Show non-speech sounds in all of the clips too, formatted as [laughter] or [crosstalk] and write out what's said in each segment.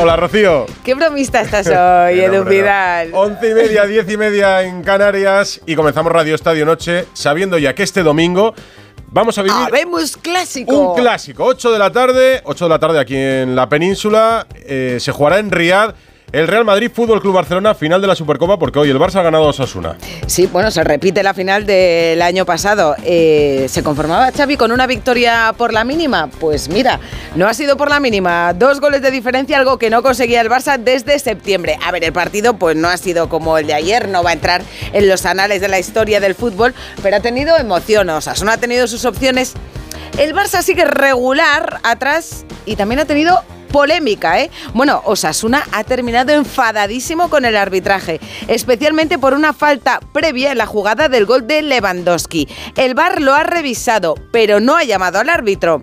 Hola, Rocío. Qué bromista estás [laughs] hoy, Edu Pidal. Once y media, diez y media en Canarias y comenzamos Radio Estadio Noche sabiendo ya que este domingo vamos a vivir Habemos clásico. un clásico. 8 de la tarde, 8 de la tarde aquí en la península. eh, se jugará en Riad el Real Madrid Fútbol Club Barcelona, final de la Supercopa, porque hoy el Barça ha ganado a Osasuna. Sí, bueno, se repite la final del año pasado. Eh, ¿Se conformaba Xavi con una victoria por la mínima? Pues mira, no ha sido por la mínima. Dos goles de diferencia, algo que no conseguía el Barça desde septiembre. A ver, el partido pues no ha sido como el de ayer, no va a entrar en los anales de la historia del fútbol, pero ha tenido emoción. Osasuna ha tenido sus opciones. El Barça sigue regular atrás y también ha tenido polémica, ¿eh? Bueno, Osasuna ha terminado enfadadísimo con el arbitraje, especialmente por una falta previa en la jugada del gol de Lewandowski. El VAR lo ha revisado, pero no ha llamado al árbitro.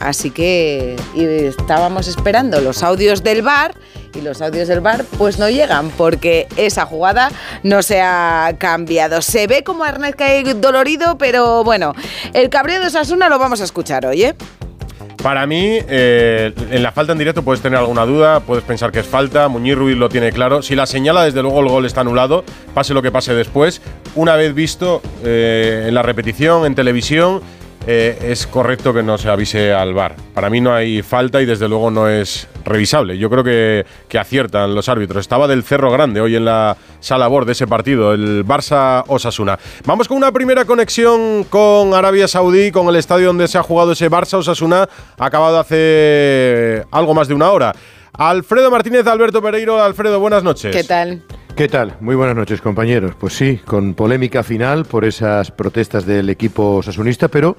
Así que estábamos esperando los audios del VAR y los audios del VAR pues no llegan porque esa jugada no se ha cambiado. Se ve como Arnaz cae dolorido, pero bueno, el cabreo de Osasuna lo vamos a escuchar hoy, ¿eh? Para mí, eh, en la falta en directo puedes tener alguna duda, puedes pensar que es falta, Muñiz Ruiz lo tiene claro. Si la señala, desde luego el gol está anulado, pase lo que pase después. Una vez visto eh, en la repetición, en televisión, eh, es correcto que no se avise al VAR. Para mí no hay falta y desde luego no es revisable. Yo creo que, aciertan los árbitros. Estaba del Cerro Grande hoy en la sala BOR de ese partido, el Barça-Osasuna. Vamos con una primera conexión con Arabia Saudí, con el estadio donde se ha jugado ese Barça-Osasuna, acabado hace algo más de una hora. Alfredo Martínez, Alberto Pereiro. Alfredo, buenas noches. ¿Qué tal? ¿Qué tal? Muy buenas noches, compañeros. Pues sí, con polémica final por esas protestas del equipo sasunista, pero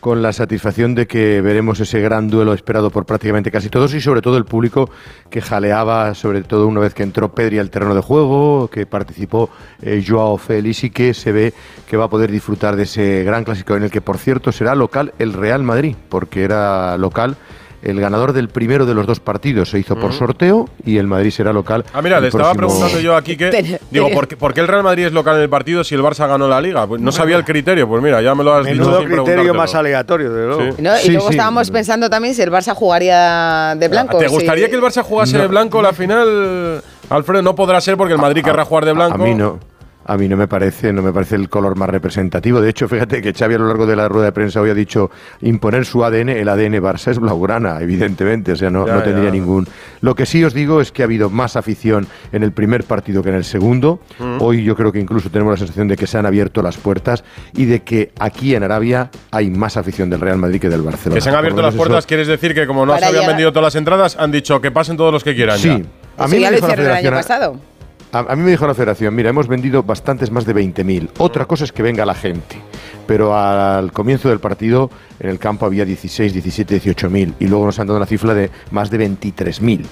con la satisfacción de que veremos ese gran duelo esperado por prácticamente casi todos y sobre todo el público que jaleaba, sobre todo una vez que entró Pedri al terreno de juego, que participó eh, Joao Félix y que se ve que va a poder disfrutar de ese gran clásico en el que, por cierto, será local el Real Madrid, porque era local el ganador del primero de los dos partidos se hizo por sorteo y el Madrid será local. Ah, mira, le estaba preguntando yo aquí que. Digo, ¿por qué, por qué el Real Madrid es local en el partido si el Barça ganó la liga? Pues no sabía el criterio, pues mira, ya me lo has dicho. Menudo criterio más aleatorio, de luego. Sí. ¿no? Sí, y luego sí. estábamos pensando también si el Barça jugaría de blanco. ¿Te gustaría que el Barça jugase de blanco la final? Alfredo, no podrá ser porque el Madrid querrá jugar de blanco. A mí no. A mí no me parece, no me parece el color más representativo. De hecho, fíjate que Xavi a lo largo de la rueda de prensa hoy ha dicho imponer su ADN, el ADN Barça es blaugrana, evidentemente, o sea, no, Ya, no tendría ya. ningún. Lo que sí os digo es que ha habido más afición en el primer partido que en el segundo. Mm. Hoy yo creo que incluso tenemos la sensación de que se han abierto las puertas y de que aquí en Arabia hay más afición del Real Madrid que del Barcelona. Que se han abierto las eso- puertas, quieres decir que como no se habían vendido todas las entradas, han dicho que pasen todos los que quieran. Sí. ya. A mí me lo dijo la hicieron el año pasado. A, mí me dijo la federación, mira, hemos vendido bastantes más de 20.000. Otra cosa es que venga la gente. Pero al comienzo del partido en el campo había 16, 17, 18.000 y luego nos han dado una cifra de más de 23.000.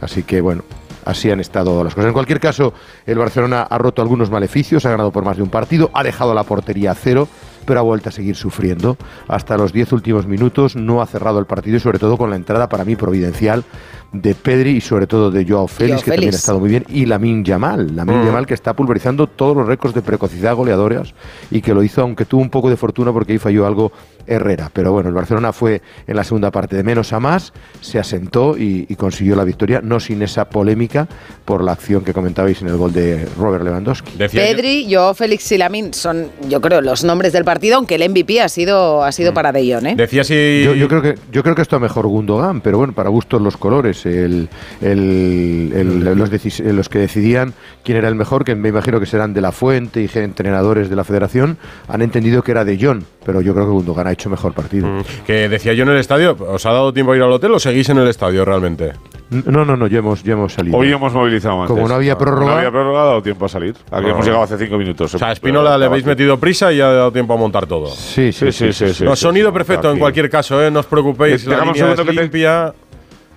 Así que bueno, así han estado las cosas. En cualquier caso, el Barcelona ha roto algunos maleficios, ha ganado por más de un partido, ha dejado la portería a cero, pero ha vuelto a seguir sufriendo. Hasta los 10 últimos minutos no ha cerrado el partido y sobre todo con la entrada para mí providencial de Pedri y sobre todo de Joao Félix, que también ha estado muy bien, y Lamin Yamal, Lamin Mm. Yamal que está pulverizando todos los récords de precocidad goleadoras y que lo hizo aunque tuvo un poco de fortuna porque ahí falló algo Herrera. Pero bueno, el Barcelona fue en la segunda parte de menos a más, se asentó y, y consiguió la victoria, no sin esa polémica por la acción que comentabais en el gol de Robert Lewandowski. Decía Pedri, yo, Félix y Lamin son, yo creo, los nombres del partido, aunque el MVP ha sido, ha sido para De Jong, ¿eh? Decía si. Yo, yo creo que yo creo que esto mejor Gundogan, pero bueno, para gustos los colores. El, el- el- los, decis- los que decidían quién era el mejor, que me imagino que serán de la Fuente y entrenadores de la Federación, han entendido que era de John, pero yo creo que Gundogan ha hecho mejor partido. Mm, Que decía yo en el estadio, ¿os ha dado tiempo a ir al hotel o seguís en el estadio realmente? No, no, no, ya hemos, ya hemos salido. Hoy hemos movilizado antes. Como no había prórroga- No había prórroga, ha dado tiempo a salir. Aquí No. hemos llegado hace cinco minutos. O sea, a Espinola le habéis metido prisa y ya ha dado tiempo a montar todo. Sí, Sí, sí, sí. sí, no, sí, sonido sí, perfecto en cualquier caso, ¿eh? no os preocupéis, Eh, la dejamos un línea es segundo que te- limpia.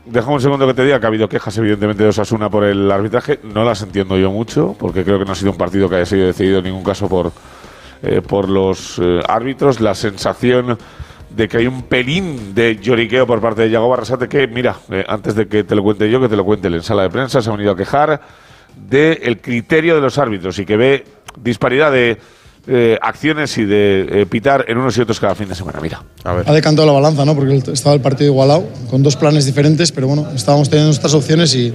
Dejamos un segundo que te diga que ha habido quejas, evidentemente, de Osasuna por el arbitraje. No las entiendo yo mucho, porque creo que no ha sido un partido que haya sido decidido en ningún caso por eh, por los eh, árbitros, la sensación de que hay un pelín de lloriqueo por parte de Yago Barrasate que, mira, eh, antes de que te lo cuente yo, que te lo cuente él en sala de prensa, se ha venido a quejar del criterio de los árbitros y que ve disparidad de eh, acciones y de eh, pitar en unos y otros cada fin de semana. Mira. A ver. Ha decantado la balanza, ¿no? Porque estaba el partido igualado, con dos planes diferentes, pero bueno, estábamos teniendo nuestras opciones y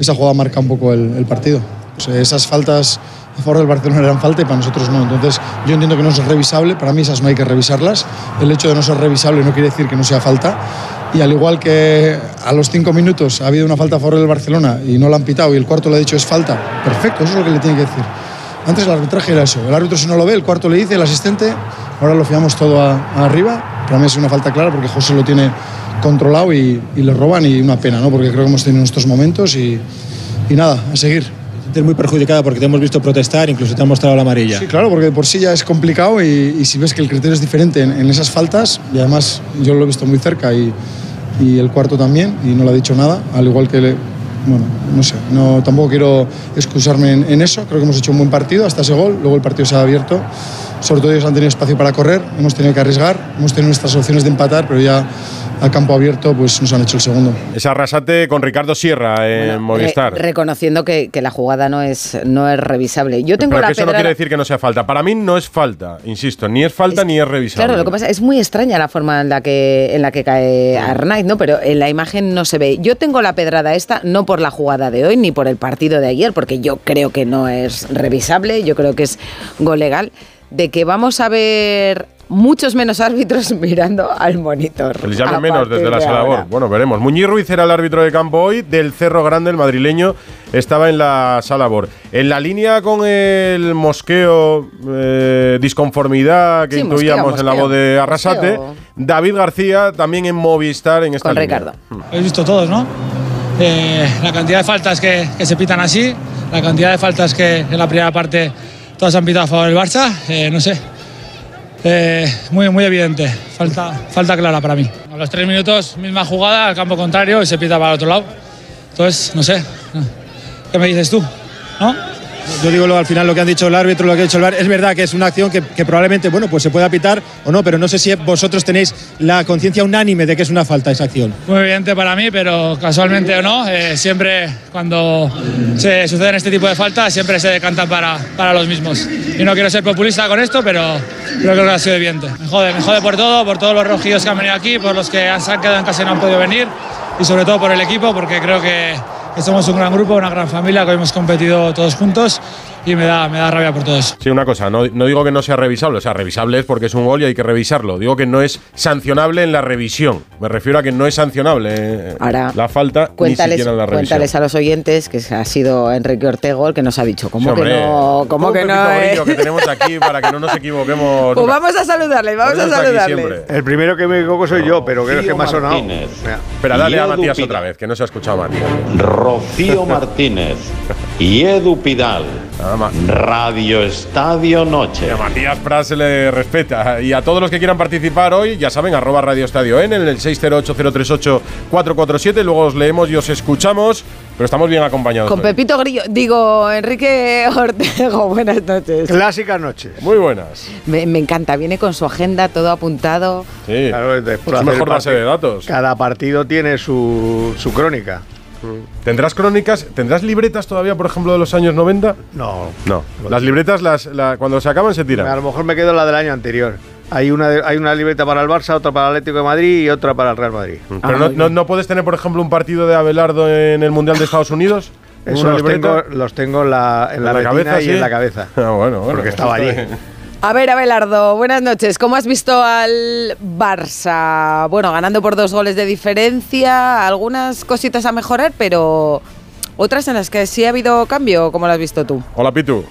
esa jugada marca un poco el, el partido. O sea, esas faltas a favor del Barcelona eran falta y para nosotros no. Entonces, yo entiendo que no es revisable, para mí esas no hay que revisarlas. El hecho de no ser revisable no quiere decir que no sea falta. Y al igual que a los cinco minutos ha habido una falta a favor del Barcelona y no la han pitado y el cuarto le ha dicho es falta, perfecto, eso es lo que le tiene que decir. Antes el arbitraje era eso, el árbitro si no lo ve, el cuarto le dice, el asistente, ahora lo fiamos todo a, arriba. Para mí es una falta clara porque José lo tiene controlado y, y le roban y una pena, ¿no? porque creo que hemos tenido nuestros momentos y nada, a seguir. Te muy perjudicada porque te hemos visto protestar, incluso te han mostrado la amarilla. Sí, claro, porque de por sí ya es complicado y, y si ves que el criterio es diferente en, en, esas faltas, y además yo lo he visto muy cerca y, y, el cuarto también, y no le ha dicho nada, al igual que, le, bueno, no sé, no, tampoco quiero excusarme en, en, eso, creo que hemos hecho un buen partido hasta ese gol, luego el partido se ha abierto, sobre todo ellos han tenido espacio para correr, hemos tenido que arriesgar, hemos tenido nuestras opciones de empatar, pero ya a campo abierto pues nos han hecho el segundo. Esa arrasate con Ricardo Sierra en bueno, Movistar. Re reconociendo que, que, la jugada no es, no es revisable. Yo tengo Pero la que eso no quiere decir que no sea falta. Para mí no es falta, insisto, ni es falta es, ni es revisable. Claro, lo que pasa es muy extraña la forma en la que, en la que cae Arnaiz, ¿no? Pero en la imagen no se ve. Yo tengo la pedrada esta no por la jugada de hoy ni por el partido de ayer, porque yo creo que no es revisable, yo creo que es gol legal, de que vamos a ver muchos menos árbitros [laughs] mirando al monitor. Les llamen menos desde la sala de Bueno, veremos. Muñiz Ruiz era el árbitro de campo hoy, del Cerro Grande, el madrileño, estaba en la sala Bor. En la línea con el mosqueo, eh, disconformidad que sí, mosqueo, en la voz de Arrasate, mosqueo. David García también en Movistar en esta con línea. Ricardo. Habéis visto todos, ¿no? Eh, la cantidad de faltas que, que, se pitan así, la cantidad de faltas que en la primera parte todas han pitado a favor del Barça, eh, no sé, eh, muy, muy evidente, falta, falta clara para mí. A los tres minutos, misma jugada al campo contrario y se pita para el otro lado. Entonces, no sé, ¿qué me dices tú? ¿No? Yo digo lo, al final lo que han dicho el árbitro, lo que ha dicho el VAR, es verdad que es una acción que, que, probablemente, bueno, pues se pueda pitar o no, pero no sé si vosotros tenéis la conciencia unánime de que es una falta esa acción. Muy evidente para mí, pero casualmente o no, eh, siempre cuando se suceden este tipo de faltas, siempre se decantan para, para los mismos. Y no quiero ser populista con esto, pero, creo que ha sido evidente. Me jode, me jode por todo, por todos los rojillos que han venido aquí, por los que se han quedado en casa y no han podido venir, y sobre todo por el equipo, porque creo que somos un gran grupo, una gran familia, que hemos competido todos juntos y me da, me da rabia por todo eso. Sí, una cosa, no, no, digo que no sea revisable, o sea, revisable es porque es un gol y hay que revisarlo. Digo que no es sancionable en la revisión. Me refiero a que no es sancionable Ahora, la falta cuéntales, ni siquiera en la revisión. Cuéntales a los oyentes que ha sido Enrique Ortego el que nos ha dicho. ¿Cómo sí, hombre, que no? ¿Cómo que no? Eh? que tenemos aquí para que no nos equivoquemos. Pues vamos a saludarle, vamos a saludarle. El primero que me equivoco soy yo, pero creo que me ha sonado. Espera, dale a Matías otra vez, que no se ha escuchado Matías. Rocío [laughs] Martínez y Edu Pidal. Radio Estadio Noche. A Matías Pras se le respeta. Y a todos los que quieran participar hoy, ya saben, arroba Radio Estadio en el 608-038-447. Luego os leemos y os escuchamos, pero estamos bien acompañados. Con hoy. Pepito Grillo, digo, Enrique Ortego, [laughs] buenas noches. Clásicas noches. Muy buenas. Me, me, encanta, viene con su agenda todo apuntado. Sí, claro, es mejor base de datos. Cada partido tiene su, su crónica. ¿Tendrás crónicas? ¿Tendrás libretas todavía, por ejemplo, de los años 90? No. No. Las libretas, las, la, cuando se acaban, se tiran. A lo mejor me quedo la del año anterior. Hay una, de, hay una libreta para el Barça, otra para el Atlético de Madrid y otra para el Real Madrid. Pero ah, no, no, no, puedes tener, por ejemplo, un partido de Abelardo en el Mundial de Estados Unidos? Eso los tengo, los tengo, en la, en la, la cabeza y ¿sí? en la cabeza. Ah, bueno, bueno. Porque estaba allí. A ver, Abelardo, buenas noches. ¿Cómo has visto al Barça? Bueno, ganando por dos goles de diferencia, algunas cositas a mejorar, pero otras en las que sí ha habido cambio, ¿cómo lo has visto tú? Hola, Pitu.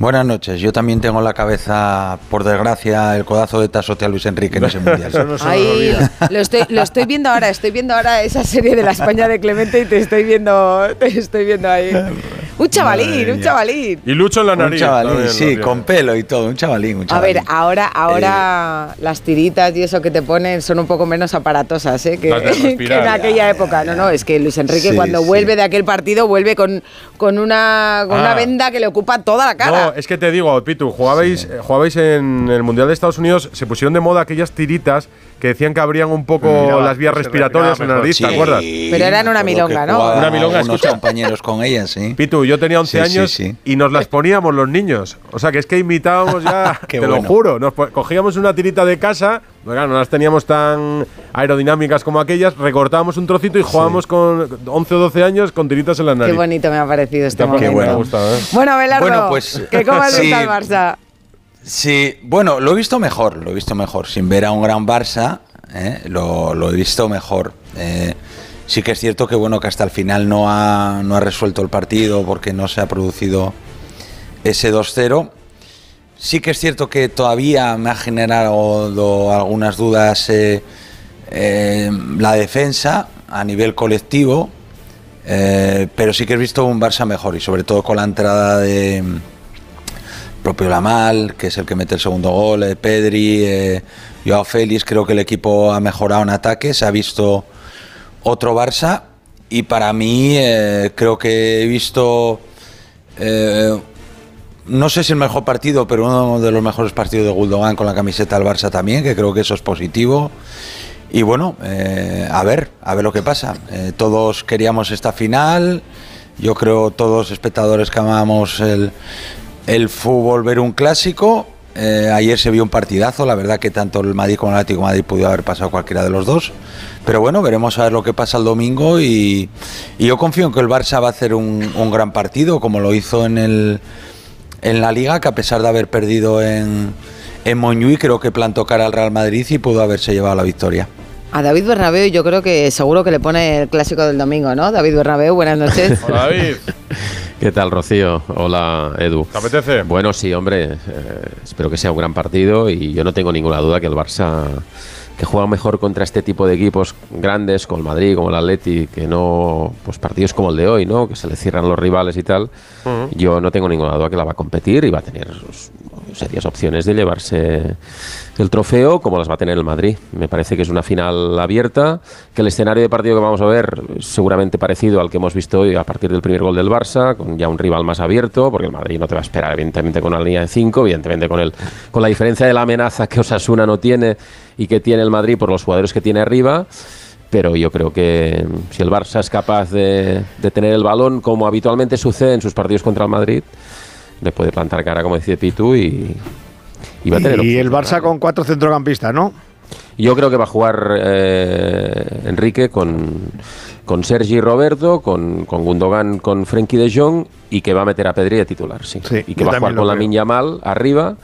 Buenas noches. Yo también tengo en la cabeza, por desgracia, el codazo de Tasote a Luis Enrique en ese [laughs] mundial. Eso no se Ahí, lo, estoy, lo estoy viendo ahora. Estoy viendo ahora esa serie de la España de Clemente y te estoy viendo, te estoy viendo ahí. [laughs] Un chavalín, Madre un chavalín. Y Lucho en la Un nariz. chavalín, también lo sí, con pelo y todo, un chavalín, un A chavalín. ver, ahora, Eh, ahora las tiritas y eso que te ponen son un poco menos aparatosas ¿eh? que, [laughs] en aquella época. No, no, es que Luis Enrique Sí, cuando sí. vuelve de aquel partido vuelve con, con, una, con una Ah. venda que le ocupa toda la cara. No, es que te digo, Pitu, jugabais, eh, jugabais en el Mundial de Estados Unidos, se pusieron de moda aquellas tiritas que decían que abrían un poco Miraba, las vías respiratorias en la nariz, ¿te acuerdas? Pero eran una me milonga, ¿no? Una milonga, escucha. compañeros con ellas, sí. Pitu, yo tenía 11 Sí, sí, años sí. y nos las poníamos los niños. O sea, que es que imitábamos ya, [laughs] Qué te lo bueno. juro. Nos cogíamos una tirita de casa, claro, no las teníamos tan aerodinámicas como aquellas, recortábamos un trocito y jugábamos con 11 o 12 años con tiritas en la nariz. Qué bonito me ha parecido este momento. me ha gustado, ¿eh? Bueno, Belardo, Bueno, pues, que cómo has sí. visto al Barça. Sí, bueno, lo he visto mejor, lo he visto mejor. Sin ver a un gran Barça, ¿eh? lo, he visto mejor. Eh, sí que es cierto que bueno que hasta el final no ha, no ha resuelto el partido porque no se ha producido ese 2-0. Sí que es cierto que todavía me ha generado algunas dudas eh, la defensa a nivel colectivo, pero sí que he visto un Barça mejor y sobre todo con la entrada de propio Lamal, que es el que mete el segundo gol, eh, Pedri, eh, Joao Félix, creo que el equipo ha mejorado en ataque, se ha visto otro Barça y para mí eh, creo que he visto, eh, no sé si el mejor partido, pero uno de los mejores partidos de Guldogan con la camiseta del Barça también, que creo que eso es positivo. Y bueno, a ver, a ver lo que pasa. Todos queríamos esta final, yo creo todos espectadores que amamos el, el fútbol ver un clásico. Eh, ayer se vio un partidazo, la verdad que tanto el Madrid como el Atlético Madrid pudo haber pasado cualquiera de los dos. Pero bueno, veremos a ver lo que pasa el domingo y, yo confío en que el Barça va a hacer un, gran partido, como lo hizo en, el, en la Liga, que a pesar de haber perdido en, en Montjuic, creo que plantó cara al Real Madrid y pudo haberse llevado la victoria. A David Bernabéu yo creo que seguro que le pone el clásico del domingo, ¿no? David Bernabéu, buenas noches. [laughs] Hola, David. [laughs] ¿Qué tal, Rocío? Hola, Edu. ¿Te apetece? Bueno, sí, hombre. eh, espero que sea un gran partido y yo no tengo ninguna duda que el Barça, que juega mejor contra este tipo de equipos grandes, como el Madrid, como el Atleti, que no, pues partidos como el de hoy, ¿no? Que se le cierran los rivales y tal. Yo no tengo ninguna duda que la va a competir y va a tener sus serias opciones de llevarse el trofeo, como las va a tener el Madrid. Me parece que es una final abierta, que el escenario de partido que vamos a ver es seguramente parecido al que hemos visto hoy a partir del primer gol del Barça, con ya un rival más abierto, porque el Madrid no te va a esperar evidentemente con una línea de 5, evidentemente con, el, con la diferencia de la amenaza que Osasuna no tiene y que tiene el Madrid por los jugadores que tiene arriba. Pero yo creo que si el Barça es capaz de, de tener el balón, como habitualmente sucede en sus partidos contra el Madrid, le puede plantar cara, como decía Pitu, y, y va a tener Y el Barça con cuatro centrocampistas, ¿no? Yo creo que va a jugar eh, Enrique con, con Sergi Roberto, con, con Gundogan, con Frenkie de Jong y que va a meter a Pedri de titular, sí. y que va a jugar con la. Yamal arriba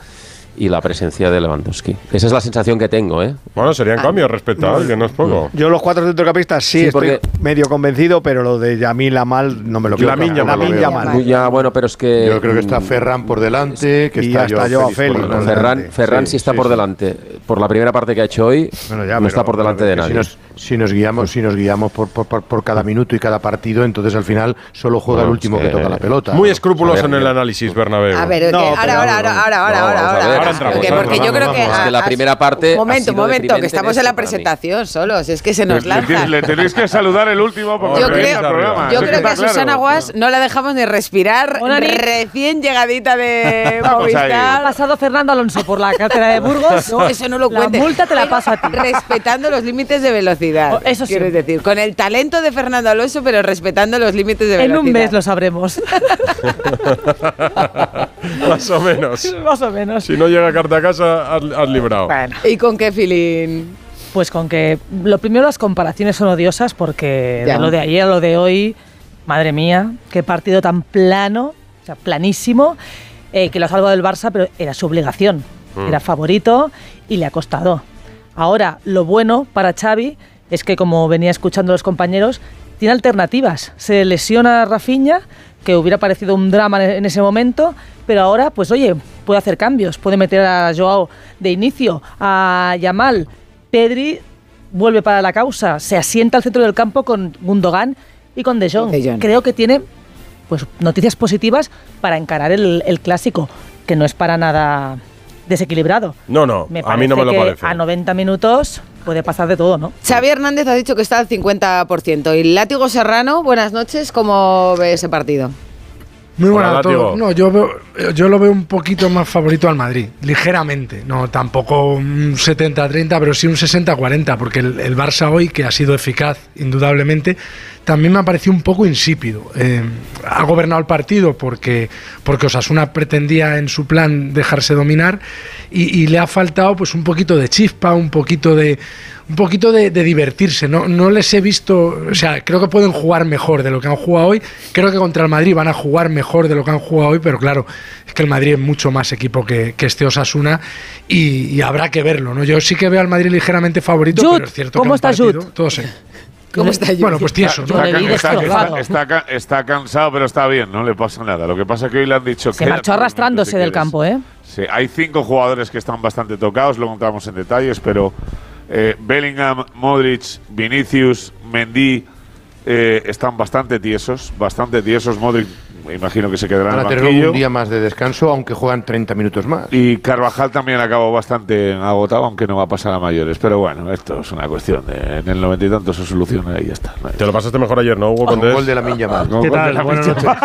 y la presencia de Lewandowski. Esa es la sensación que tengo, ¿eh? Bueno, serían cambios respetables, que no es poco. Yo los cuatro centrocampistas sí, Sí, estoy porque- medio convencido, pero lo de Yamil Amal no me lo creo. Lamine Yamal, ya, bueno, pero es que... Yo creo que está mm, Ferran por delante, que Y está Joao Joao Félix por Félix. Ferran, Ferran sí, está por delante. Por la primera parte que ha hecho hoy, Bueno, ya, no pero- está por delante de Si nadie. nos, si nos guiamos, si nos guiamos por, por, por- por cada minuto y cada partido, entonces al final solo juega No, el último es que que- toca la pelota. Muy escrupuloso A en el yo- análisis, Bernabéu. A ver, ahora, ahora, ahora, ahora, ahora, ahora, entramos, Porque- vamos, porque yo vamos, creo que vamos. Que la primera parte Un momento, un momento, que estamos en en la presentación solos, es que se nos lanza. le tenéis que saludar el último porque Yo creo, el programa. yo creo que a. Susana Guas no la dejamos ni respirar recién llegadita de [laughs] ahí. Ha Movistar. pasado Fernando Alonso por la cátedra de Burgos. No, eso no lo La cuentes. multa te la paso a ti. Respetando los límites de velocidad. Oh, eso quiero siempre. decir. Con el talento de Fernando Alonso, pero respetando los límites de En velocidad. un mes lo sabremos. [laughs] [laughs] Más o menos. Más o menos. Si no llega carta a casa, has, has librado. Bueno, ¿Y con qué feeling? pues con que lo primero las comparaciones son odiosas porque Ya. de lo de ayer a lo de hoy, madre mía, qué partido tan plano, o sea, planísimo, eh, que lo ha salvado del Barça, pero era su obligación. Mm. Era favorito y le ha costado. Ahora, lo bueno para Xavi es que, como venía escuchando los compañeros, tiene alternativas. Se lesiona Rafinha, que hubiera parecido un drama en ese momento, pero ahora, pues oye, puede hacer cambios. Puede meter a Joao de inicio, a Yamal. Pedri vuelve para la causa, se asienta al centro del campo con Gundogan y con De Jong. De Jong. Creo que tiene pues noticias positivas para encarar el, el clásico, que no es para nada desequilibrado. No, no, Me a mí no me lo que parece. A 90 minutos puede pasar de todo, ¿no? Xavi Hernández ha dicho que está al 50%. Y Látigo Serrano, buenas noches, ¿cómo ve ese partido? Muy buena todos. No, yo, veo- yo lo veo un poquito más favorito al Madrid, ligeramente. No, tampoco un 70-30, pero sí un 60-40, porque el, el Barça hoy, que ha sido eficaz, indudablemente, también me ha parecido un poco insípido. Eh, ha gobernado el partido porque, porque Osasuna pretendía en su plan dejarse dominar y, y le ha faltado pues un poquito de chispa, un poquito de un poquito de, de divertirse. No, no les he visto, o sea, creo que pueden jugar mejor de lo que han jugado hoy. Creo que contra el Madrid van a jugar mejor de lo que han jugado hoy, pero claro, es que el Madrid es mucho más equipo que, que este Osasuna y, y habrá que verlo. ¿no? Yo sí que veo al Madrid ligeramente favorito, Jude, pero es cierto ¿cómo que está partido, Jude? todo sé. [laughs] ¿Cómo está Jude? Bueno, pues tieso, ¿no? Está, está- está está cansado, pero está bien, no le pasa nada. Lo que pasa es que hoy le han dicho Se que. marchó arrastrándose del campo, ¿eh? Sí, hay cinco jugadores que están bastante tocados, luego entramos en detalles, pero eh, Bellingham, Modric, Vinicius, Mendy eh, están bastante tiesos, bastante tiesos. Modric, me imagino que se quedará en Van el a tener un día más de descanso, aunque juegan 30 minutos más. Y Carvajal también acabó bastante agotado, aunque no va a pasar a mayores. Pero bueno, esto es una cuestión de. En el noventa y tanto se soluciona y ya está. No Te lo pasaste mejor ayer, ¿no, Hugo Con Condés? gol de la Minya Mal. Con ¿Qué tal? la Buenas Minya.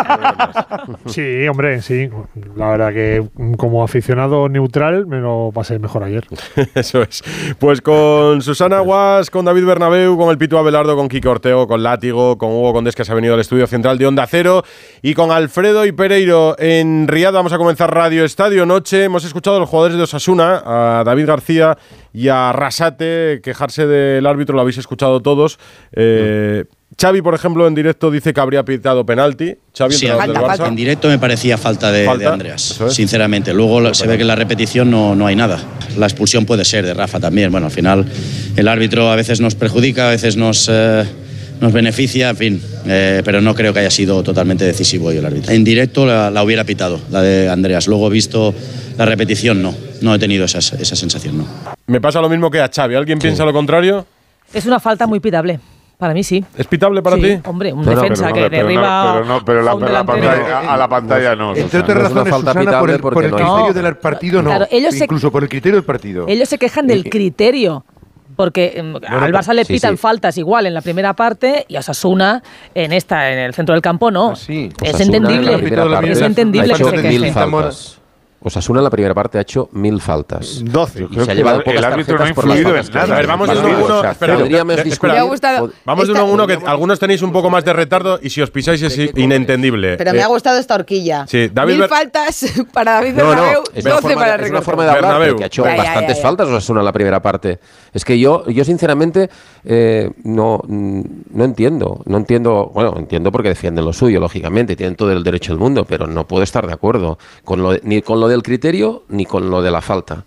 [laughs] Sí, hombre, sí. La verdad que mm, como aficionado neutral me lo pasé mejor ayer. [laughs] Eso es. Pues con Susana Guas, con David Bernabeu, con el Pitu Abelardo, con Kike Ortego, con Látigo, con Hugo Condés, que se ha venido al estudio central de Onda Cero, y con Alfredo y Pereiro en Riad. Vamos a comenzar Radio Estadio Noche. Hemos escuchado a los jugadores de Osasuna, a David García y a Rasate, quejarse del árbitro, lo habéis escuchado todos. Eh, Xavi, por ejemplo, en directo dice que habría pitado penalti. Xavi, Sí, del falta, en directo me parecía falta de, Falta, de Andreas, es. sinceramente. Luego se ve que en la repetición no, no hay nada. La expulsión puede ser de Rafa también. Bueno, al final el árbitro a veces nos perjudica, a veces nos, eh, nos beneficia, en fin. Eh, pero no creo que haya sido totalmente decisivo hoy el árbitro. En directo la, la hubiera pitado, la de Andreas. Luego visto la repetición, no. No he tenido esa, esa sensación, no. Me pasa lo mismo que a Xavi. ¿Alguien piensa lo contrario? Es una falta muy pitable. Para mí sí. ¿Es pitable para Sí, ti? Hombre, un Pero- defensa Pero que pero derriba pero no, pero la, a un la pantalla, a, a la pantalla no. Entre otras razones, falta Susana, por el, por porque el no- criterio No. del partido no. Claro, ellos se- Incluso por el criterio del partido. Ellos se quejan del Eh, criterio. Porque em, al Barça le sí, pitan sí. faltas igual en la primera parte y a Osasuna en esta, en el centro del campo, no. Ah, sí. Es en entendible. parte Es entendible que se. Osasuna en la primera parte ha hecho mil faltas. 12. Y creo se ha que llevado el pocas árbitro no ha influido en nada. A ver, vamos de uno en uno. Espera, podríamos espera, discutir- Me ha gustado. Vamos de uno esta- en uno que algunos tenéis un poco más de retardo y si os pisáis es inentendible. Pero me Eh, ha gustado esta horquilla. sí, David Mil Ber- faltas [laughs] para David No, no, Bernabéu, es una 12 forma, para de- es el una forma de hablar que ha hecho bastantes ya, ya. faltas Osasuna en la primera parte. Es que yo, yo sinceramente eh, no, mm, no entiendo. No entiendo, bueno, entiendo porque defienden lo suyo, lógicamente, tienen todo el derecho del mundo, pero no puedo estar de acuerdo con lo ni con lo del criterio ni con lo de la falta.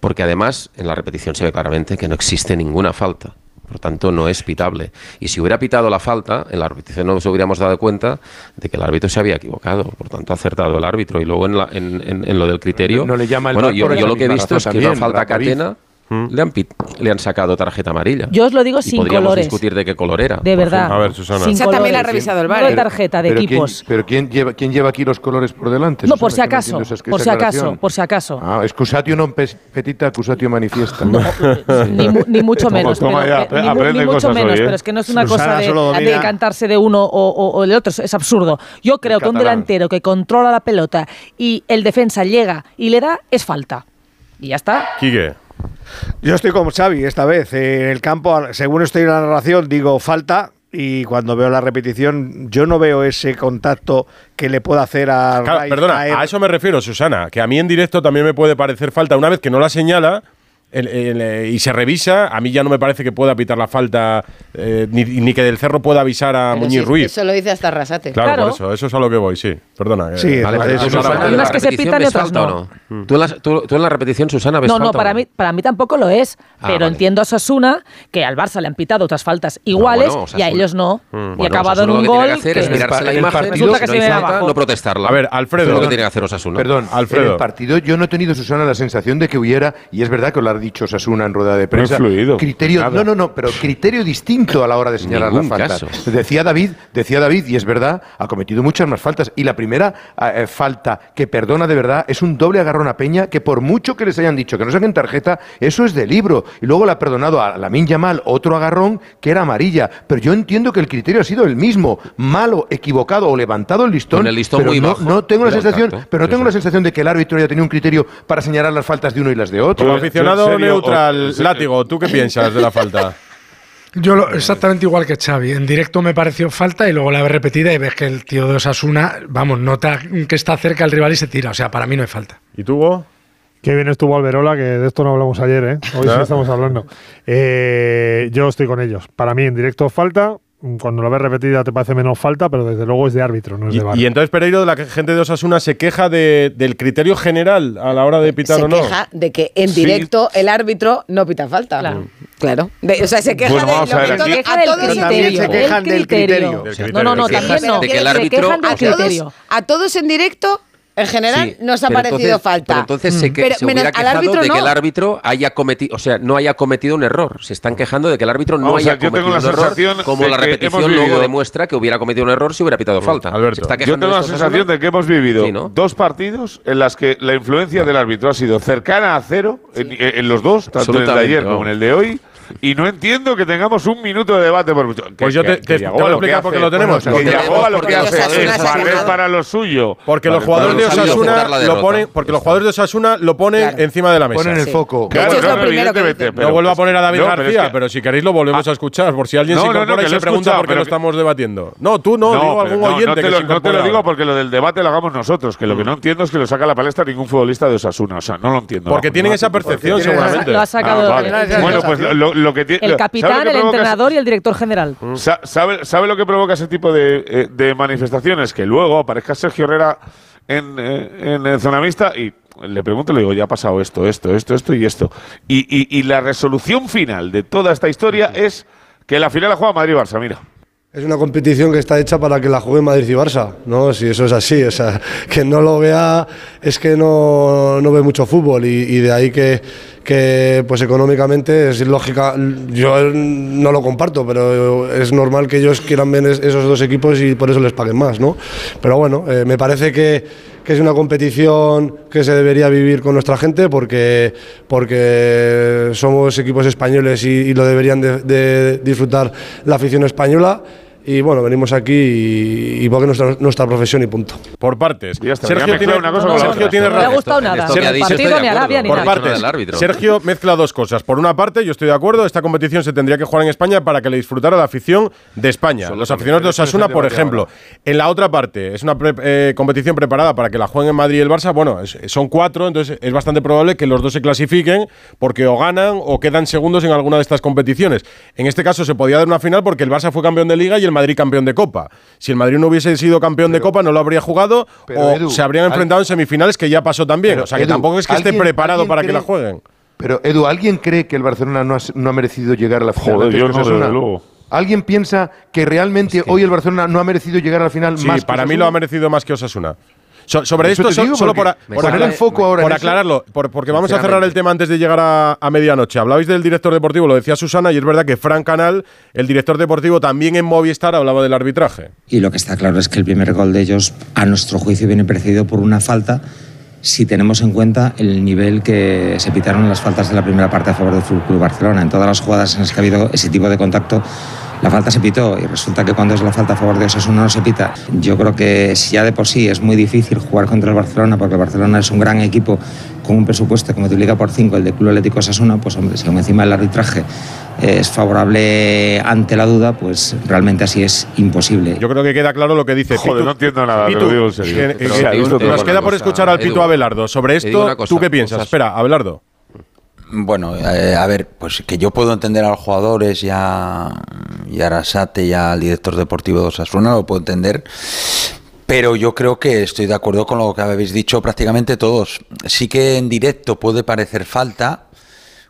Porque además en la repetición se ve claramente que no existe ninguna falta. Por tanto, no es pitable. Y si hubiera pitado la falta, en la repetición nos hubiéramos dado cuenta de que el árbitro se había equivocado. Por tanto, ha acertado el árbitro. Y luego en, la- en- en- en lo del criterio. No- no le llama el Bueno, yo, lo que he visto es que una también, falta a Bratovic. catena. Le han, pit- le han sacado tarjeta amarilla. Yo os lo digo Y sin podríamos colores. discutir de qué color era. De verdad. A ver, Susana. Sin también la ha revisado el No de ¿eh? tarjeta, de Pero ¿quién- equipos. pero ¿quién lleva, quién lleva aquí los colores por delante? No, por si acaso. Por si acaso. Por si acaso. Ah, excusatio non petita, accusatio manifiesta. [laughs] Ni, mu- ni mucho menos. toma pero, ya, ni, ni mucho cosas menos, hoy, ¿eh? pero es que no es una Susana cosa de, solo de uno o, o- o del otro. Es, absurdo. Yo creo que un delantero que controla la pelota y el defensa llega y le da, es falta. Y ya está. Quique. Yo estoy como Xavi esta vez. en el campo, según estoy en la narración, digo falta. Y cuando veo la repetición, yo no veo ese contacto que le pueda hacer a. Claro, perdona, caer. a eso me refiero, Susana, que a mí en directo también me puede parecer falta. Una vez que no la señala el- el, eh, y se revisa, a mí ya no me parece que pueda pitar la falta, eh, ni, ni que del Cerro pueda avisar a Pero Muñiz si Ruiz. Eso lo dice hasta Rasate. Claro, Claro. por eso, eso es a lo que voy, sí. Perdona. Sí, Vale, pero eso Susana. ¿en Unas la que se repetición pitan y otras no. no? ¿Tú en, la, tú- tú en la repetición, Susana, ves No, no, falta o para mí, para mí tampoco lo es. Ah, pero vale. entiendo a Sasuna que al Barça le han pitado otras faltas iguales bueno, y a ellos no. Mm, y bueno, acabado en un lo que tiene gol. que hacer es que- mirarse la el imagen, partido- Resulta que se no no protestarla. A ver, Alfredo. Lo que tiene que hacer Osasuna. Perdón, En Alfredo. el partido yo no he tenido, Susana, la sensación de que hubiera, y es verdad que ha dicho Sasuna en rueda de prensa. influido, criterio, nada. no, no, no, pero criterio distinto a la hora de señalar Ningún las faltas. caso. Decía David, decía David, y es verdad, ha cometido muchas más faltas. Y la primera eh, falta que perdona de verdad es un doble agarrón a Peña que por mucho que les hayan dicho que no saquen tarjeta, eso es de libro. Y luego le ha perdonado a Lamin Yamal otro agarrón que era amarilla. Pero yo entiendo que el criterio ha sido el mismo. Malo, equivocado o levantado el listón. Con el listón pero muy no, bajo. no tengo la sensación, pero no tengo la sensación de que el árbitro haya tenido un criterio para señalar las faltas de uno y las de otro. Como aficionado neutral, o- látigo, ¿tú qué piensas de la falta? [laughs] Yo lo- exactamente igual que Xavi. En directo me pareció falta y luego la ves repetida y ves que el tío de Osasuna, vamos, nota que está cerca el rival y se tira. O sea, para mí no hay falta. ¿Y tú? Qué bien estuvo Alberola, que de esto no hablamos ayer, ¿eh? Hoy sí estamos hablando. Eh, yo estoy con ellos. Para mí, en directo falta. Cuando lo ves repetida te parece menos falta, pero desde luego es de árbitro, no es Y, de VAR. y entonces Pereiro, la gente de Osasuna se queja de- del criterio general a la hora de pitar se o no. queja de que en Sí. directo el árbitro no pita falta. Claro. De- o sea, se queja Bueno, de vamos lo a que todo- Se queja a del todos También se quejan el del criterio. Del No, no, no, también no. De que el Se quejan del a todos, criterio. a todos en directo, en general, Sí, nos ha pero parecido entonces- falta. Pero entonces se, que, Pero se menos hubiera quejado de que el árbitro haya cometido, o sea, no haya cometido un error. Se están quejando de que el árbitro no a haya yo tengo cometido la un error, sensación como la repetición luego demuestra que hubiera cometido un error si hubiera pitado falta. Alberto. Se está Yo tengo la sensación de que hemos vivido Sí, ¿no? dos partidos en las que la influencia del árbitro ha sido cercana a cero en, en los dos, tanto en el de ayer como en el de hoy. Y no entiendo que tengamos un minuto de debate por. Pues yo te- te- te voy a explicar por qué lo tenemos. Que lo que hace es barrer para lo suyo. Porque los jugadores de Osasuna lo ponen, porque los jugadores de Osasuna lo ponen encima de la mesa. Ponen el foco. Claro, que no vuelvo a pues- poner a David García, que- pero si queréis lo volvemos a escuchar, por si alguien se incorpora que y se pregunta por qué pero lo que- estamos debatiendo. No, tú no, digo algún no, oyente no te, que se no te lo digo porque lo del debate lo hagamos nosotros, que lo que no entiendo es que lo saca a la palestra ningún futbolista de Osasuna. O sea, no lo entiendo. Porque tienen esa percepción, seguramente. Lo ha sacado Bueno, pues lo, lo que tiene. el ¿sabe lo capitán, el entrenador y el director general. Sa- ¿Sabe, sabe lo que provoca ese tipo de, eh, de manifestaciones? Que luego aparezca Sergio Herrera en, eh, en el zona mixta y le pregunto, le digo, ya ha pasado esto, esto, esto, esto y esto. Y, y- y la resolución final de toda esta historia es que la final la juega Madrid-Barça, mira. Es una competición que está hecha para que la juegue Madrid y Barça, ¿no? Si eso es así, o sea, [laughs] que no lo vea es que no, no ve mucho fútbol y, y de ahí que, que, pues económicamente es lógica, yo no lo comparto, pero es normal que ellos quieran ver es- esos dos equipos y por eso les paguen más, ¿no? Pero bueno, eh, me parece que, que es una competición que se debería vivir con nuestra gente porque, porque somos equipos españoles y, y lo deberían de, de disfrutar la afición española. Y bueno, venimos aquí y, y porque es nuestra, nuestra profesión y punto. Por partes. Está, Sergio tiene, una cosa con la Sergio otra. tiene No le ha razón. gustado nada. Por no partes. Sergio mezcla dos cosas. Por una parte, yo estoy de acuerdo, esta competición se tendría que jugar en España para que le disfrutara la afición de España. Los aficionados de Osasuna, por ejemplo. En la otra parte, es una pre- eh, competición preparada para que la jueguen Madrid y el Barça. Bueno, es- son cuatro, entonces es bastante probable que los dos se clasifiquen porque o ganan o quedan segundos en alguna de estas competiciones. En este caso se podía dar una final porque el Barça fue campeón de Liga y el Madrid campeón de Copa. Si el Madrid no hubiese sido campeón de Copa, no lo habría jugado pero, o Edu, se habrían enfrentado en semifinales que ya pasó también. Pero, o sea que Edu, tampoco es que esté ¿alguien- preparado para que la jueguen. Pero, Edu, ¿alguien cree que el Barcelona no ha, no ha merecido llegar a la final? Joder, yo que no, Osasuna? desde luego. ¿Alguien piensa que realmente hoy el Barcelona no ha merecido llegar a la final Sí, más que para mí lo ha merecido más que Osasuna. So- sobre Eso esto, so- solo por, a- por poner acla- el foco ahora por aclararlo, por- porque vamos a cerrar el tema antes de llegar a, a medianoche. Hablabais del director deportivo, lo decía Susana, y es verdad que Fran Canal, el director deportivo, también en Movistar hablaba del arbitraje. Y lo que está claro es que el primer gol de ellos, a nuestro juicio, viene precedido por una falta si tenemos en cuenta el nivel que se pitaron las faltas de la primera parte a favor del Fútbol Club Barcelona. En todas las jugadas en las que ha habido ese tipo de contacto, la falta se pitó y resulta que cuando es la falta a favor de Osasuna no se pita. Yo creo que si ya de por sí es muy difícil jugar contra el Barcelona, porque el Barcelona es un gran equipo con un presupuesto que multiplica por 5 el del Club Atlético Osasuna, pues hombre, si aún encima el arbitraje es favorable ante la duda, pues realmente así es imposible. Yo creo que queda claro lo que dice Joder, Pitu. no entiendo nada, Pitu, lo digo en serio. nos queda por cosa, escuchar al Pitu Abelardo. Sobre esto, ¿tú qué piensas? Osas- Espera, Abelardo. Bueno, eh, a ver, pues que yo puedo entender a los jugadores y a, y Arasate y al director deportivo de Osasuna, lo puedo entender. Pero yo creo que estoy de acuerdo con lo que habéis dicho prácticamente todos. Sí que en directo puede parecer falta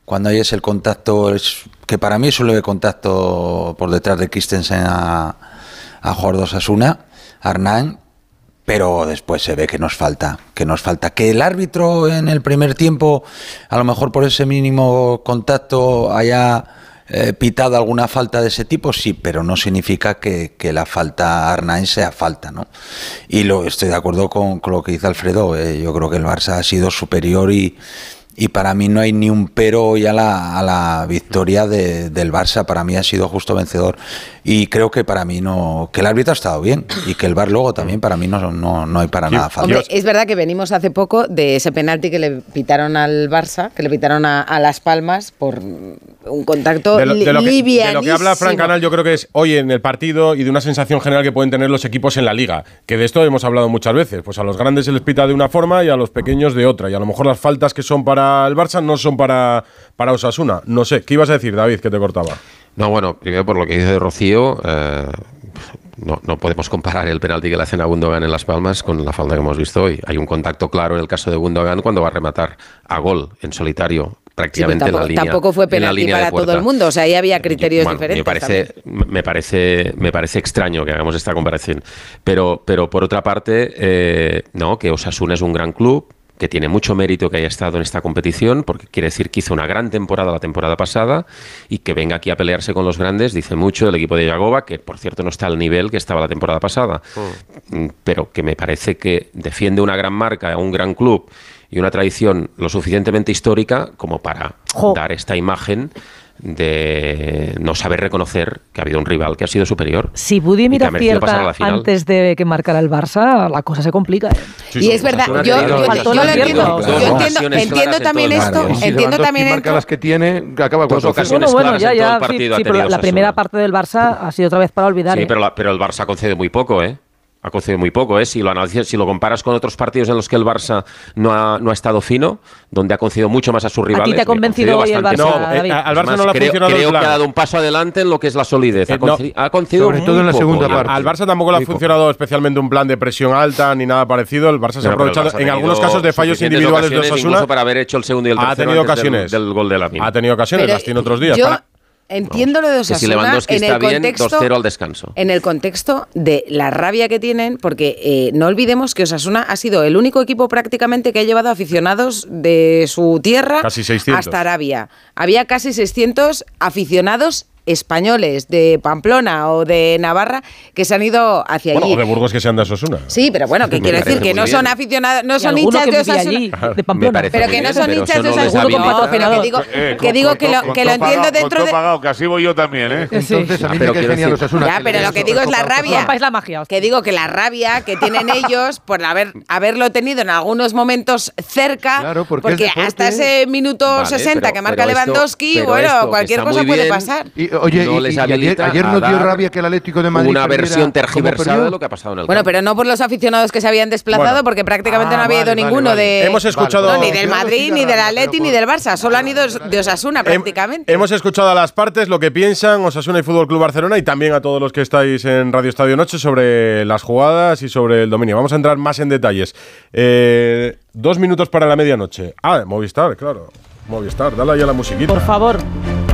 cuando hay ese contacto, es, que para mí suele haber contacto por detrás de Christensen a, a jugador de Osasuna, Hernán, pero después se ve que nos falta, que nos falta. Que el árbitro en el primer tiempo, a lo mejor por ese mínimo contacto, haya eh, pitado alguna falta de ese tipo, sí, pero no significa que, la falta Arnain sea falta, ¿no? Y lo estoy de acuerdo con, con lo que dice Alfredo. eh, yo creo que el Barça ha sido superior y, y para mí no hay ni un pero hoy a la, a la victoria de- del Barça. Para mí ha sido justo vencedor. Y creo que para mí no. que el árbitro ha estado bien. Y que el Bar luego también para mí no, no, no hay para nada falta. Hombre, es verdad que venimos hace poco de ese penalti que le pitaron al Barça, que le pitaron a, a Las Palmas por un contacto De lo, de lo que, de lo que habla Frank livianísimo. Canal, yo creo que es hoy en el partido y de una sensación general que pueden tener los equipos en la liga. Que de esto hemos hablado muchas veces. Pues a los grandes se les pita de una forma y a los pequeños de otra. Y a lo mejor las faltas que son para el Barça no son para, para Osasuna. No sé. ¿Qué ibas a decir, David, que te cortaba? No, bueno, primero por lo que dice Rocío, eh, no, no podemos comparar el penalti que le hacen a Gundogan en Las Palmas con la falta que hemos visto hoy. Hay un contacto claro en el caso de Gundogan cuando va a rematar a gol en solitario Sí, pero prácticamente en la tampoco, línea. tampoco fue en la penalti para todo el mundo, o sea, ahí había criterios Bueno, diferentes. Me parece, me parece, me parece extraño que hagamos esta comparación. Pero, pero por otra parte, eh, no, que Osasuna es un gran club que tiene mucho mérito que haya estado en esta competición, porque quiere decir que hizo una gran temporada la temporada pasada y que venga aquí a pelearse con los grandes, dice mucho del equipo de Yagoba, que por cierto no está al nivel que estaba la temporada pasada, Mm, pero que me parece que defiende una gran marca, un gran club y una tradición lo suficientemente histórica como para dar esta imagen de no saber reconocer que ha habido un rival que ha sido superior. Si Budi y que mira ha merecido pasar a cierta la final. antes de que marcara el Barça, la cosa se complica. ¿eh? y es verdad, yo, yo, yo, Faltó yo el lo entiendo, yo entiendo, entiendo también esto, entiendo también marca esto. las que tiene, acaba con Dos ocasiones Bueno, bueno, claras ya, en todo ya, el partido sí, pero la, primera parte del Barça ha sido otra vez para olvidar. Sí, ¿eh? pero, la- pero el Barça ha concedido muy poco, ¿eh? Ha concedido muy poco, ¿eh? Si lo, analizas- si lo comparas con otros partidos en los que el Barça no ha, no ha estado fino, donde ha concedido mucho más a sus rivales. te ha convencido hoy el bastante Barça. David? eh, al Barça más, no le ha creo, funcionado el creo que ha dado un paso adelante en lo que es la solidez. Ha, Eh, no. ha concedido Sobre muy todo en la poco. segunda parte. Al Barça tampoco le ha funcionado especialmente un plan de presión alta ni nada parecido. El Barça se ha aprovechado Barça ha en algunos casos de fallos individuales de ocasiones Osasuna. para haber hecho el segundo y el ha tercero tenido antes del- ocasiones. del gol de la Ha tenido ocasiones, Pero las tiene otros días. yo Para- entiendo lo de Que si Osasuna Lewandowski en está el bien, contexto 2-0 al descanso. en el contexto de la rabia que tienen, porque eh, no olvidemos que Osasuna ha sido el único equipo prácticamente que ha llevado aficionados de su tierra Casi 600. hasta Arabia. Había casi 600 aficionados españoles de Pamplona o de Navarra que se han ido hacia Bueno, allí. o de Burgos que sean de Osasuna. Sí, pero bueno, que quiero decir que no son aficionados, no son hinchas de Osasuna. allí, de Pamplona. Me parece Pero que no son pero hinchas de Osasuna, pero que digo, Eh, que digo con que lo, con que lo entiendo dentro de... pagado, que así voy yo también, ¿eh? Entonces, a mí Pero. Ya, pero lo que digo es la rabia. Rompáis la magia. Que digo que la rabia que tienen [laughs] ellos por haber haberlo tenido en algunos momentos cerca, porque es hasta ese minuto Vale, 60 pero- que marca Lewandowski, bueno, cualquier cosa puede pasar. Oye, No y- les y ayer, nos dio rabia que el Atlético de Madrid Una versión tergiversada de lo que ha pasado en el Bueno, campo. pero no por los aficionados que se habían desplazado, Bueno. porque prácticamente Ah, no había ido vale, vale, ninguno vale. de Hemos escuchado- no, ni del Madrid, ni del Atleti, ni del Barça, solo han ido de Osasuna prácticamente. Hemos escuchado a las partes lo que piensan Osasuna y Fútbol Club Barcelona y también a todos los que estáis en Radio Estadio Noche sobre las jugadas y sobre el dominio. Vamos a entrar más en detalles. Eh, dos minutos para la medianoche. Ah, Movistar, claro. Movistar, dale ahí a la musiquita. Por favor.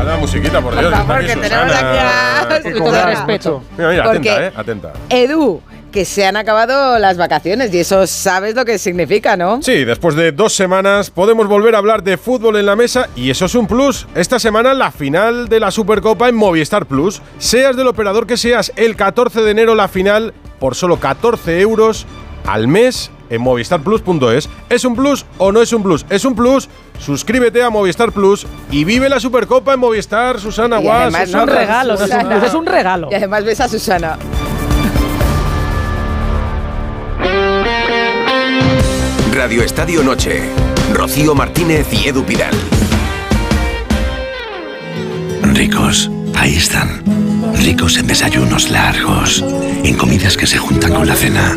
A la musiquita, por Dios. Por favor, que tenemos aquí a- con respeto. Mira, mira, Porque- atenta, eh, atenta. Edu, que se han acabado las vacaciones y eso sabes lo que significa, ¿no? Sí, después de dos semanas podemos volver a hablar de fútbol en la mesa y eso es un plus. Esta semana la final de la Supercopa en Movistar Plus. Seas del operador que seas, el 14 de enero la final por solo 14 euros al mes en movistarplus.es. ¿Es un plus o no es un plus? Es un plus. Suscríbete a Movistar Plus y vive la Supercopa en Movistar, Susana Y Guas. además, Es un no, regalo, no es un Susana. plus, es un regalo. Y además ves a Susana. Radio Estadio Noche. Rocío Martínez y Edu Pidal. Ricos, ahí están. Ricos en desayunos largos, en comidas que se juntan con la cena.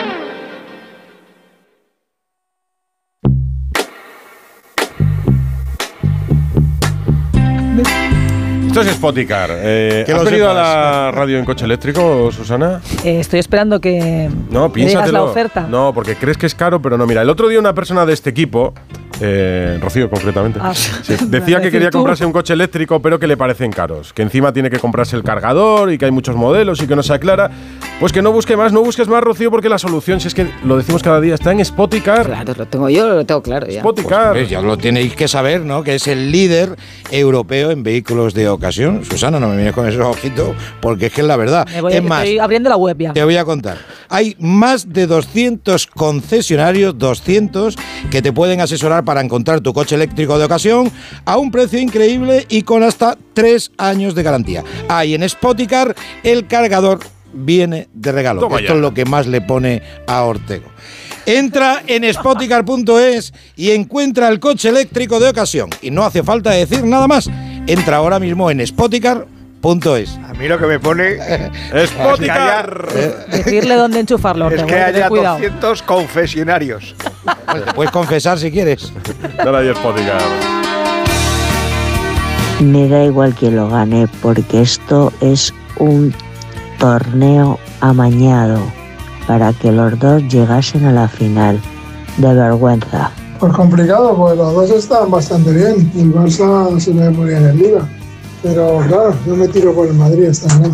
Esto es Spoticar. Eh, Que ¿Has venido a la radio en coche eléctrico, Susana? Eh, estoy esperando que No, me digas la oferta. No, porque crees que es caro, pero no. Mira, el otro día una persona de este equipo, eh, Rocío concretamente, Ah, sí, [laughs] decía que quería comprarse un coche eléctrico, pero que le parecen caros. Que encima tiene que comprarse el cargador y que hay muchos modelos y que no se aclara. Pues que no busque más, no busques más, Rocío, porque la solución, si es que lo decimos cada día, está en Spoticar. Claro, lo tengo yo, lo tengo claro ya. Spoticar. Pues ya lo tenéis que saber, ¿no? Que es el líder europeo en vehículos de ocasión. Susana, no me mires con esos ojitos, porque es que es la verdad. Me voy- es más, estoy abriendo la web ya. te voy a contar. Hay más de 200 concesionarios, 200, que te pueden asesorar para encontrar tu coche eléctrico de ocasión a un precio increíble y con hasta 3 años de garantía. Hay en Spoticar el cargador viene de regalo. Toma Esto ya. es lo que más le pone a Ortego. Entra en spoticar.es y encuentra el coche eléctrico de ocasión. Y no hace falta decir nada más. Entra ahora mismo en spoticar.es. A mí lo que me pone [laughs] Spoticar. Decirle dónde enchufarlo. es Ortego, que ten haya cuidado. 200 confesionarios. Te [laughs] puedes confesar si quieres. Ahí Spoticar. Me da igual que lo gane porque esto es un torneo amañado para que los dos llegasen a la final. De vergüenza. Pues complicado, pues los dos están bastante bien. El Barça se ve muy bien en Liga. Pero claro, yo me tiro por el Madrid esta vez.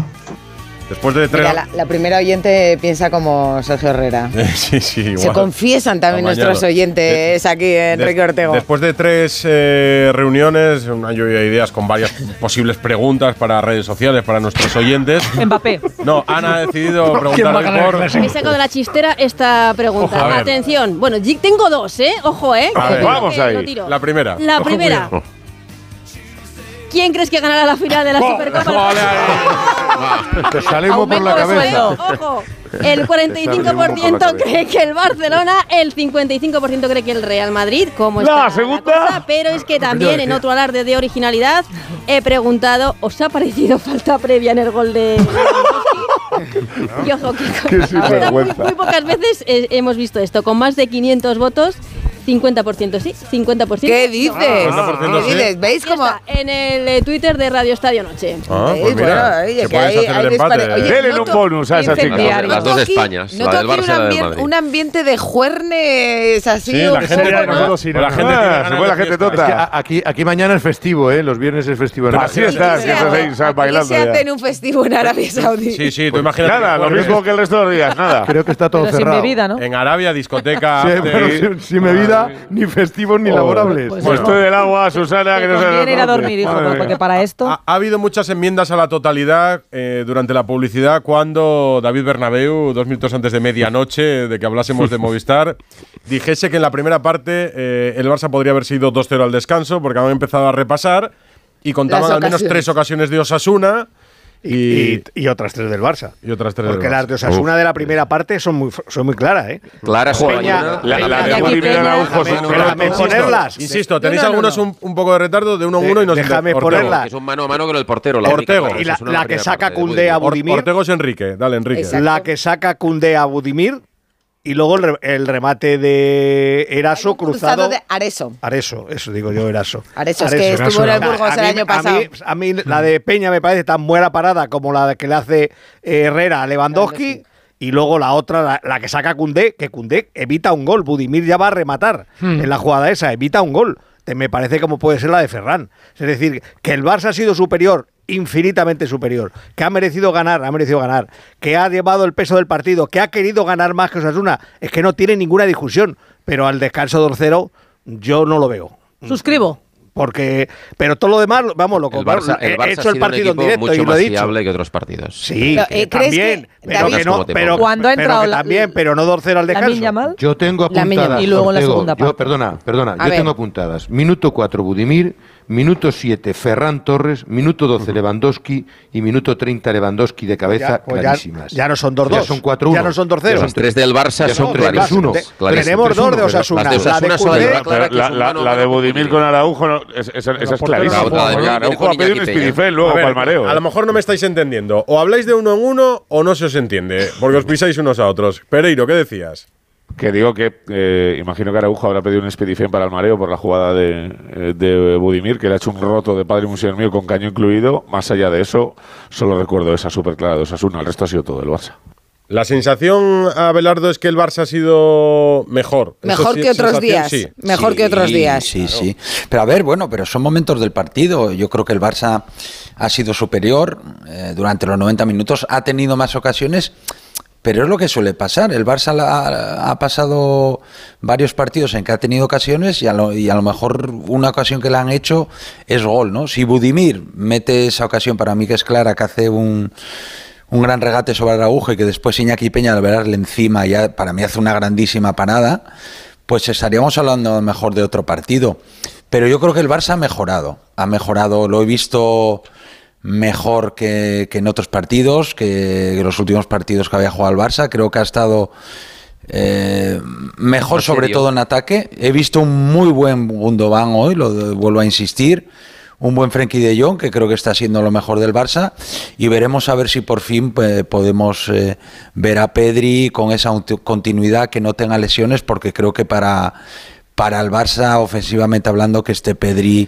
Después de tres. Mira, la, la primera oyente piensa como Sergio Herrera. [laughs] sí, sí, igual. Se confiesan también Amañado. nuestros oyentes aquí en Des- Enrique Ortego. Después de tres eh, reuniones, una lluvia de ideas con varias [laughs] posibles preguntas para redes sociales, para nuestros oyentes. Mbappé. No, Ana ha decidido [laughs] preguntar por. He sacado de la chistera esta pregunta. Atención. Bueno, Jig, tengo dos, ¿eh? Ojo, ¿eh? A ver. Vamos ahí. La primera. La Ojo, primera. ¿Quién crees que ganará la final de la Supercopa? Te sale humo por la cabeza. sueldo, Ojo. El 45% cree que el Barcelona, el 55% cree que el Real Madrid. ¿Cómo está La segunda. cosa? Pero es que también en otro alarde de originalidad he preguntado, ¿os ha parecido falta previa en el gol de [laughs] Y ojo, que Qué hasta muy, muy pocas veces eh, hemos visto esto. Con más de 500 votos, 50% sí, 50% ¿Qué dices? Ah, ¿Qué dices? ¿Veis cómo...? En el eh, Twitter de Radio Estadio Noche. Ah, pues mira, Bueno, oye, que que hay- hacer hay el empate. Oye, Denle un noto- bonus a esa chica. Incendiario. Las dos Españas, la noto del Barça y un, la del ambien- Madrid. un ambiente de juernes así. Sí, un la gente, poco, ya ¿no? nosotros sí, o la ¿no? gente Ah, se fue de la gente tota. Es que aquí, aquí mañana es festivo, ¿eh? Los viernes es festivo. en Así Arabia. está, ¿Qué si se eso hace? se está ¿Qué bailando se hace en un festivo en Arabia Saudí? Sí, sí, tú imagínate. Nada, lo jueves mismo que el resto de los días, nada. Creo que está todo Pero sin cerrado. bebida, ¿no? En Arabia, discoteca. Sí, sin, sin bebida, ni festivos ni laborables. Pues Pues no. del agua, Susana, que no se ir a dormir, hijo, Madre porque mía. para esto... Ha, ha habido muchas enmiendas a la totalidad eh, durante la publicidad cuando David Bernabeu, dos minutos antes de medianoche, de que hablásemos de [laughs] Movistar, dijese que en la primera parte eh, el Barça podría haber sido 2-0 al descanso porque habían empezado a repasar y contaban al menos tres ocasiones de Osasuna y, Y, y otras tres del Barça. y otras tres Porque del las de Osasuna de la primera parte son muy, son muy claras, ¿eh? Clara Peña- La, la de Iñaki Budimir Peña. Araujo, Déjame- ponerlas. Insisto, tenéis No, no, no, algunos no. Un, un poco de retardo de uno a uno y nos déjame ponerlas. Es un mano a mano con el portero. La Ortego. Y la, la que saca de Cundé a Budimir, Ortego es Enrique. Dale, Enrique. La que saca Cundé a Budimir y luego el, re- el remate de Eraso cruzado. de Areso. Areso, eso digo yo, Eraso. Areso, es que estuvo en el Burgos el A mí- año a pasado. mí, a mí la de Peña me parece tan buena parada como la que le hace eh, Herrera a Lewandowski. Y luego la otra, la, la que saca Cundé, que Cundé evita un gol. Budimir ya va a rematar Hmm. en la jugada esa, evita un gol. Me parece como puede ser la de Ferran. Es decir, que el Barça ha sido superior, infinitamente superior, que ha merecido ganar, ha merecido ganar, que ha llevado el peso del partido, que ha querido ganar más que Osasuna, es que no tiene ninguna discusión. Pero al descanso 2-0 yo no lo veo. Suscribo. Porque, pero todo lo demás, vamos, lo El comparo. Barça, el He Barça hecho ha sido el partido un en equipo directo mucho y lo más he dicho. fiable que otros partidos. Sí, Pero, eh, ¿crees también, que, pero David- que no, ¿Cómo te pero? Cuando ha pero entrado que la- también, pero no 2-0 al descanso. Yamal. Yo tengo apuntadas. Y luego la segunda yo- parte. perdona, perdona. A yo ver. tengo apuntadas. Minuto 4, Budimir. Minuto 7, Ferran Torres. Minuto 12, Lewandowski. Y minuto 30, Lewandowski de cabeza, Ya, pues clarísimas. ya no son 2-2. Ya son 4-1. Ya no son 2-0. Los tres del Barça Ya son son clarísimos. 3-1. De- clarísimos. tenemos dos de 3-1, Osasuna. La de Osasuna la de con Budimir con Araujo, no, esa, esa es clarísima. Araujo con ha pedido un espidifel A luego ver, para el mareo. A lo mejor no me estáis entendiendo. O habláis de uno en uno o no se os entiende. Porque os pisáis unos a otros. Pereiro, ¿qué decías? Que digo que eh, imagino que Araujo habrá pedido un expedición para el mareo por la jugada de, eh, de Budimir, que le ha hecho un roto de padre museo mío con caño incluido. Más allá de eso, solo recuerdo esa super clara de Osasuna. El resto ha sido todo el Barça. La sensación, Abelardo, es que el Barça ha sido mejor. Mejor que otros días. sí. Mejor que otros días. Sí, sí. Pero a ver, bueno, pero son momentos del partido. Yo creo que el Barça ha sido superior eh, durante los 90 minutos, ha tenido más ocasiones, pero es lo que suele pasar. El Barça ha pasado varios partidos en que ha tenido ocasiones y a, lo, mejor una ocasión que le han hecho es gol, ¿no? Si Budimir mete esa ocasión para mí que es clara, que hace un un gran regate sobre Araujo y que después Iñaki Peña al verle encima ya para mí hace una grandísima panada, pues estaríamos hablando mejor de otro partido. Pero yo creo que el Barça ha mejorado, ha mejorado, lo he visto mejor que, que en otros partidos, que, que los últimos partidos que había jugado el Barça, creo que ha estado eh, mejor sobre todo en ataque. He visto un muy buen Gundogan hoy, lo de- vuelvo a insistir. Un buen Frenkie de Jong, que creo que está siendo lo mejor del Barça. Y veremos a ver si por fin pues, podemos eh, ver a Pedri con esa continuidad, que no tenga lesiones, porque creo que para, para el Barça, ofensivamente hablando, que este Pedri.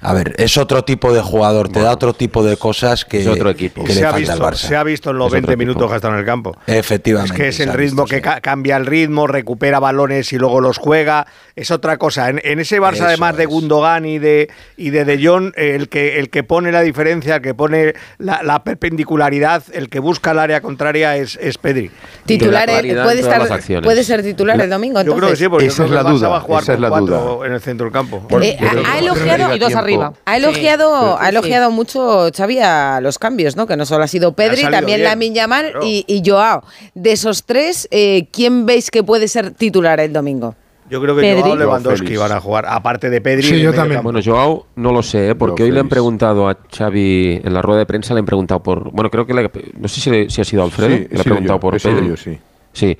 A ver, es otro tipo de jugador, te da otro tipo de cosas que, que Y le se, ha falta al visto, Barça. se ha visto en los Es otro 20 tipo. minutos que ha estado en el campo. Efectivamente. Es que es el ritmo visto, que sí. cambia el ritmo, recupera balones y luego los juega. Es otra cosa. En, en ese Barça, Eso además de Gundogan y de, y de De Jong, el que, el que pone la diferencia, el que pone la, la perpendicularidad, el que busca el área contraria es, es Pedri. Titular, eh, puede, estar, puede ser titular el domingo, Yo creo que sí, porque Esa es la duda, va a jugar esa es la duda. en el centro del campo. Eh, ha, ha elogiado Y dos arriba. Ha elogiado, ha elogiado mucho Xavi a los cambios, ¿no? Que no solo ha sido Pedri, también bien, Lamin Yamal claro. y, y Joao. De esos tres, eh, ¿quién veis que puede ser titular el domingo? Yo creo que Pedri. Joao Lewandowski van a jugar, aparte de Pedri. Sí, yo también. Bueno, Joao no lo sé, ¿eh? porque hoy le han preguntado a Xavi en la rueda de prensa, le han preguntado por. Bueno, creo que le- no sé si, le- si ha sido Alfredo, Sí, le ha preguntado yo, por Pedri. yo, sí. Sí.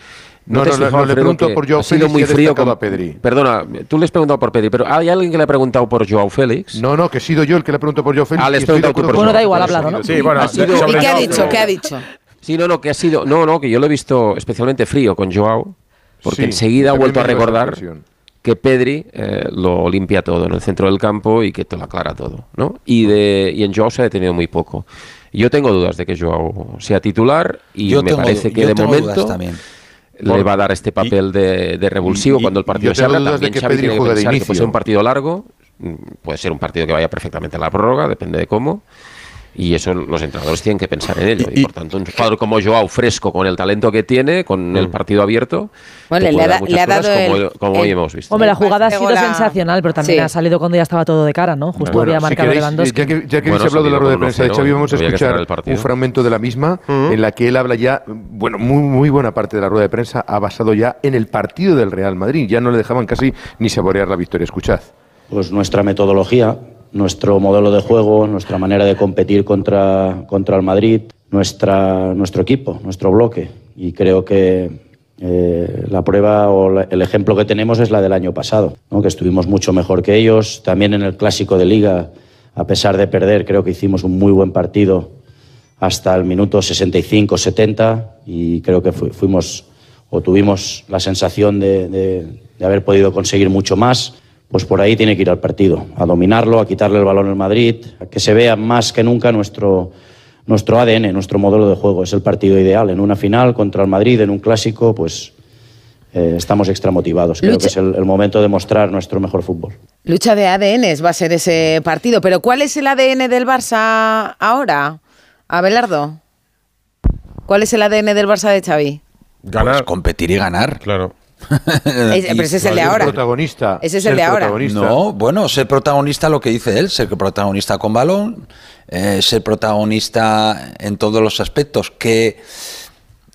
No, no, no, fijado, no, le pregunto que por Joao ha sido Félix muy frío con a Pedri. Perdona, tú le has preguntado por Pedri, pero hay alguien que le ha preguntado por Joao Félix. No, no, que he sido yo el que le pregunto por Joao Félix. Ah, le y has preguntado tú por Bueno, da igual, ha hablado, ¿no? Sí, bueno, Ha ¿Y qué ha dicho? ¿Qué ha dicho? Sí, no, no, que ha sido. No, no, que yo lo he visto especialmente frío con Joao, porque Sí, enseguida ha vuelto a recordar que Pedri eh, lo limpia todo en el centro del campo y que te lo aclara todo, ¿no? Y, de, y en Joao se ha detenido muy poco. Yo tengo dudas de que Joao sea titular y Yo me tengo- parece que yo de tengo momento dudas también. Le va a dar este papel de, de revulsivo y- cuando el partido se abra. También que Xavi Pedri tiene que juegue de pensar que puede ser un partido largo, mm, puede ser un partido que vaya perfectamente a la prórroga, depende de cómo. Y eso los entrenadores tienen que pensar en ello. Y, por tanto, un jugador como Joao, fresco, con el talento que tiene, con el partido abierto, Bueno, le ha da- le dado como, el- como el- hoy hemos visto. Hombre, la jugada ha sido sensacional, pero también Sí. ha salido cuando ya estaba todo de cara, ¿no? Justo Bueno, había si marcado queréis, Lewandowski. ya que, ya que habéis hablado de la rueda de prensa de 1-0, Xavi, vamos a escuchar un fragmento de la misma en la que él habla ya, bueno, muy, muy buena parte de la rueda de prensa ha basado ya en el partido del Real Madrid. Ya no le dejaban casi ni saborear la victoria. Escuchad. pues nuestra metodología, nuestro modelo de juego, nuestra manera de competir contra, contra el Madrid, nuestra, nuestro equipo, nuestro bloque. Y creo que eh, la prueba o el ejemplo que tenemos es la del año pasado, que estuvimos mucho mejor que ellos. También en el clásico de liga, a pesar de perder, creo que hicimos un muy buen partido hasta el minuto 65-70 y creo que fu- fuimos o tuvimos la sensación de, de- de haber podido conseguir mucho más. Pues por ahí tiene que ir al partido, a dominarlo, a quitarle el balón al Madrid, a que se vea más que nunca nuestro, nuestro ADN, nuestro modelo de juego. Es el partido ideal. En una final contra el Madrid, en un clásico, pues eh, estamos extramotivados. Creo Lucha- que es el, el momento de mostrar nuestro mejor fútbol. Lucha de ADNs va a ser ese partido. Pero ¿cuál es el ADN del Barça ahora? Abelardo. ¿Cuál es el ADN del Barça de Xavi? Pues competir y ganar. Claro. [laughs] Es- pero ese es el de ahora. protagonista. Ese es el de ahora. No, bueno, ser protagonista lo que dice él, ser protagonista con balón, eh, ser protagonista en todos los aspectos, que,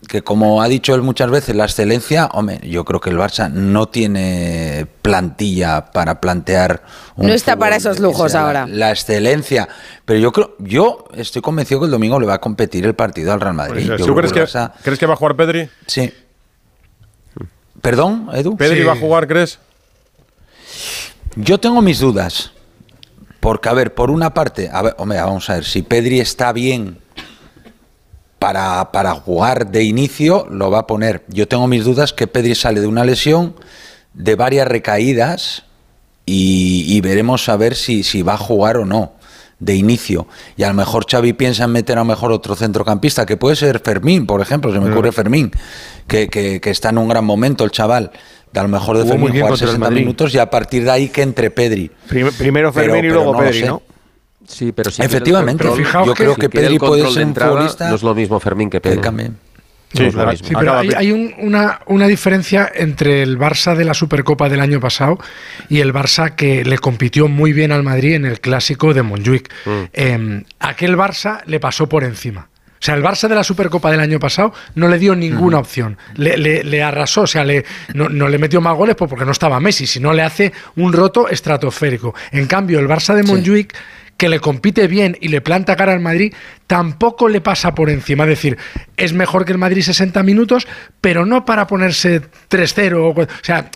que como ha dicho él muchas veces, la excelencia, hombre, yo creo que el Barça no tiene plantilla para plantear un No está para esos lujos la- ahora. La, excelencia, pero yo creo, yo estoy convencido que el domingo le va a competir el partido al Real Madrid. Yo ¿Tú creo crees que que, el Barça- crees que va a jugar Pedri? Sí. ¿Perdón, Edu? ¿Pedri Sí. va a jugar, crees? Yo tengo mis dudas. Porque, a ver, por una parte, a ver, hombre, vamos a ver, si Pedri está bien para, para jugar de inicio lo va a poner. Yo tengo mis dudas que Pedri sale de una lesión, de varias recaídas y, y veremos a ver si, si va a jugar o no de inicio. Y a lo mejor Xavi piensa en meter a lo mejor otro centrocampista, que puede ser Fermín, por ejemplo, se me ocurre Fermín, que, que- que está en un gran momento el chaval. De a lo mejor de Jugó Fermín bien jugar contra el 60 Madrid. minutos y a partir de ahí que entre Pedri. primero Pero- Fermín y pero luego no Pedri. ¿no? Sí, pero si Efectivamente, yo que- creo si que Pedri puede ser un entrada, futbolista No es lo mismo Fermín que Pedri. Sí, No es lo claro. mismo. Sí, pero hay, Pi- hay un- una, una diferencia entre el Barça de la Supercopa del año pasado y el Barça que le compitió muy bien al Madrid en el clásico de Montjuic. Eh, aquel Barça le pasó por encima. O sea, el Barça de la Supercopa del año pasado no le dio ninguna opción. Le, le- le arrasó, o sea, le, no, no le metió más goles pues porque no estaba Messi, sino le hace un roto estratosférico. En cambio, el Barça de Montjuic que le compite bien y le planta cara al Madrid, tampoco le pasa por encima. Es decir, es mejor que el Madrid 60 minutos, pero no para ponerse 3-0. O, o sea,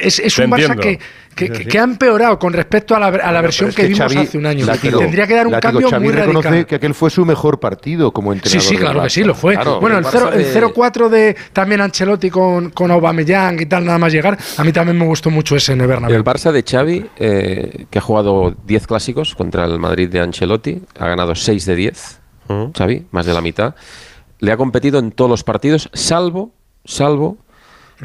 es, es un Barça que, que- que- que ha empeorado con respecto a la, a la versión que, vimos Xavi- hace un año. Látigo- Tendría que dar un Látigo, cambio Xavi muy reconoce radical. que aquel fue su mejor partido como Sí, entrenador. sí, del claro que sí, lo fue. Claro, bueno, el, el de- 0-4 de también Ancelotti con, con Aubameyang y tal, nada más llegar, a mí también me gustó mucho ese en el Bernabéu. El Barça de Xavi, eh, que ha jugado 10 clásicos contra el Madrid de Ancelotti, ha ganado 6 de 10, Xavi, más de la mitad. Le ha competido en todos los partidos, salvo, salvo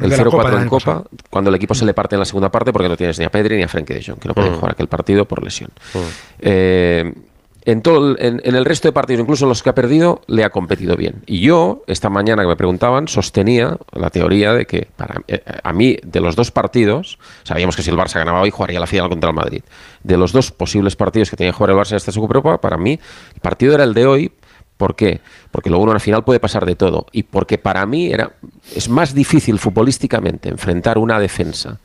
el De la Copa 0-4 del en Copa, cuando el equipo se le parte en la segunda parte porque no tienes ni a Pedri ni a Frenkie de Jong, que no pueden Mm. jugar aquel partido por lesión. Eh, en, todo en, en el resto de partidos, incluso los que ha perdido, le ha competido bien. Y yo, esta mañana que me preguntaban, sostenía la teoría de que para eh, a mí, de los dos partidos, sabíamos que si el Barça ganaba hoy, jugaría la final contra el Madrid. De los dos posibles partidos que tenía que jugar el Barça en esta Supercopa, para mí, el partido era el de hoy. ¿Por qué? Porque luego en una final puede pasar de todo. Y porque para mí era, es más difícil futbolísticamente enfrentar una defensa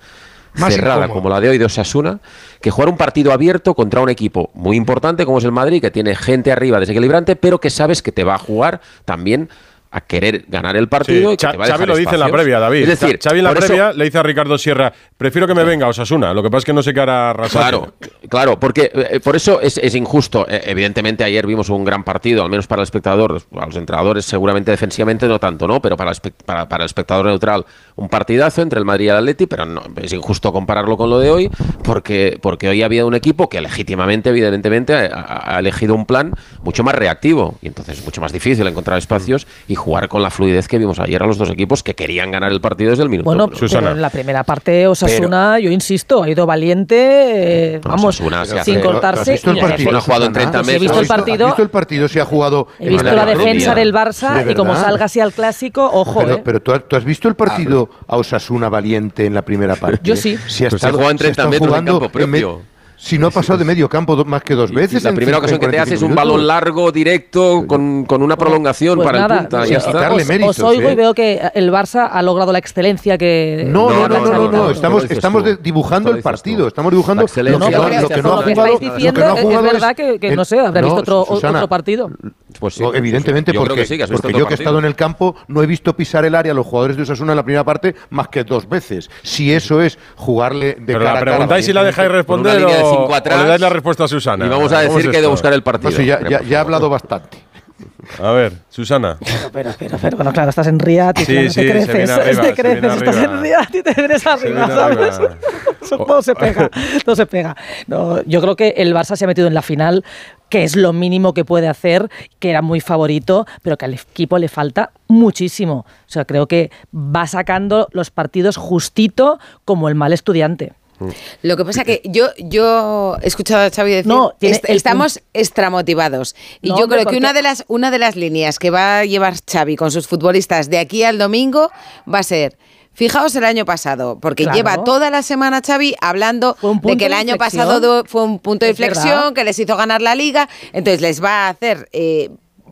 Más cerrada incómodo. como la de hoy de Osasuna que jugar un partido abierto contra un equipo muy importante como es el Madrid, que tiene gente arriba desequilibrante, pero que sabes que te va a jugar también a querer ganar el partido Sí, y que Cha- te va a Xavi lo dice en la previa, David. Es decir, Xavi en la eso- previa le dice a Ricardo Sierra, prefiero que me venga Osasuna. Lo que pasa es que no sé qué hará. Claro, claro, porque eh, por eso es, es injusto. Eh, evidentemente ayer vimos un gran partido, al menos para el espectador, a los entrenadores seguramente defensivamente no tanto, ¿no? Pero para el, para, para el espectador neutral un partidazo entre el Madrid y el Atleti, pero no, es injusto compararlo con lo de hoy porque, porque hoy había un equipo que legítimamente, evidentemente, ha, ha elegido un plan mucho más reactivo y entonces es mucho más difícil encontrar espacios y jugar con la fluidez que vimos ayer a los dos equipos que querían ganar el partido desde el minuto. Bueno, pero en la primera parte Osasuna, yo insisto, ha ido valiente, eh, vamos, Osasuna sin hace- cortarse. ¿Has visto el y- partido? Ha jugado en 30 Pues he metros. visto el ¿Has partido, visto el partido? Se ha jugado. he visto la defensa del Barça De y como salga así al clásico, ojo, Pero, eh. pero ¿tú, has, tú has visto el partido a Osasuna valiente en la primera [laughs] parte? Yo sí. Si ha Pues se estado- juega en si ha 30 estado metros en jugando campo en me- propio. si no ha pasado de medio campo do- más que dos veces. la primera ocasión que te hace es 45 un balón largo, directo, con, con una prolongación Pues para nada, el punta. ya está. os, os oigo y veo que el Barça ha logrado la excelencia que... No, no, no, no, no, no, estamos, estamos dibujando el partido, estamos dibujando lo que, no, ha lo que jugado. estáis lo que diciendo, es verdad que, no sé, habrá visto otro partido. Pues sí, No, evidentemente, yo porque, que sí, que porque yo que he estado en el campo no he visto pisar el área a los jugadores de Osasuna en la primera parte más que dos veces. Si eso es jugarle de Pero cara la a cara, preguntáis si la dejáis responder línea de o, cinco o atrás. le dais la respuesta a Susana. Y vamos a ¿Cómo decir es que hay de buscar el partido. No sé, ya, ya- ya he hablado bastante. A ver, Susana. Pero, pero, pero, bueno, claro, estás en Riad y Sí, claro, sí, te creces, arriba, te creces, estás en Riad y te vienes arriba, ¿sabes? arriba. Todo se pega, todo se pega. No, yo creo que el Barça se ha metido en la final, que es lo mínimo que puede hacer, que era muy favorito, pero que al equipo le falta muchísimo. O sea, creo que va sacando los partidos justito como el mal estudiante. Lo que pasa que yo, yo he escuchado a Xavi decir No, est- estamos extramotivados. Y No, yo creo que una de las una de las líneas que va a llevar Xavi con sus futbolistas de aquí al domingo va a ser Fijaos el año pasado, porque Claro. lleva toda la semana Xavi hablando de que el año pasado do- fue un punto de inflexión, que les hizo ganar la liga, entonces les va a hacer eh,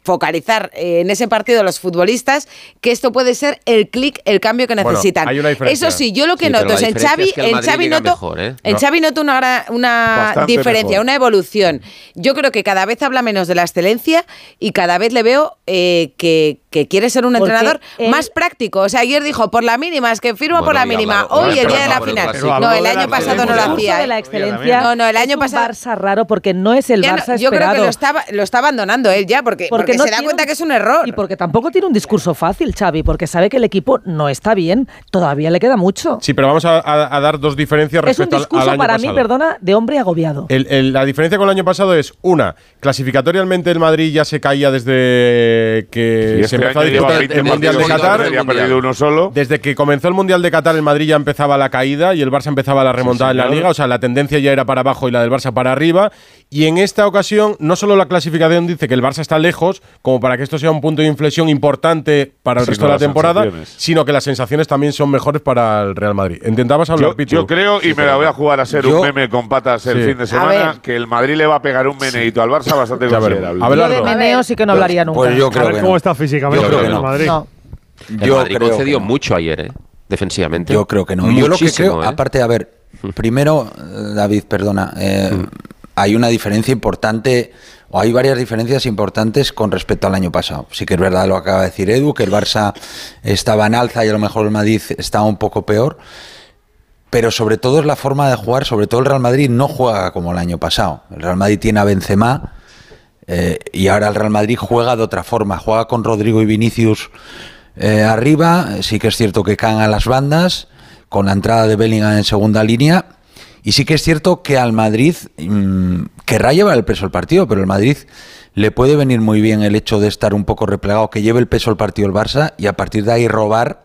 focalizar eh, en ese partido a los futbolistas que esto puede ser el clic, el cambio que Bueno, necesitan. hay una diferencia. Eso sí, yo lo que Sí, noto es en Xavi, es que el en Xavi noto, mejor, ¿eh? en No. Xavi noto una, una diferencia, mejor. una evolución. Yo creo que cada vez habla menos de la excelencia y cada vez le veo eh, que, que quiere ser un Porque entrenador él- más práctico. O sea, ayer dijo, por la mínima, es que firmo Bueno, por la mínima. Hoy, el hablaba día de la el final. No, el año pasado no lo hacía. de la ¿eh? excelencia No, no, el es año un pasado- Barça raro porque no es el Ya no, Barça yo creo esperado. que lo estaba, lo está abandonando él ya, porque, Porque porque se da cuenta un- que es un error. Y porque tampoco tiene un discurso fácil, Xavi, porque sabe que el equipo no está bien, todavía le queda mucho. Sí, pero vamos a, a- a dar dos diferencias Es un respecto al- al, discurso año para pasado. mí, perdona, de hombre agobiado. El- el- la diferencia con el año pasado es, una, clasificatorialmente el Madrid ya se caía desde que Y se este empezó a año lleva disputar 20 el Mundial de Qatar. seguidos y ha perdido uno solo. Desde que comenzó el Mundial de Qatar, el Madrid ya empezaba la caída y el Barça empezaba la remontada en la. Liga. O sea, la tendencia ya era para abajo y la del Barça para arriba. Y en esta ocasión, no solo la clasificación dice que el Barça está lejos, como para que esto sea un punto de inflexión importante para el Sino resto de la temporada, sino que las sensaciones también son mejores para el Real Madrid. Intentabas hablar, Yo, Pitu. yo creo, y me la voy a jugar a ser Yo- un meme con patas el Sí. fin de semana, que el Madrid le va a pegar un meneito al Barça bastante considerable. A ver, Yo de meneo sí que no hablaría nunca. Pues yo creo a ver que cómo no. está físicamente Yo creo el que no. Madrid. No. El Yo Madrid creo concedió que no. mucho ayer, ¿eh? Defensivamente. Yo creo que no. Yo lo que creo, ¿eh? aparte, a ver, primero, eh, David, perdona, eh, hay una diferencia importante, o hay varias diferencias importantes con respecto al año pasado. Sí que es verdad lo acaba de decir Edu, que el Barça estaba en alza y a lo mejor el Madrid estaba un poco peor. Pero sobre todo es la forma de jugar, sobre todo el Real Madrid no juega como el año pasado. El Real Madrid tiene a Benzema eh, y ahora el Real Madrid juega de otra forma. Juega con Rodrigo y Vinicius eh, arriba. Sí que es cierto que caen a las bandas con la entrada de Bellingham en segunda línea. Y sí que es cierto que al Madrid mm, querrá llevar el peso al partido, pero el Madrid le puede venir muy bien el hecho de estar un poco replegado, que lleve el peso al partido el Barça y a partir de ahí robar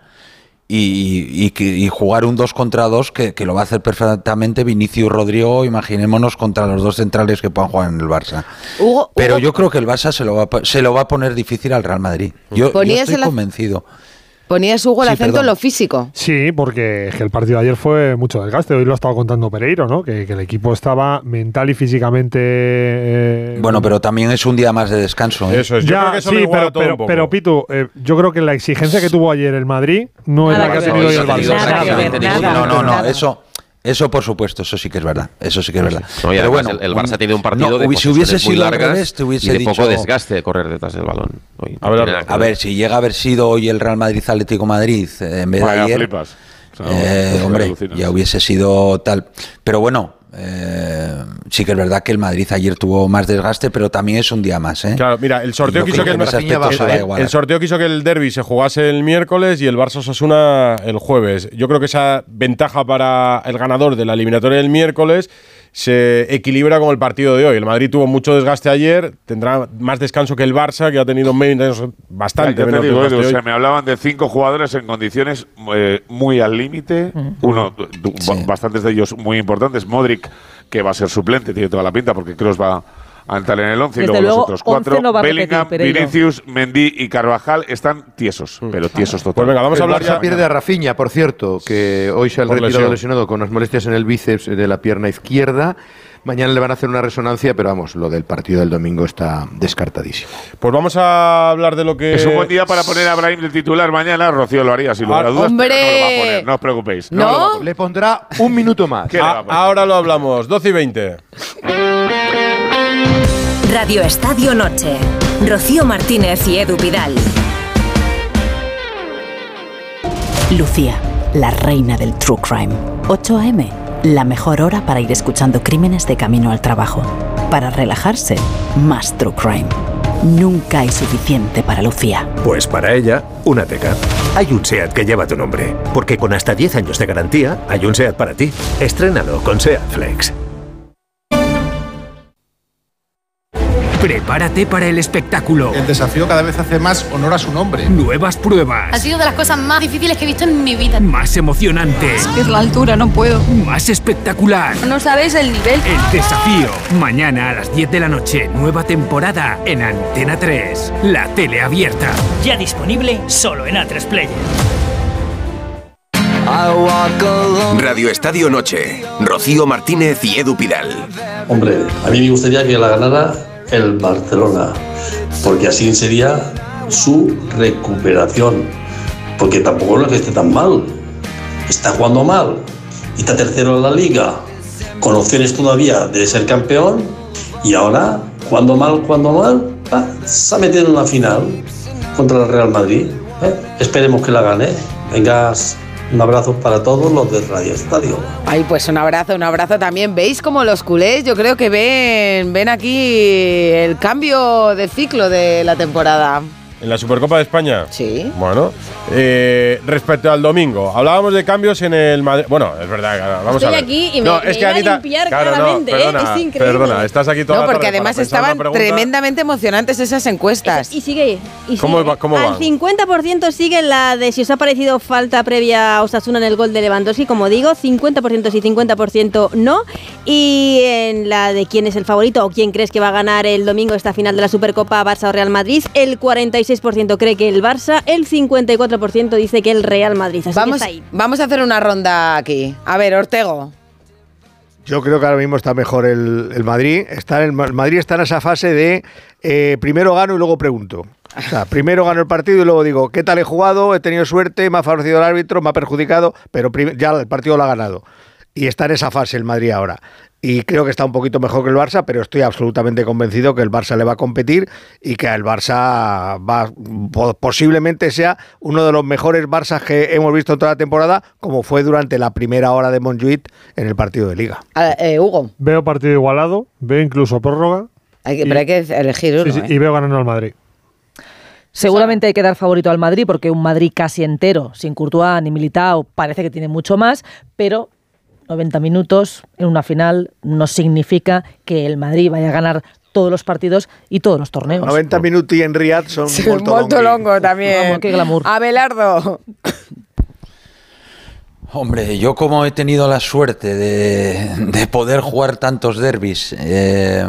y, y que- y jugar un 2 contra 2 que, que lo va a hacer perfectamente Vinicius Rodrigo, imaginémonos contra los dos centrales que puedan jugar en el Barça. Hugo, Pero Hugo, yo creo que el Barça se lo va, se lo va a poner difícil al Real Madrid. Yo, estoy convencido. Ponías Hugo el Sí, acento en lo físico. Sí, porque es que el partido de ayer fue mucho desgaste. Hoy lo ha estado contando Pereiro, ¿no? Que, que el equipo estaba mental y físicamente. eh, Bueno, pero también es un día más de descanso. ¿eh? Eso es. Yo ya, creo que eso sí, pero, todo pero, un poco. pero, Pitu, eh, yo creo que la exigencia que tuvo ayer el Madrid no es la que ha tenido hoy el Barça. no, no, no, eso, eso por supuesto, eso sí que es verdad. Eso sí que es verdad. No, Pero bueno, el, el Barça tiene un partido no, de si hubiese muy sido al largas revés, te hubiese y de dicho poco desgaste de correr detrás del balón. Hoy no A ver, nada que A ver. ver, si llega a haber sido hoy el Real Madrid Atlético Madrid eh, en vez de Vaya, ayer, flipas. Eh, hombre, ya hubiese sido tal. Pero bueno, eh, sí que es verdad que el Madrid ayer tuvo más desgaste, pero también es un día más. ¿eh? Claro, mira, el sorteo quiso que, el- el- el sorteo quiso que el derby se jugase el miércoles y el Barça Osasuna el jueves. Yo creo que esa ventaja para el ganador de la eliminatoria del miércoles se equilibra con el partido de hoy. El Madrid tuvo mucho desgaste ayer, tendrá más descanso que el Barça, que ha tenido menos, bastante Ya menos digo, desgaste o hoy. sea, me hablaban de cinco jugadores en condiciones eh, muy al límite. Uno, bastantes de ellos muy importantes. Modric, que va a ser suplente, tiene toda la pinta porque Kroos va a entrar en el 11 y Desde luego los luego, otros 11 cuatro. no va a repetir, Bellingham, Pereiro. Vinicius, Mendy y Carvajal están tiesos, pero tiesos total. Pues venga, vamos a el hablar Barça ya. pierde a Rafinha, por cierto, que hoy se ha retirado lesión. lesionado con unas molestias en el bíceps de la pierna izquierda. Mañana le van a hacer una resonancia, pero vamos, lo del partido del domingo está descartadísimo. Pues vamos a hablar de lo que. Es un buen día para poner a Brahim de titular mañana. Rocío lo haría, sin lugar a dudas. ¡Hombre! pero no lo va a poner, no os preocupéis. ¿No? lo va a poner. Le pondrá un minuto más. ¿Qué le va a Ah, poner? ahora lo hablamos, 12 y 20. Radio Estadio Noche. Rocío Martínez y Edu Pidal. Lucía, la reina del True Crime. 8 a.m., la mejor hora para ir escuchando crímenes de camino al trabajo. Para relajarse, más True Crime. Nunca hay suficiente para Lucía. Pues para ella, una teca. Hay un SEAT que lleva tu nombre, porque con hasta 10 años de garantía, hay un SEAT para ti. Estrénalo con SEAT Flex. Prepárate para el espectáculo. El desafío cada vez hace más honor a su nombre. Nuevas pruebas. Ha sido de las cosas más difíciles que he visto en mi vida. Más emocionantes. Es la altura, no puedo. Más espectacular. No sabéis el nivel. El desafío. Mañana a las 10 de la noche, nueva temporada en Antena 3. La tele abierta. Ya disponible solo en A3 Player. Radio Estadio Noche. Rocío Martínez y Edu Pidal. Hombre, a mí me gustaría que la ganara el Barcelona, porque así sería su recuperación, porque tampoco es que esté tan mal, está jugando mal, está tercero en la liga, con opciones todavía de ser campeón, y ahora, jugando mal, jugando mal, pa, se ha metido en una final contra el Real Madrid. ¿eh? Esperemos que la gane. Vengas, Un abrazo para todos los de Radio Estadio. Ay, pues un abrazo, un abrazo también. ¿Veis como los culés? Yo creo que ven, ven aquí el cambio de ciclo de la temporada. ¿En la Supercopa de España? Sí. Bueno, eh, respecto al domingo, hablábamos de cambios en el Madrid. Bueno, es verdad, vamos Estoy a ver. aquí y me- me iba a limpiar claro, no, claramente, ¿eh? perdona, Es increíble. Perdona, estás aquí toda No, la porque tarde además estaban tremendamente emocionantes esas encuestas. Y sigue. Y ¿Cómo sigue. va- cómo Al van? 50% sigue la de si os ha parecido falta previa a Osasuna en el gol de Lewandowski, como digo, 50% sí, 50% no. Y en la de quién es el favorito o quién crees que va a ganar el domingo esta final de la Supercopa Barça o Real Madrid, el 46% cree que el Barça, el 54% dice que el Real Madrid. Así Vamos, que está ahí. vamos a hacer una ronda aquí. A ver, Ortego. Yo creo que ahora mismo está mejor el, el Madrid. Está en el, el Madrid está en esa fase de eh, primero gano y luego pregunto. O sea, [laughs] primero gano el partido y luego digo, ¿qué tal he jugado? He tenido suerte, me ha favorecido el árbitro, me ha perjudicado, pero ya el partido lo ha ganado. Y está en esa fase el Madrid ahora. Y creo que está un poquito mejor que el Barça, pero estoy absolutamente convencido que el Barça le va a competir y que el Barça va po- posiblemente sea uno de los mejores Barças que hemos visto en toda la temporada, como fue durante la primera hora de Montjuic en el partido de Liga. Ah, eh, Hugo. Veo partido igualado, veo incluso prórroga. Hay que, Y- pero hay que elegir uno. Sí, sí, ¿eh? y veo ganando al Madrid. Seguramente hay que dar favorito al Madrid porque un Madrid casi entero, sin Courtois ni Militao, parece que tiene mucho más, pero 90 minutos en una final no significa que el Madrid vaya a ganar todos los partidos y todos los torneos. 90 minuti en Riyadh son Sí, molto molto longhi. longo también. Vamos, qué glamour. Abelardo. Hombre, yo como he tenido la suerte de, de poder jugar tantos derbis, eh,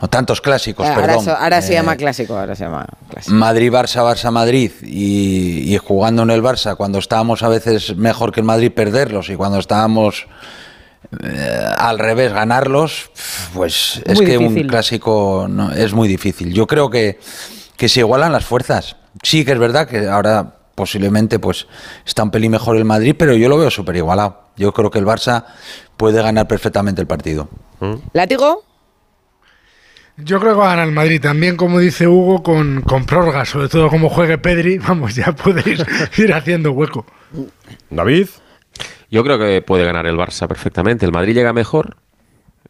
o tantos clásicos, ahora, perdón. so- ahora se eh, llama clásico, ahora se llama. Madrid-Barça, Barça-Madrid y, y jugando en el Barça cuando estábamos a veces mejor que el Madrid perderlos y cuando estábamos eh, al revés ganarlos, pues es Muy que un clásico no, es muy difícil. Yo creo que, que se igualan las fuerzas. Sí que es verdad que ahora posiblemente pues está un pelín mejor el Madrid, pero yo lo veo súper igualado. Yo creo que el Barça puede ganar perfectamente el partido. ¿Látigo? Yo creo que va a ganar el Madrid también, como dice Hugo, con, con prórroga, sobre todo como juegue Pedri, [laughs] vamos, ya podéis [laughs] ir haciendo hueco. David. Yo creo que puede ganar el Barça perfectamente. El Madrid llega mejor.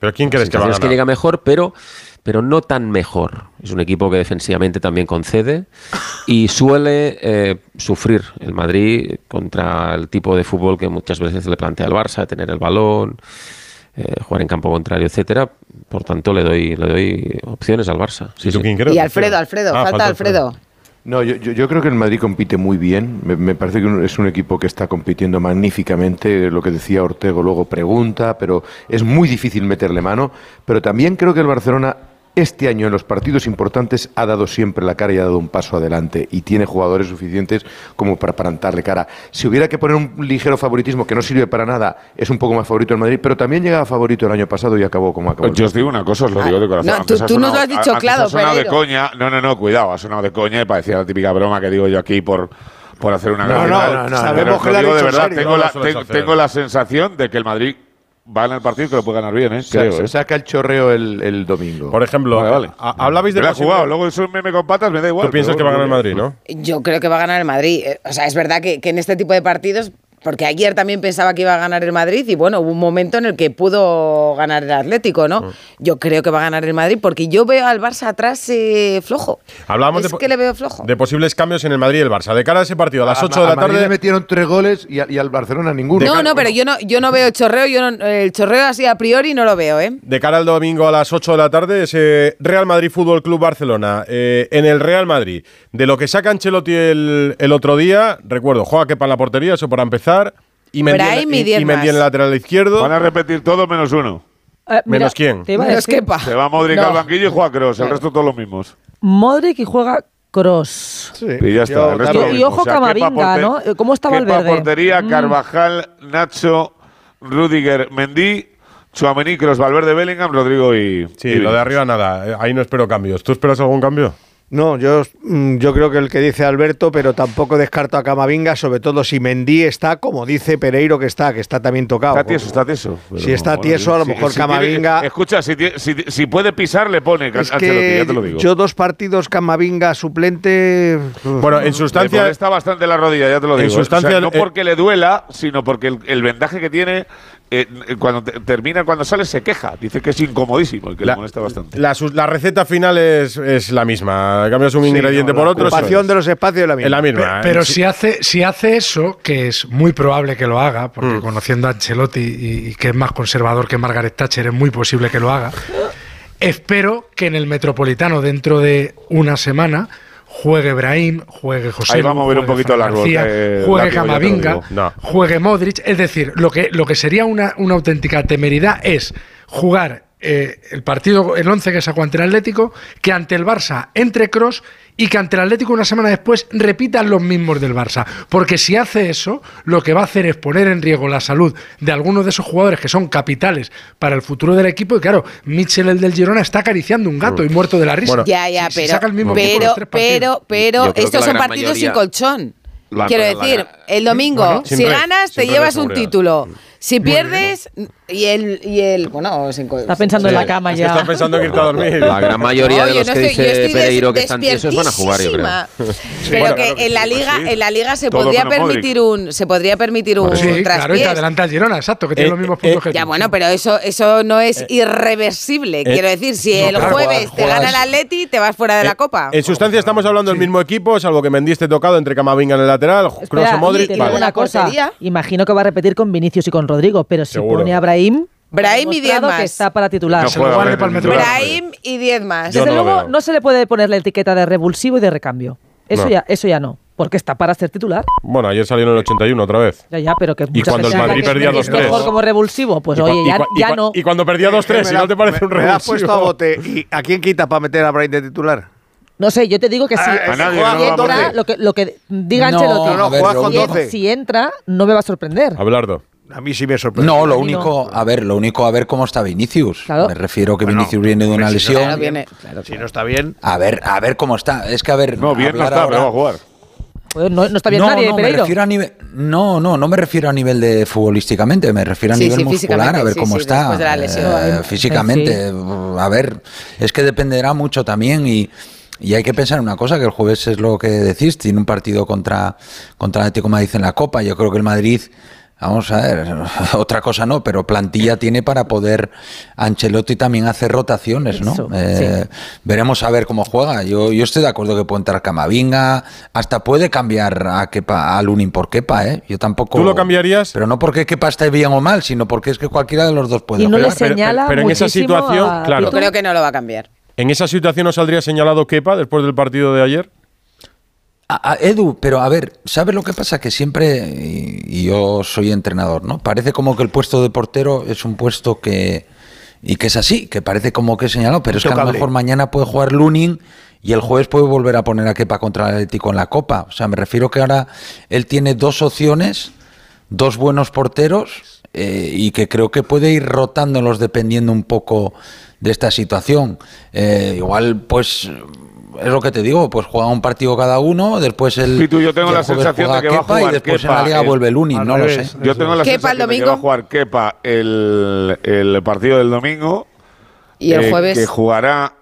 ¿Pero quién crees que va a es que llega mejor, pero, pero no tan mejor. Es un equipo que defensivamente también concede y suele eh, sufrir el Madrid contra el tipo de fútbol que muchas veces le plantea el Barça, tener el balón, eh, jugar en campo contrario, etcétera. Por tanto, le doy, le doy opciones al Barça. Sí, sí. Y Alfredo, Alfredo, Ah, falta Alfredo. No, yo, yo- yo creo que el Madrid compite muy bien. Me, me parece que es un equipo que está compitiendo magníficamente. Lo que decía Ortego luego pregunta, pero es muy difícil meterle mano. Pero también creo que el Barcelona este año en los partidos importantes ha dado siempre la cara y ha dado un paso adelante y tiene jugadores suficientes como para plantarle cara. Si hubiera que poner un ligero favoritismo que no sirve para nada, es un poco más favorito el Madrid, pero también llegaba favorito el año pasado y acabó como acabó. Yo os digo una cosa, os lo digo de corazón. no, tú- tú nos lo has dicho claro, ha sonado de coña. No, no, no, cuidado, ha sonado de coña y parecía la típica broma que digo yo aquí por, por hacer una No, y no, no, no, sabemos os que digo de verdad, serio. tengo, No la, tengo la sensación de que el Madrid va en el partido y que lo puede ganar bien, ¿eh? Creo, sa- ¿eh? Saca el chorreo el, el domingo. Por ejemplo, Vale, vale. a- hablabais de Me la posible- jugado, luego es un meme con patas, me da igual. Tú piensas pero que va a ganar el Madrid, ¿no? Yo creo que va a ganar el Madrid. Eh, O sea, es verdad que, que en este tipo de partidos, porque ayer también pensaba que iba a ganar el Madrid y bueno, hubo un momento en el que pudo ganar el Atlético, ¿no? Yo creo que va a ganar el Madrid porque yo veo al Barça atrás eh, flojo. Hablábamos es de, que le veo flojo. de posibles cambios en el Madrid y el Barça. De cara a ese partido, a las A- 8 de la tarde. le metieron tres goles y, a- y al Barcelona ninguno. No, no, pero yo no, yo no veo chorreo, yo no- el chorreo así a priori no lo veo, ¿eh? De cara al domingo a las 8 de la tarde, ese Real Madrid Fútbol Club Barcelona. Eh, en el Real Madrid, de lo que saca Ancelotti el, el otro día, recuerdo, juega Kepa en la portería, eso para empezar. Y Mendy, en- y y- Mendy en el lateral izquierdo. Van a repetir todo menos uno. Eh, mira, ¿Menos quién? te iba a Menos decir, Kepa. Se va Modric No. al banquillo y juega Kroos, el resto todos los mismos. Modric y juega Cross. Y ya está. el resto Y- ojo Kepa Camavinga, ¿no? ¿Cómo está Kepa Valverde? portería, Mm. Carvajal, Nacho, Rudiger, Mendy, Chouameni, Kroos, Valverde, Bellingham, Rodrigo y... Sí, y lo de arriba nada. eh, Ahí no espero cambios. ¿Tú esperas algún cambio? No, yo, mm, yo creo que el que dice Alberto, pero tampoco descarto a Camavinga, sobre todo si Mendí está, como dice Pereiro que está, que está también tocado. Está tieso, está tieso. Si está tieso, a lo mejor Camavinga. Escucha, si, si, puede pisar, le pone. Es que. Yo dos partidos Camavinga suplente. Bueno, en sustancia. está bastante la rodilla, ya te lo digo. ¿eh? En sustancia, no porque le duela, sino porque el vendaje que tiene eh, eh, cuando termina, cuando sale, se queja. Dice que es incomodísimo que le molesta bastante. La, receta final es, es, la misma. Cambias un sí, ingrediente por otro. La ocupación de los espacios es la misma. ¿eh? Pero, si, hace, si hace eso, que es muy probable que lo haga, porque mm. conociendo a Ancelotti y que es más conservador que Margaret Thatcher, es muy posible que lo haga. Espero que en el Metropolitano, dentro de una semana, juegue Brahim, juegue José. Ahí vamos a ver un poquito. García, eh, juegue Camavinga, juegue Modric. Es decir, lo que, lo que sería una, una auténtica temeridad es jugar eh, el partido, el 11 que sacó ante el Atlético, que ante el Barça entre Cross y que ante el Atlético una semana después repitan los mismos del Barça. Porque si hace eso, lo que va a hacer es poner en riesgo la salud de algunos de esos jugadores que son capitales para el futuro del equipo. Y claro, Michel, el del Girona, está acariciando un gato y muerto de la risa. Bueno, ya, ya, pero, saca el mismo pero, pero, pero, pero, estos son partidos sin colchón. Quiero decir, el domingo, si ganas, te llevas un título. Si pierdes y el, y el bueno, Está pensando en la cama ya. Está pensando en irte a dormir. La gran mayoría de los no que dice Pereiro que están tiesos van a jugar, yo creo. [laughs] Pero que en la pues liga, en la liga se podría permitir un se podría permitir pues un sí, Claro, y te adelanta el Girona, exacto, que tiene eh, los mismos puntos eh, que Ya bueno, pero eso eso no es eh, irreversible. Eh, Quiero decir, si el jueves te gana el Atleti, te vas fuera de la copa. En sustancia estamos hablando del mismo equipo, salvo que Mendy esté tocado entre Camavinga en el lateral, Cross Modric, Imagino que va a repetir con Vinicius y con Rodrigo, pero si Seguro. pone a Brahim, Brahim y 10 más. que está para titular. No juega, Brahim, Brahim y 10 más. Desde no luego no se le puede poner la etiqueta de revulsivo y de recambio. Eso, no. ya, eso ya no. Porque está para ser titular. Bueno, ayer salió en el 81 otra vez. Ya, ya, pero que Y cuando el Madrid perdía 2-3. mejor como revulsivo, pues oye, ya, ya, no. Y cuando perdía 2-3, si no te parece un revulsivo. Me has puesto a bote. ¿Y a quién quita para meter a Brahim de titular? No sé, yo te digo que si, entra, lo que, lo que diga no, Ancelotti, no, si, entra, no me va a sorprender. Abelardo. A mí sí me sorprende. No, lo único, a ver, lo único a ver cómo está Vinicius. Me refiero que Vinicius viene de una lesión. No si no está bien. A ver, a ver cómo está. Es que a ver. No, bien no está, ahora, va a jugar. No, está bien no, nadie, no, Pereiro. me refiero a nivel, no, no, no me refiero a nivel de futbolísticamente, me refiero a nivel muscular, a ver cómo está eh, ¿eh? físicamente. A ver, es que dependerá mucho también y, y hay que pensar en una cosa, que el jueves es lo que decís, tiene un partido contra, contra el Atlético Madrid en la Copa. Yo creo que el Madrid vamos a ver, [laughs] otra cosa no, pero plantilla tiene para poder Ancelotti también hacer rotaciones, ¿no? Eh. Veremos a ver cómo juega. Yo, yo estoy de acuerdo que puede entrar Camavinga, hasta puede cambiar a Kepa, a Lunin por Kepa, ¿eh? Yo tampoco. ¿Tú lo cambiarías? Pero no porque Kepa esté bien o mal, sino porque es que cualquiera de los dos puede. Y no pero, le señala pero, en esa situación, claro. Yo creo que no lo va a cambiar. ¿En esa situación no saldría señalado Kepa después del partido de ayer? A, Edu, pero a ver, ¿sabes lo que pasa? Que siempre, y, yo soy entrenador, ¿no? Parece como que el puesto de portero es un puesto que. Y que es así, que parece como que señaló, pero es que a lo mejor mañana puede jugar Lunin y el jueves puede volver a poner a Kepa contra el Atlético en la Copa. O sea, me refiero que ahora él tiene dos opciones, dos buenos porteros eh, y que creo que puede ir rotándolos dependiendo un poco de esta situación. Eh, igual, pues es lo que te digo, pues juega un partido cada uno, después el. Sí, tú, yo tengo la sensación de que va a jugar y después la liga el, vuelve el Uni, no lo sé. Yo tengo la sensación domingo. de que va a jugar Kepa el, el partido del domingo. Y el eh, jueves. Que jugará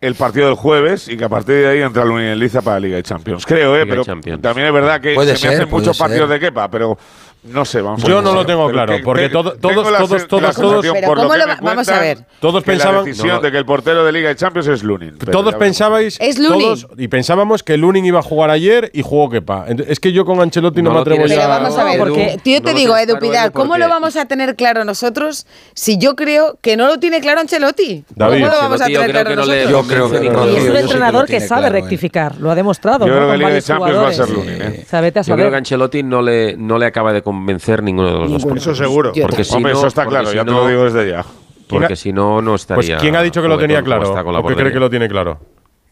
el partido del jueves y que a partir de ahí entra el Uni en Liza para la Liga de Champions. Creo, ¿eh? Pero también es verdad que se me hacen muchos partidos de Kepa, pero no sé, vamos Yo no lo tengo claro, porque todo, todos, la, todos, todos, todos, pero ¿cómo vamos a ver. Todos pensaban. De que el portero de Liga de Champions es Lunin. Todos pensabais. Es Lunin. Todos, y pensábamos que Lunin iba a jugar ayer y jugó Kepa. Es que yo con Ancelotti no, me atrevo ya. Pero vamos a ver, porque yo te digo, Edu Pidal, ¿cómo lo vamos a tener claro nosotros si yo creo que no lo tiene claro Ancelotti? David, ¿Cómo lo vamos a tener claro nosotros? Y es un entrenador que sabe rectificar, lo ha demostrado. Yo creo que Liga de Champions va a ser Lunin. ¿eh? Yo creo que Ancelotti no le acaba de convencer ninguno de los Ninguno. dos. Eso seguro. Porque Hombre, eso está claro, ya te lo digo desde ya. Porque si no, no pues, estaría. Pues ¿quién ha dicho que lo tenía claro? ¿O que cree que lo tiene claro?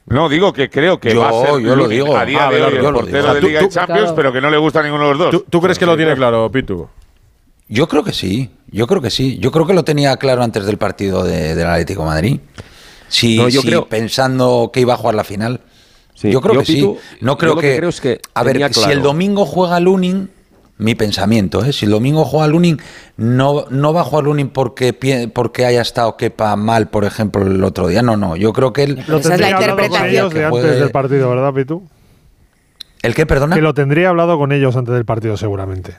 No, digo que creo que Yo- lo digo. a día de hoy el lo de Champions, pero que no le gusta a ninguno de los dos. ¿Tú, crees que lo tiene claro, Pitu? Yo creo que sí, yo creo que sí. Yo creo que lo tenía claro antes del partido del Atlético Madrid. Sí, yo creo- pensando que iba a jugar la final. Sí, yo creo yo, que sí. No creo que creo es que A ver, si el domingo juega Lunin, mi pensamiento, ¿eh? si el domingo juega Lunin, no, no va a jugar Lunin porque, porque haya estado Kepa mal, por ejemplo, el otro día. No, no. Yo creo que él. Lo tendría hablado con ellos de antes del partido, ¿verdad, Pitu? ¿El qué, perdona? Que lo tendría hablado con ellos antes del partido, seguramente.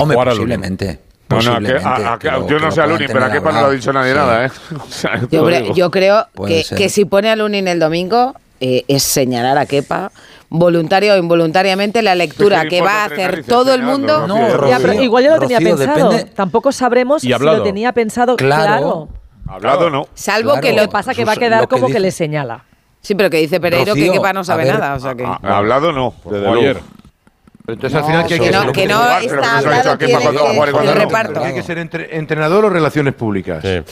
Hombre, jugara posiblemente. No, no, que- posiblemente, a- a- que lo- yo no sé a Lunin, pero a Kepa no le ha dicho nadie Sí. nada, ¿eh? [laughs] O sea, te Yo, creo que, que si pone a Lunin el domingo eh, es señalar a Kepa voluntario o involuntariamente la lectura que va a hacer todo el mundo. Ya, pero igual yo lo tenía Rocío, pensado. depende- Tampoco sabremos Y si lo tenía pensado. Claro. Claro. Hablado no. Salvo que Lo pasa que va a quedar como que le señala. Sí, pero que dice Pereiro Rocío, que Kepa no sabe ver, nada. O sea que... Hablado no, desde ayer. Entonces, al No, final, ¿qué hay que que no- hacer? que no está hablado, que- va a jugar y cuando el no. reparto. ¿Tiene que ser entre- entrenador o relaciones públicas? Eh,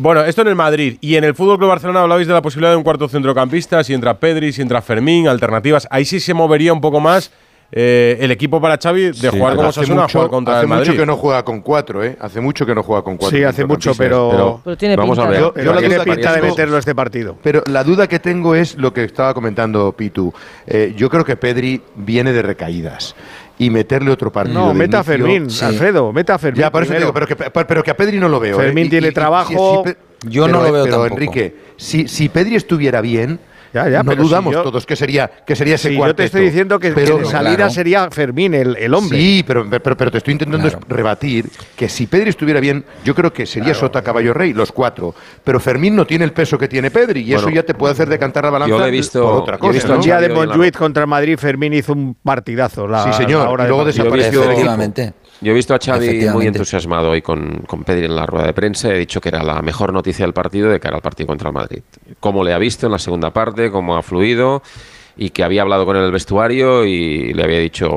bueno, esto en el Madrid. Y en el Fútbol Club Barcelona hablabais de la posibilidad de un cuarto centrocampista, si entra Pedri, si entra Fermín, alternativas. Ahí sí se movería un poco más eh, el equipo para Xavi de Sí, jugar como hace Osasuna a mucho- jugar contra hace el Madrid. mucho que no juega con cuatro, ¿eh? Hace mucho que no juega con cuatro. Sí, hace mucho, pero- Pero tiene vamos a pinta ver. Yo- yo lo la tiene duda que pinta de tengo- meterlo este partido. Pero la duda que tengo es lo que estaba comentando Pitu. Eh, yo creo que Pedri viene de recaídas. Y meterle otro partido. No, de meta a Fermín, Sí. Alfredo, meta a Fermín. Ya, por eso digo, pero que, pero que a Pedri no lo veo. ¿eh? Fermín Y- tiene y- y- trabajo. Yo pero, no lo veo Pero tampoco. Enrique, si, si Pedri estuviera bien, Ya, ya, no pero si dudamos yo- todos que sería, que sería ese Sí, yo te estoy diciendo que, que Pero- de salida Claro. sería Fermín el, el hombre. Sí, pero, pero, pero te estoy intentando rebatir que si Pedri estuviera bien, yo creo que sería Sota Caballo Rey, los cuatro. Pero Fermín no tiene el peso que tiene Pedri y eso ya te puede hacer decantar la balanza yo he visto- por otra yo he cosa. visto ¿no? El día de Montjuic contra Madrid, Fermín hizo un partidazo. La, Sí, señor, la hora y de luego partido. desapareció. Yo he visto a Xavi muy entusiasmado hoy con, con Pedri en la rueda de prensa. He dicho que era la mejor noticia del partido de cara al partido contra el Madrid. Cómo le ha visto en la segunda parte, cómo ha fluido y que había hablado con él en el vestuario y le había dicho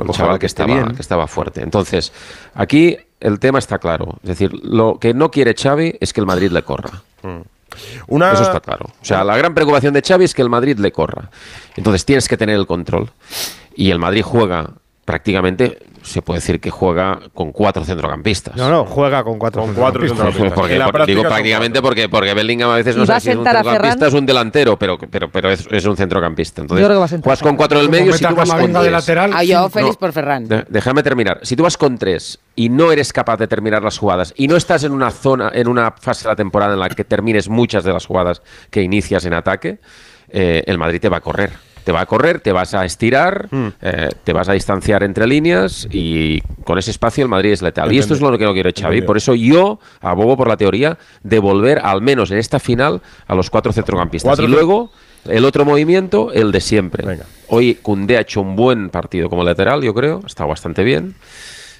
el chaval que estaba, bien. que estaba fuerte. Entonces, aquí el tema está claro. Es decir, lo que no quiere Xavi es que el Madrid le corra. Una- Eso está claro. O sea, la gran preocupación de Xavi es que el Madrid le corra. Entonces tienes que tener el control. Y el Madrid juega prácticamente, se puede decir que juega con cuatro centrocampistas. No, no, juega con cuatro. Con cuatro centrocampistas. Porque, En la porque- práctica digo prácticamente porque, porque Bellingham a veces ¿Y no va a sabe si es un sentar a centrocampista es un delantero, pero, pero, pero es, es un centrocampista. Entonces, Yo creo que va a sentar juegas a con cuatro del medio si tú vas con Camavinga de tres. lateral. Ah, yo feliz No. por Ferran. Déjame terminar. Si tú vas con tres y no eres capaz de terminar las jugadas y no estás en una zona, en una fase de la temporada en la que termines muchas de las jugadas que inicias en ataque, eh, el Madrid te va a correr. Te va a correr, te vas a estirar, eh, te vas a distanciar entre líneas y con ese espacio el Madrid es letal. Y esto es lo que no quiere Xavi. Entendido. Por eso yo abogo por la teoría de volver, al menos en esta final, a los cuatro centrocampistas. Cuatro y luego el otro movimiento, el de siempre. Venga. Hoy Cundé ha hecho un buen partido como lateral, yo creo, estado bastante bien,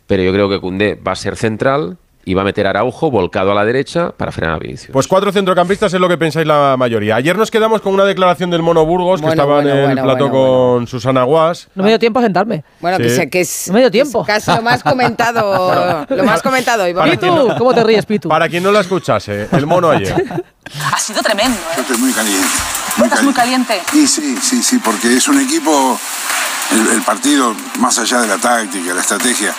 pero yo creo que Cundé va a ser central y va a meter a Araujo volcado a la derecha para frenar a Vinicius. Pues cuatro centrocampistas es lo que pensáis la mayoría. Ayer nos quedamos con una declaración del Mono Burgos, que Bueno, estaba bueno, en el bueno, plato bueno, con Susana Guas. No me dio tiempo a sentarme. Bueno, que, Sí. sé que es, No me dio tiempo. casi lo más comentado. [laughs] lo más comentado. quien Pitu, ¿cómo te ríes, Pitu? Para quien no la escuchase, el Mono [laughs] ayer. Ha sido tremendo, ¿eh? Estoy muy caliente. Estás muy caliente. Y sí, sí, sí, porque es un equipo, el, el partido, más allá de la táctica, la estrategia,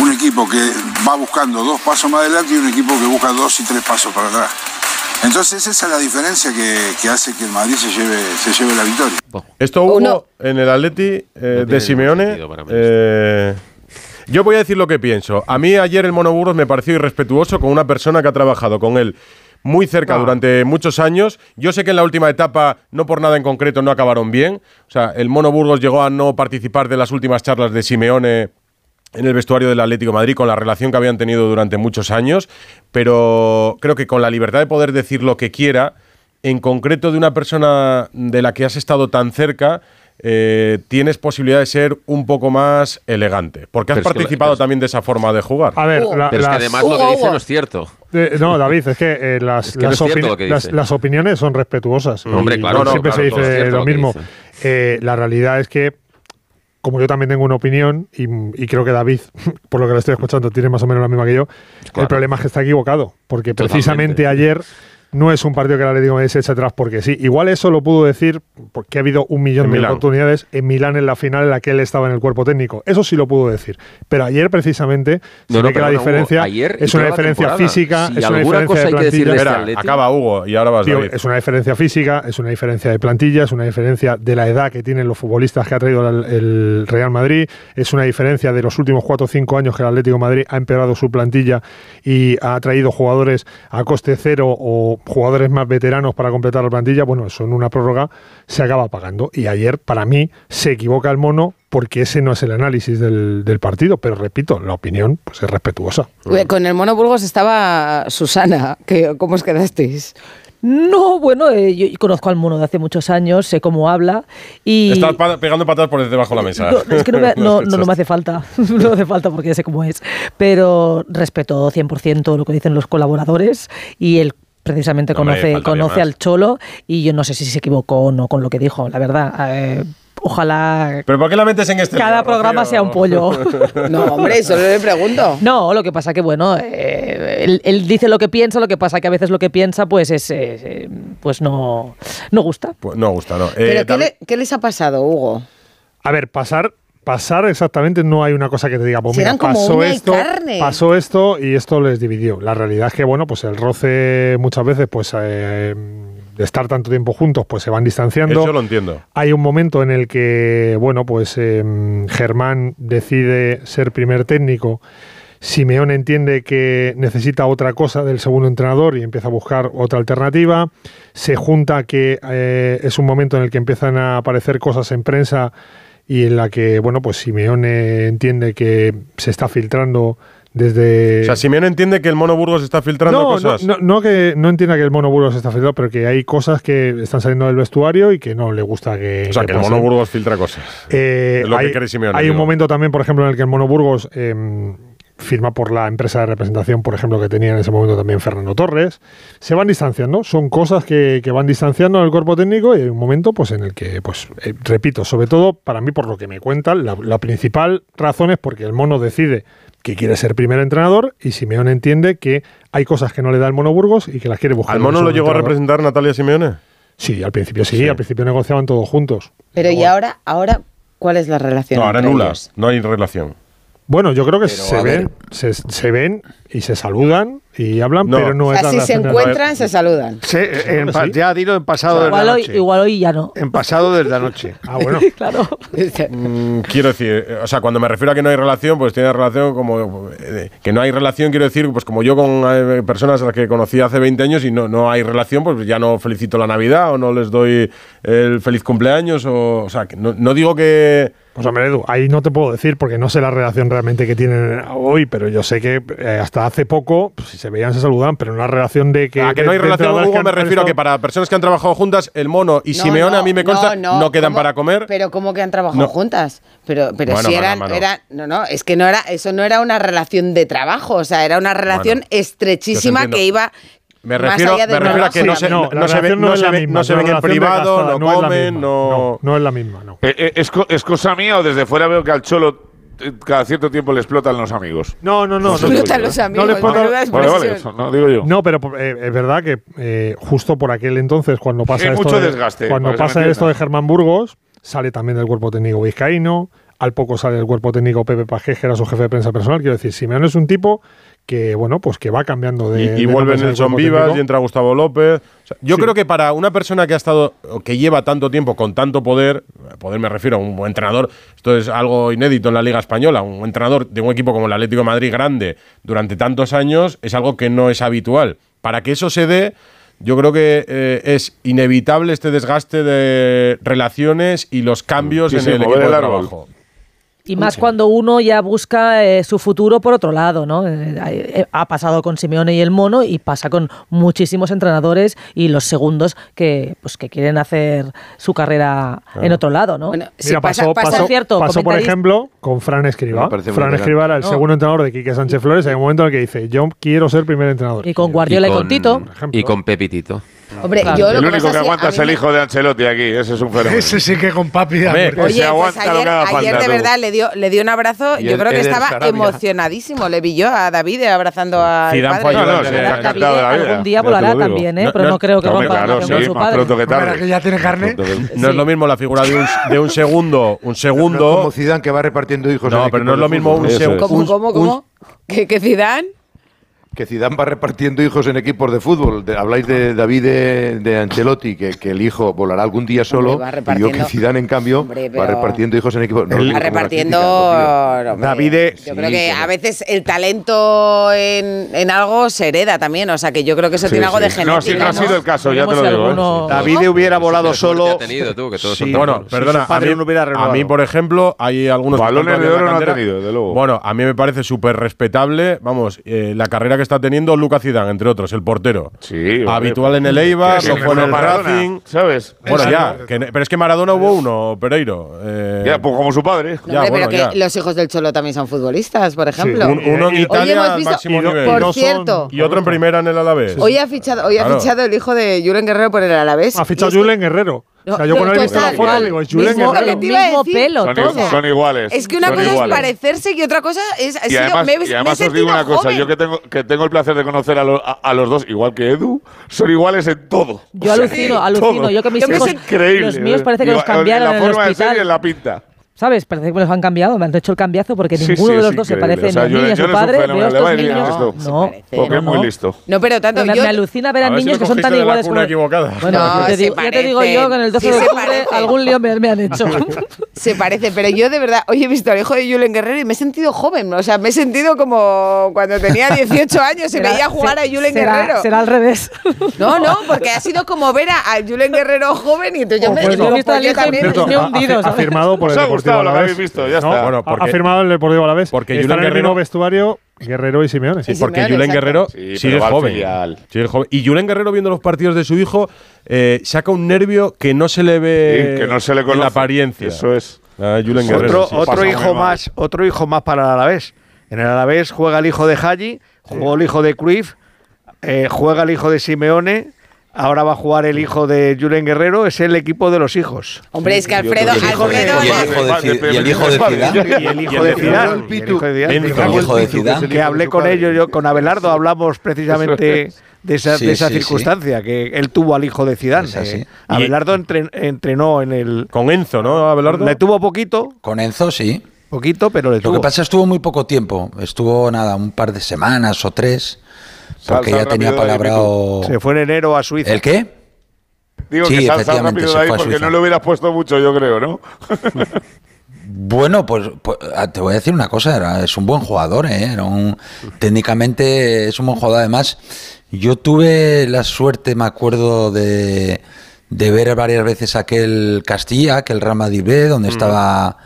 un equipo que va buscando dos pasos más adelante y un equipo que busca dos y tres pasos para atrás. Entonces esa es la diferencia que, que hace que el Madrid se lleve, se lleve la victoria. Esto hubo Uno. en el Atleti eh, de Simeone. eh, yo voy a decir lo que pienso. A mí ayer el Mono Burgos me pareció irrespetuoso con una persona que ha trabajado con él muy cerca durante muchos años. Yo sé que en la última etapa, no por nada en concreto, no acabaron bien. O sea, el Mono Burgos llegó a no participar de las últimas charlas de Simeone en el vestuario del Atlético de Madrid con la relación que habían tenido durante muchos años, pero creo que con la libertad de poder decir lo que quiera, en concreto de una persona de la que has estado tan cerca, eh, tienes posibilidad de ser un poco más elegante, porque has Pero es que la- participado también de esa forma de jugar. A ver, Uh. la- pero es que además lo que dice no es cierto. Eh, no, David, es que, eh, las, Es que no las, es cierto opini- lo que las- dice. las opiniones son respetuosas. Hombre, claro, no, siempre claro, se dice lo mismo. dice. Eh, la realidad es que, como yo también tengo una opinión, y, y creo que David, [laughs] por lo que lo estoy escuchando, tiene más o menos la misma que yo, el problema es que está equivocado. Porque Totalmente. precisamente ayer no es un partido que el Atlético de Madrid se eche atrás porque sí. Igual eso lo pudo decir porque ha habido un millón En de Milán. oportunidades en Milán en la final en la que él estaba en el cuerpo técnico. Eso sí lo pudo decir. Pero ayer precisamente se No, no, ve que la Hugo, diferencia ayer es una diferencia temporada. física, Si es una diferencia cosa de plantilla. este Espera, acaba Hugo y ahora vas Tío, David. es una diferencia física, es una diferencia de plantilla, es una diferencia de la edad que tienen los futbolistas que ha traído el, el Real Madrid, es una diferencia de los últimos 4 o 5 años que el Atlético de Madrid ha empeorado su plantilla y ha traído jugadores a coste cero o jugadores más veteranos para completar la plantilla. Bueno, eso en una prórroga se acaba pagando. Y ayer, para mí, se equivoca el mono porque ese no es el análisis del, del partido. Pero repito, la opinión pues, es respetuosa. Uy, Con el Mono Burgos estaba Susana. que ¿Cómo os quedasteis? No, bueno, eh, yo conozco al mono de hace muchos años, sé cómo habla y... Estás pa- pegando patadas por debajo de la mesa. No, es que no me, [laughs] no, no, no me hace falta, [laughs] no me hace falta porque ya sé cómo es. Pero respeto 100% lo que dicen los colaboradores y él precisamente No, conoce, conoce al Cholo y yo no sé si se equivocó o no con lo que dijo, la verdad. eh, ojalá ¿Pero por qué la metes en este cada programa Rocío? sea un pollo. [laughs] No, hombre, solo le pregunto. [laughs] No, lo que pasa que, bueno, eh, él, él dice lo que piensa, lo que pasa que a veces lo que piensa, pues es, eh, pues no, no gusta. Pues no gusta, no. Eh, ¿Pero qué, le- qué les ha pasado, Hugo? A ver, pasar, pasar exactamente no hay una cosa que te diga, pues mira, pasó esto, carne. pasó esto y esto les dividió. La realidad es que, bueno, pues el roce muchas veces, pues eh, de estar tanto tiempo juntos, pues se van distanciando. Eso lo entiendo. Hay un momento en el que, bueno, pues eh, Germán decide ser primer técnico. Simeón entiende que necesita otra cosa del segundo entrenador y empieza a buscar otra alternativa. Se junta que eh, es un momento en el que empiezan a aparecer cosas en prensa y en la que, bueno, pues Simeone entiende que se está filtrando desde... O sea, Simeone entiende que el Mono Burgos está filtrando no, cosas. No, no, no que no entienda que el Mono Burgos está filtrado, pero que hay cosas que están saliendo del vestuario y que no le gusta que. o sea, que el. Mono Burgos filtra cosas. Eh, Es lo que hay, cree Simeone, hay un momento también, por ejemplo, en el que el Mono Burgos eh, firma por la empresa de representación, por ejemplo, que tenía en ese momento también Fernando Torres. Se van distanciando, son cosas que, que van distanciando al cuerpo técnico y hay un momento pues, en el que, pues, eh, repito, sobre todo para mí, por lo que me cuentan, la, la principal razón es porque el Mono decide que quiere ser primer entrenador y Simeone entiende que hay cosas que no le da el Mono Burgos y que las quiere buscar. ¿Al Mono lo llegó a representar Natalia Simeone? Sí, al principio sí, Sí. al principio negociaban todos juntos. Pero ¿y ahora, ahora cuál es la relación? No, ahora entre nula. ellos? No hay relación. Bueno, yo creo que Pero, se ven, se, se ven y se saludan y hablan, No. pero no O es sea, la si se encuentran, se saludan. Sí, en pa- Sí. ya dilo en pasado de Igual la hoy, noche. igual hoy ya no. En pasado desde anoche. [laughs] Ah, bueno. [laughs] claro. Mm, quiero decir, eh, o sea, cuando me refiero a que no hay relación, pues tiene relación como. eh, que no hay relación, quiero decir, pues como yo con eh, personas a las que conocí hace 20 años y no, no hay relación, pues ya no felicito la Navidad o no les doy el feliz cumpleaños o. O sea, que no, no digo que. Pues hombre, Edu, ahí no te puedo decir porque no sé la relación realmente que tienen hoy, pero yo sé que eh, hasta hace poco, pues, se veían, se saludaban, pero una relación de que. a que de- no hay de relación, entrenadores Hugo, me refiero a que para personas que han trabajado juntas, el mono y No, Simeone no, a mí me consta no, no, quedan ¿cómo? para comer. Pero ¿cómo que han trabajado No. juntas? Pero, pero Bueno, si mano, eran, mano. no, no, es que no era, eso no era una relación de trabajo, o sea, era una relación Bueno, estrechísima que iba Me más refiero, allá de me refiero a que no se, No, se, ve- relación no no es se la ve- misma, no se es ven en privado, no comen, misma, no. no, es la misma, no. Eh, eh, ¿es, co- ¿Es cosa mía o desde fuera veo que al Cholo cada cierto tiempo le explotan los amigos? No, no, no. No sé no, Explotan ¿eh? los amigos, No menuda Vale, vale, eso, no digo yo. No, pero eh, es verdad que eh, justo por aquel entonces, cuando pasa esto, mucho de, desgaste, cuando pasa esto de. Germán Burgos, sale también del cuerpo técnico vizcaíno, al poco sale del cuerpo técnico Pepe Pajés, que era su jefe de prensa personal. Quiero decir, Simeone es un tipo que, bueno, pues que va cambiando de. Y, de y vuelve en el Nelson Vivas técnico. y entra Gustavo López. O sea, yo Sí. creo que para una persona que ha estado, que lleva tanto tiempo con tanto poder, poder me refiero a un buen entrenador, esto es algo inédito en la Liga Española, un entrenador de un equipo como el Atlético de Madrid grande durante tantos años, es algo que no es habitual. Para que eso se dé, yo creo que eh, es inevitable este desgaste de relaciones y los cambios en el equipo de árbol. Y más cuando uno ya busca eh, su futuro por otro lado, ¿no? Eh, eh, ha pasado con Simeone y el Mono y pasa con muchísimos entrenadores y los segundos que, pues, que quieren hacer su carrera en otro lado, ¿no? Bueno, sí, Mira, pasa- pasó, pasa- pasó- cierto, pasó, por ejemplo, con Fran Escriba. Fran. Escriba era el No. segundo entrenador de Quique Sánchez Flores. Hay un momento en el que dice: Yo quiero ser primer entrenador. Y con Guardiola y, con, Tito. Hombre, claro. yo lo El único que, que aguanta es el hijo de Ancelotti aquí, ese es un fenómeno. Ese sí que con papi. Hombre, Oye, se aguanta pues ayer, lo que haga ayer de verdad le dio, le dio un abrazo, yo creo que estaba Sarabia. emocionadísimo, le vi yo a David abrazando a padre. No, no, sí, David, algún día volará también, ¿eh? pero no, creo que rompa claro, sí, su padre. Pronto que tarde. que ya tiene carne. No es lo mismo la figura de un, segundo, un segundo. como Zidane que va repartiendo hijos. No, pero no es lo mismo un segundo. ¿Cómo, cómo, cómo? ¿Que Zidane? que Zidane va repartiendo hijos en equipos de fútbol. Habláis de David de, de Ancelotti, que, que, el hijo volará algún día solo. Hombre, y yo que Zidane, en cambio, va repartiendo hijos en equipos. Va repartiendo. David. Yo creo que a veces el talento en, en, algo se hereda también. O sea, que yo creo que eso tiene algo de genética. No, sí, no ha sido el caso, ya te lo digo. ¿eh? David hubiera volado solo. Bueno, perdona, a mí, hubiera a mí, por ejemplo, hay algunos. Balones de oro no ha tenido, de luego. Bueno, a mí me parece súper respetable. Vamos, eh, la carrera que está teniendo Lucas Zidane, entre otros, el portero. Sí, hombre, Habitual pues, en el Eibar, no fue en el Racing. ¿Sabes? Bueno, ya. Pero es que Maradona hubo uno, Pereiro. Eh, ya, pues como su padre. Pero que los hijos del Cholo también son futbolistas, por ejemplo. Uno en Italia, máximo. Por cierto. Y otro en primera en el Alavés. Hoy ha fichado, hoy ha fichado el hijo de Julen Guerrero por el Alavés. Ha fichado Julen Guerrero. O sea, yo cuando he visto la foto digo, es Julen mismo, Guerrero. Mismo pelo, son, todo. O son iguales. Es que una cosa iguales. es parecerse y otra cosa es... Y además, me, y además me os digo una cosa, yo que tengo, que tengo el placer de conocer a, lo, a, a, los dos, igual que Edu, son iguales en todo. Yo o sea, alucino, alucino. Todo. Yo que mis yo hijos, los míos parece que los cambiaron en la forma en el hospital. de ser y en la pinta. ¿Sabes? Parece que los han cambiado, me han hecho el cambiazo porque sí, ninguno sí, de los dos se parece o sea, ni a su padre. No niños, no, no, porque no, es muy listo. No, pero tanto me, yo... me alucina ver a, a ver niños si que son tan iguales. Como... Equivocada. Bueno, no, te digo, ya te digo yo que en el 12 sí, de octubre algún lío me, me han hecho. [laughs] se parece, pero yo de verdad, hoy he visto al hijo de Julen Guerrero y me he sentido joven. O sea, me he sentido como cuando tenía 18 años y veía jugar a Julen Guerrero. Será al revés. No, no, porque ha sido como ver a Julen Guerrero joven y entonces yo oh, me pues he pues visto y me he hundido. Afirmado por el gustado lo habéis visto, ya no, está. Bueno, porque, ha firmado el Deportivo Alavés. Porque Julen Guerrero, vestuario Guerrero y Simeone. Sí, y porque Simeone, Julen Guerrero sí, es joven, sí, es joven, Y Julen Guerrero viendo los partidos de su hijo eh, saca un nervio que no se le ve que no se le conoce. en la apariencia. Eso es. Ah, Julen Guerrero, otro, otro hijo más, otro hijo más para el Alavés. En el Alavés juega el hijo de Haji, jugó el hijo de Cruyff, eh, juega el hijo de Simeone Ahora va a jugar el hijo de Julen Guerrero, es el equipo de los hijos. Hombre, es que Alfredo, Y el hijo de Zidane. Y el hijo de Zidane. Y el hijo de Zidane. Que hablé con ellos, yo con Abelardo hablamos precisamente de esa, de esa circunstancia que él tuvo al hijo de Zidane. Eh. Abelardo entrenó en el con Enzo, ¿no? Abelardo le tuvo poquito. Con Enzo sí. Poquito, pero le tuvo. Lo que pasa es que estuvo muy poco tiempo. Estuvo nada un par de semanas o tres. Porque ya sal tenía palabrado. Se fue en enero a Suiza. ¿El qué? Digo sí, que rápido de ahí porque no le hubieras puesto mucho, yo creo, ¿no? [laughs] Bueno, pues, pues ah, te voy a decir una cosa, era, es un buen jugador, ¿eh? era un, técnicamente es un buen jugador. Además, yo tuve la suerte, me acuerdo, de, de ver varias veces aquel Castilla, aquel Real B, donde mm. estaba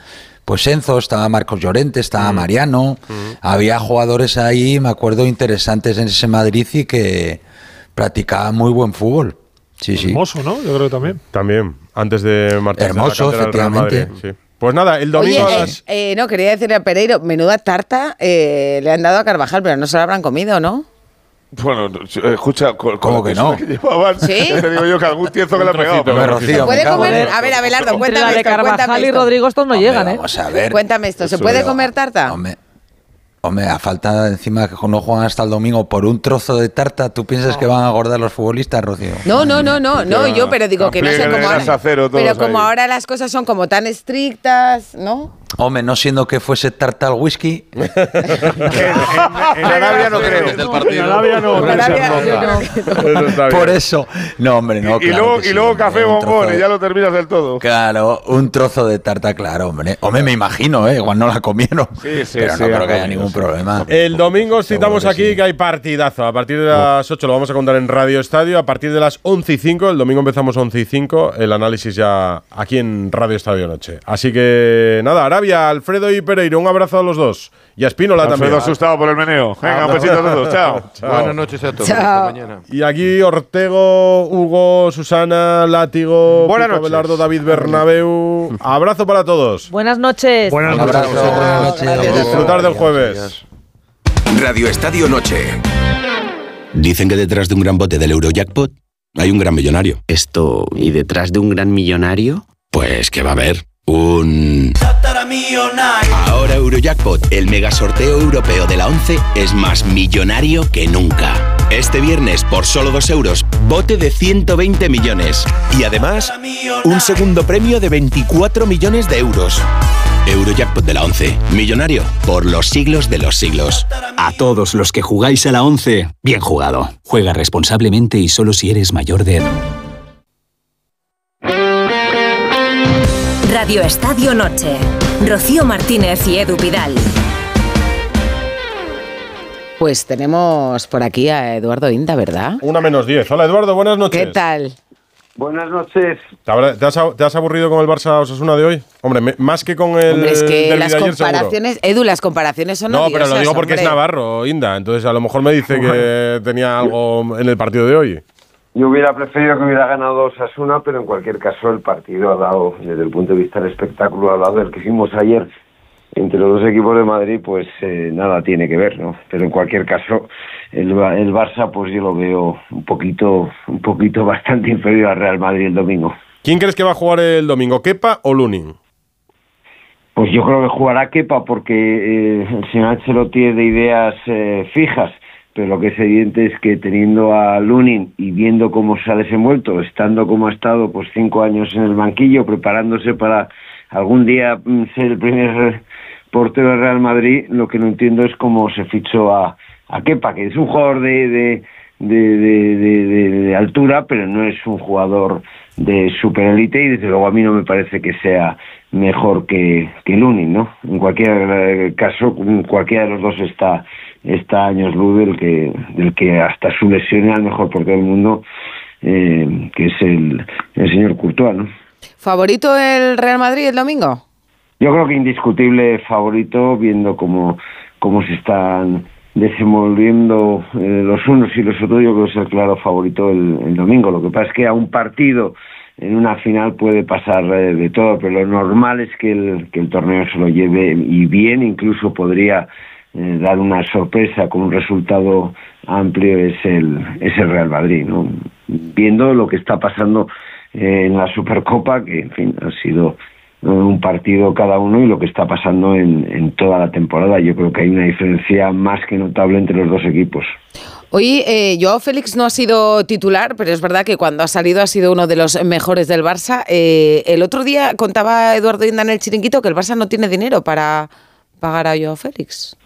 pues Enzo, estaba Marcos Llorente, estaba mm. Mariano, mm. había jugadores ahí, me acuerdo, interesantes en ese Madrid y que practicaban muy buen fútbol. Sí, Hermoso, ¿no? Yo creo que también. También, antes de Martín. Hermoso, efectivamente. Pues nada, el domingo. Oye, eh, eh, no, quería decirle a Pereiro, menuda tarta eh, le han dado a Carvajal, pero no se la habrán comido, ¿no? Bueno, eh, escucha, con, ¿cómo que no? Que ¿Sí? [laughs] Te digo yo que algún tiezo que le ha pegado. Pero Rocío, ¿Puede comer? A ver, Abelardo, cuéntame esto. Carvajal y Rodrigo estos no llegan, ¿eh? Vamos a ver. Cuéntame esto, ¿se puede comer tarta? Hombre. Hombre, a falta encima que no juegan hasta el domingo por un trozo de tarta, ¿tú piensas que van a engordar los futbolistas, Rocío? No, no, no, no, no, yo, pero digo que no sé cómo Pero como ahora las cosas son como tan estrictas, ¿no? Hombre, no siendo que fuese tarta al whisky. [laughs] en, Arabia no creo. En Arabia no. Arabia Por eso. No, hombre, no. Y, y luego, café bombón y ya lo terminas del todo. Claro, un trozo de tarta, claro, hombre. Hombre, me imagino, ¿eh? Igual no la comieron. Sí, sí, pero no creo que haya ningún problema. El domingo citamos aquí que hay partidazo. A partir de las 8 lo vamos a contar en Radio Estadio. A partir de las 11 y 5, el domingo empezamos 11 y 5, el análisis ya aquí en Radio Estadio Noche. Así que nada, ahora Arabia, Alfredo y Pereiro, un abrazo a los dos. Y a Espínola Alfredo también. asustado por el meneo. Venga, un besito a todos. [laughs] Chao. Buenas noches a todos. Chao. Hasta mañana. Y aquí Ortego, Hugo, Susana, Látigo, Buenas noches. Abelardo, David Bernabeu. Abrazo para todos. Buenas noches. Buenas noches. Buenas noches. Disfrutar del jueves. Radio Estadio Noche. Dicen que detrás de un gran bote del Eurojackpot hay un gran millonario. Esto, ¿y detrás de un gran millonario? Pues que va a haber un... Ahora Eurojackpot, el mega sorteo europeo de la 11, es más millonario que nunca. Este viernes, por solo 2 euros, bote de 120 millones. Y además, un segundo premio de 24 millones de euros. Eurojackpot de la 11, millonario por los siglos de los siglos. A todos los que jugáis a la 11, bien jugado. Juega responsablemente y solo si eres mayor de edad. Radio Estadio Noche. Rocío Martínez y Edu Vidal. Pues tenemos por aquí a Eduardo Inda, ¿verdad? Una menos 10. Hola Eduardo, buenas noches. ¿Qué tal? Buenas noches. ¿Te, has, te has aburrido con el Barça Osasuna de hoy? Hombre, me- más que con el Hombre, es que las de ayer, seguro. comparaciones, Edu, las comparaciones son No, pero lo digo porque es hombre. Navarro, Inda. Entonces a lo mejor me dice que [laughs] tenía algo en el partido de hoy. Yo hubiera preferido que hubiera ganado Osasuna, pero en cualquier caso el partido ha dado, desde el punto de vista del espectáculo, ha dado del que hicimos ayer entre los dos equipos de Madrid, pues eh, nada tiene que ver, ¿no? Pero en cualquier caso, el, el Barça, pues yo lo veo un poquito, un poquito [laughs] bastante inferior al Real Madrid el domingo. ¿Quién crees que va a jugar el domingo, Kepa o Lunin? Pues yo creo que jugará Kepa porque eh, el señor Ancelotti es de ideas eh, fijas, pero lo que es evidente es que teniendo a Lunin y viendo cómo se ha desenvuelto, estando como ha estado pues cinco años en el banquillo, preparándose para algún día mm, ser el primer portero del Real Madrid, lo que no entiendo es cómo se fichó a, a Kepa, que es un jugador de, de, de, altura, pero no es un jugador de superélite y desde luego a mí no me parece que sea mejor que, que Lunin, ¿no? En cualquier eh, caso, cualquiera de los dos está, está años luz del que, del que hasta su lesión era el mejor portero del mundo, eh, que es el, el señor Courtois, ¿no? ¿Favorito el Real Madrid el domingo? Yo creo que indiscutible favorito, viendo cómo, cómo se están desenvolviendo eh, los unos y los otros, yo creo que es el claro favorito el, el domingo. Lo que pasa es que a un partido en una final puede pasar eh, de todo, pero lo normal es que el, que el torneo se lo lleve y bien, incluso podría eh, dar una sorpresa con un resultado amplio, es el, es el Real Madrid. ¿no? Viendo lo que está pasando eh, en la Supercopa, que en fin ha sido eh, un partido cada uno y lo que está pasando en, en toda la temporada. Yo creo que hay una diferencia más que notable entre los dos equipos. Hoy eh, Joao Félix no ha sido titular, pero es verdad que cuando ha salido ha sido uno de los mejores del Barça. Eh, el otro día contaba Eduardo Inda en el chiringuito que el Barça no tiene dinero para pagar a Joao Félix.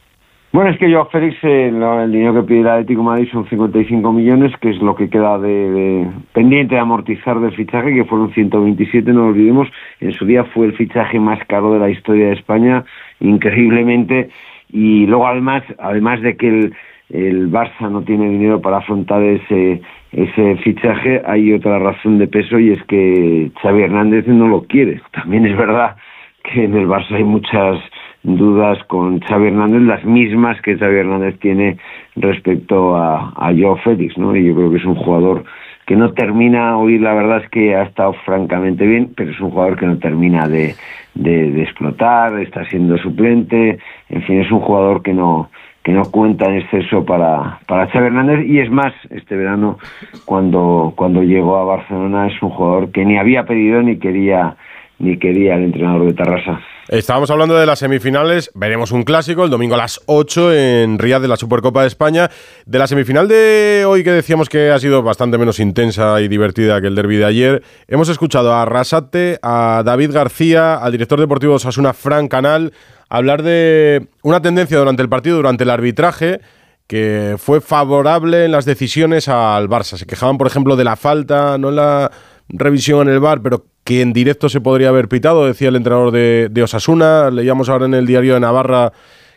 Bueno, es que yo, Félix, eh, el dinero que pide el Atlético de Madrid son 55 millones, que es lo que queda de, de- pendiente de amortizar del fichaje, que fueron 127, no lo olvidemos. En su día fue el fichaje más caro de la historia de España, increíblemente. Y luego, además, además de que el, el Barça no tiene dinero para afrontar ese, ese fichaje, hay otra razón de peso y es que Xavi Hernández no lo quiere. También es verdad que en el Barça hay muchas dudas con Xavi Hernández, las mismas que Xavi Hernández tiene respecto a, a Joao Félix, ¿no? Y yo creo que es un jugador que no termina, hoy la verdad es que ha estado francamente bien, pero es un jugador que no termina de, de, de explotar, está siendo suplente, en fin, es un jugador que no que no cuenta en exceso para, para Xavi Hernández y es más, este verano cuando, cuando llegó a Barcelona es un jugador que ni había pedido ni quería ni quería el entrenador de Tarrasa. Estábamos hablando de las semifinales, veremos un clásico el domingo a las 8 en Riyadh de la Supercopa de España. De la semifinal de hoy que decíamos que ha sido bastante menos intensa y divertida que el derby de ayer, hemos escuchado a Rasate, a David García, al director deportivo de Osasuna, Fran Canal, hablar de una tendencia durante el partido, durante el arbitraje, que fue favorable en las decisiones al Barça. Se quejaban, por ejemplo, de la falta, no en la revisión en el bar, pero que en directo se podría haber pitado, decía el entrenador de, Osasuna. Leíamos ahora en el diario de Navarra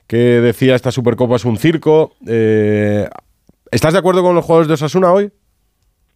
que decía esta Supercopa es un circo. Eh, ¿Estás de acuerdo con los jugadores de Osasuna hoy?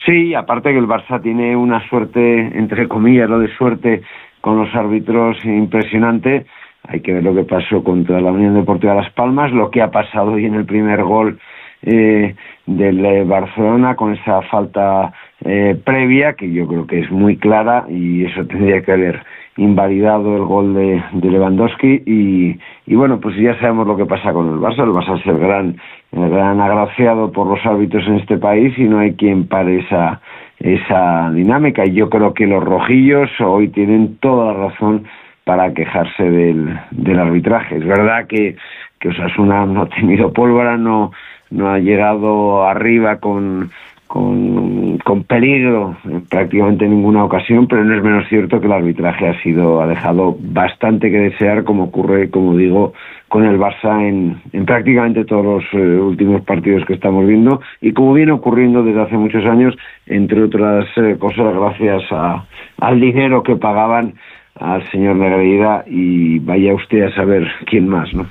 Sí, aparte que el Barça tiene una suerte, entre comillas, lo de suerte con los árbitros impresionante. Hay que ver lo que pasó contra la Unión Deportiva Las Palmas, lo que ha pasado hoy en el primer gol eh, del eh, Barcelona con esa falta eh, previa, que yo creo que es muy clara y eso tendría que haber invalidado el gol de, de Lewandowski. Y, bueno, pues ya sabemos lo que pasa con el Barça, el Barça es el gran, gran agraciado por los árbitros en este país y no hay quien pare esa, esa dinámica. Y yo creo que los rojillos hoy tienen toda la razón para quejarse del, del arbitraje. Es verdad que, que Osasuna no ha tenido pólvora, no, no ha llegado arriba con, con, con peligro en prácticamente ninguna ocasión, pero no es menos cierto que el arbitraje ha sido ha dejado bastante que desear, como ocurre, como digo, con el Barça en, en prácticamente todos los eh, últimos partidos que estamos viendo y como viene ocurriendo desde hace muchos años, entre otras eh, cosas, gracias a, al dinero que pagaban al señor Negreira y vaya usted a saber quién más, ¿no?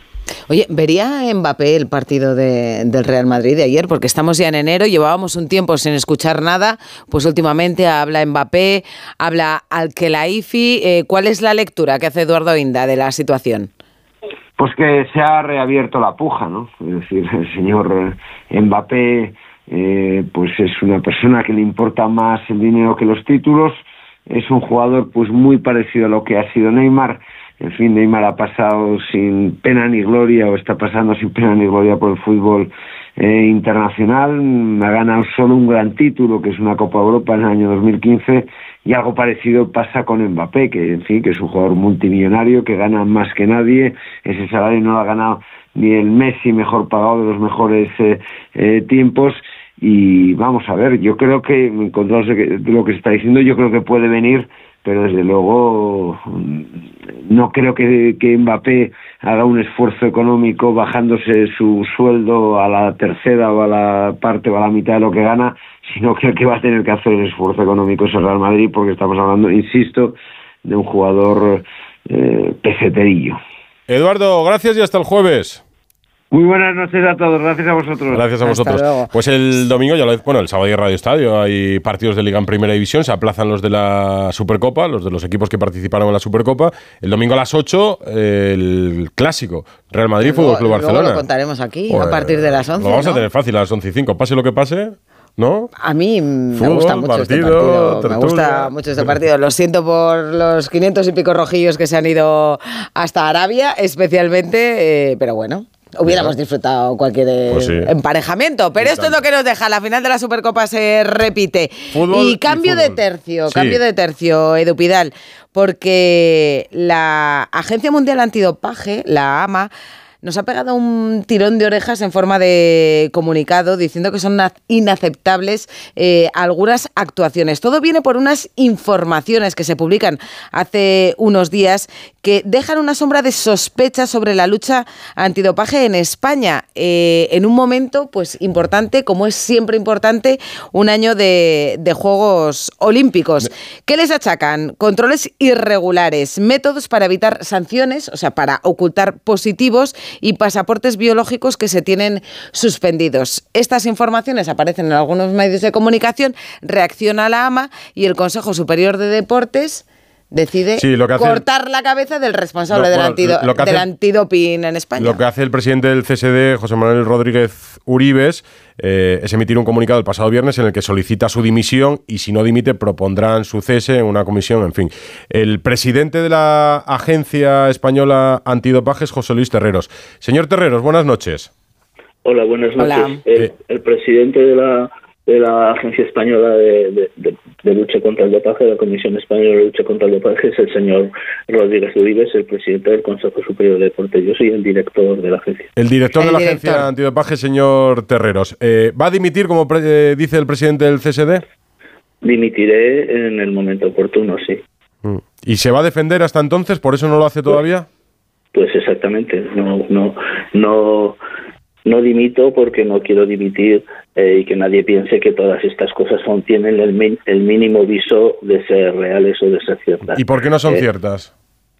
Oye, ¿vería Mbappé el partido de- del Real Madrid de ayer? Porque estamos ya en enero, llevábamos un tiempo sin escuchar nada, pues últimamente habla Mbappé, habla Alkelaifi. Eh, ¿Cuál es la lectura que hace Eduardo Inda de la situación? Pues que se ha reabierto la puja, ¿no? Es decir, el señor eh, Mbappé, eh, pues es una persona que le importa más el dinero que los títulos, es un jugador pues muy parecido a lo que ha sido Neymar. En fin, Neymar ha pasado sin pena ni gloria o está pasando sin pena ni gloria por el fútbol eh, internacional. Ha ganado solo un gran título, que es una Copa Europa en el año 2015, y algo parecido pasa con Mbappé, que en fin, que es un jugador multimillonario, que gana más que nadie. Ese salario no lo ha ganado ni el Messi mejor pagado de los mejores eh, eh, tiempos. Y vamos a ver, yo creo que, de lo que se está diciendo, yo creo que puede venir, pero desde luego mm, no creo que, que Mbappé haga un esfuerzo económico bajándose su sueldo a la tercera o a la parte o a la mitad de lo que gana, sino el que va a tener que hacer el esfuerzo económico es el Real Madrid, porque estamos hablando, insisto, de un jugador eh, peseterillo. Eduardo, gracias y hasta el jueves. Muy buenas noches a todos, gracias a vosotros. Gracias a vosotros. Pues el domingo, ya lo, bueno, el sábado hay Radio Estadio, hay partidos de Liga en Primera División, se aplazan los de la Supercopa, los de los equipos que participaron en la Supercopa. El domingo a las 8, el clásico, Real Madrid, Fútbol Club Luego Barcelona. lo contaremos aquí Pues, a partir de las 11. Lo vamos a tener fácil a las 11 y 5, pase lo que pase, ¿no? A mí me Fútbol, gusta mucho este partido, partido. Me gusta mucho este partido. Lo siento por los 500 y pico rojillos que se han ido hasta Arabia, especialmente, eh, pero bueno. Hubiéramos disfrutado cualquier eh, Pues sí. emparejamiento, pero esto es lo que nos deja. La final de la Supercopa se repite. Fútbol y y cambio de tercio, Sí. cambio de tercio, Edu Pidal, porque la Agencia Mundial Antidopaje, la AMA, nos ha pegado un tirón de orejas en forma de comunicado diciendo que son na- inaceptables eh, algunas actuaciones. Todo viene por unas informaciones que se publican hace unos días que dejan una sombra de sospecha sobre la lucha antidopaje en España eh, en un momento pues importante, como es siempre importante, un año de, de Juegos Olímpicos. ¿Qué les achacan? Controles irregulares, métodos para evitar sanciones, o sea, para ocultar positivos y pasaportes biológicos que se tienen suspendidos. Estas informaciones aparecen en algunos medios de comunicación, reacciona la AMA y el Consejo Superior de Deportes decide Sí, lo que hace- cortar la cabeza del responsable Lo- del, bueno, antido- lo que hace- del antidoping en España. Lo que hace el presidente del CSD, José Manuel Rodríguez Uribes, eh, es emitir un comunicado el pasado viernes en el que solicita su dimisión y si no dimite propondrán su cese en una comisión, en fin. El presidente de la Agencia Española Antidopaje es José Luis Terreros. Señor Terreros, buenas noches. Hola, buenas noches. Hola. El, el presidente de la, de la Agencia Española de, de- de- de Lucha contra el Dopaje, de la Comisión Española de Lucha contra el Dopaje, es el señor Rodríguez Uribe, el presidente del Consejo Superior de Deporte. Yo soy el director de la agencia. El director El de la director. Agencia Antidopaje, señor Terreros. Eh, ¿Va a dimitir, como pre- eh, dice el presidente del CSD? Dimitiré en el momento oportuno, sí. Mm. ¿Y se va a defender hasta entonces? ¿Por eso no lo hace todavía? Pues exactamente, no, no, no, no dimito porque no quiero dimitir eh, y que nadie piense que todas estas cosas son, tienen el, min- el mínimo viso de ser reales o de ser ciertas. ¿Y por qué no son Eh, ciertas?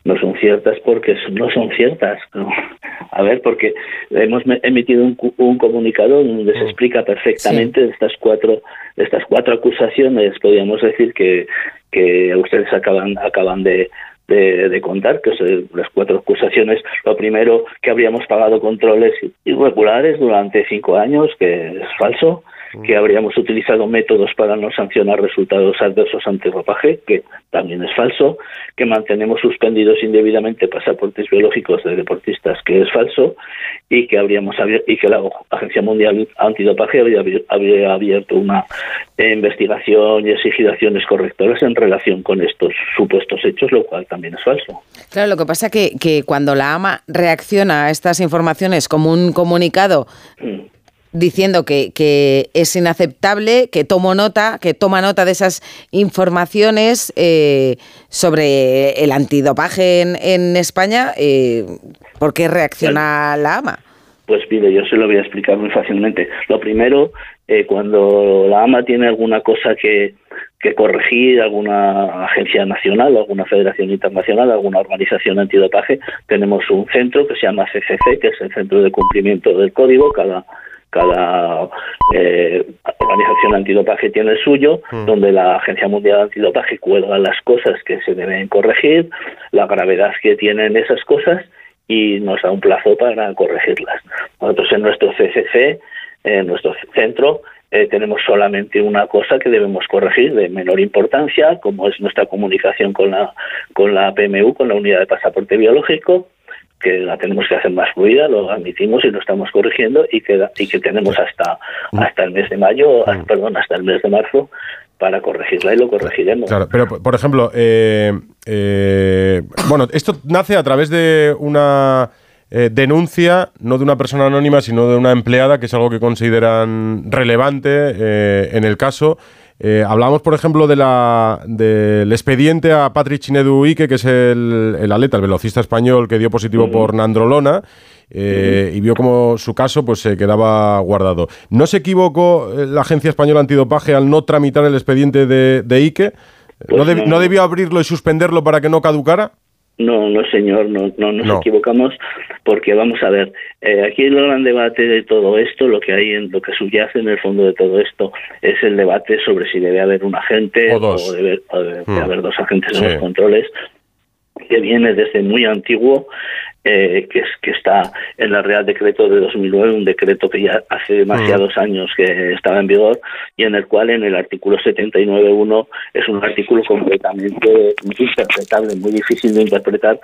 No son ciertas porque no son ciertas. ¿no? [laughs] A ver, porque hemos emitido un, un comunicado donde se explica perfectamente estas cuatro estas cuatro acusaciones, podríamos decir que, que ustedes acaban acaban de, de, de contar, que son las cuatro acusaciones. Lo primero, que habríamos pagado controles irregulares durante cinco años, que es falso. Que habríamos utilizado métodos para no sancionar resultados adversos antidopaje, que también es falso, que mantenemos suspendidos indebidamente pasaportes biológicos de deportistas, que es falso, y que habríamos y que la Agencia Mundial Antidopaje habría, habría abierto una investigación y exigido acciones correctoras en relación con estos supuestos hechos, lo cual también es falso. Claro, lo que pasa que, que cuando la AMA reacciona a estas informaciones como un comunicado diciendo que, que es inaceptable, que tomo nota, que toma nota de esas informaciones eh, sobre el antidopaje en, en España, eh, ¿por qué reacciona la AMA? Pues mire, yo se lo voy a explicar muy fácilmente. Lo primero, eh, cuando la AMA tiene alguna cosa que, que corregir, alguna agencia nacional, alguna federación internacional, alguna organización antidopaje, tenemos un centro que se llama CCC, que es el Centro de Cumplimiento del Código. Cada, cada eh, organización antidopaje tiene el suyo, donde la Agencia Mundial Antidopaje cuelga las cosas que se deben corregir, la gravedad que tienen esas cosas y nos da un plazo para corregirlas. Nosotros en nuestro CCC, en nuestro centro, eh, tenemos solamente una cosa que debemos corregir de menor importancia, como es nuestra comunicación con la, con la PMU, con la unidad de pasaporte biológico, que la tenemos que hacer más fluida, lo admitimos y lo estamos corrigiendo y que, y que tenemos hasta, hasta el mes de mayo, ah, perdón, hasta el mes de marzo para corregirla y lo corregiremos. Claro, pero por ejemplo, eh, eh, bueno, esto nace a través de una eh, denuncia, no de una persona anónima, sino de una empleada, que es algo que consideran relevante eh, en el caso. Eh, hablamos, por ejemplo, de la, del expediente a Patrick Chinedu Ike, que es el, el atleta, el velocista español que dio positivo por nandrolona. eh, y vio como su caso pues se quedaba guardado. ¿No se equivocó eh, la Agencia Española Antidopaje al no tramitar el expediente de, de Ike? ¿No, Pues deb- no. ¿No debió abrirlo y suspenderlo para que no caducara? No, no, señor, no, no nos No. equivocamos porque vamos a ver, eh, aquí el gran debate de todo esto, lo que hay en lo que subyace en el fondo de todo esto es el debate sobre si debe haber un agente O dos. debe, o debe Hmm. haber dos agentes en los controles que viene desde muy antiguo, eh, que, es, que está en el Real Decreto de 2009, un decreto que ya hace demasiados años que estaba en vigor y en el cual en el artículo 79.1 es un artículo completamente interpretable, muy difícil de interpretar.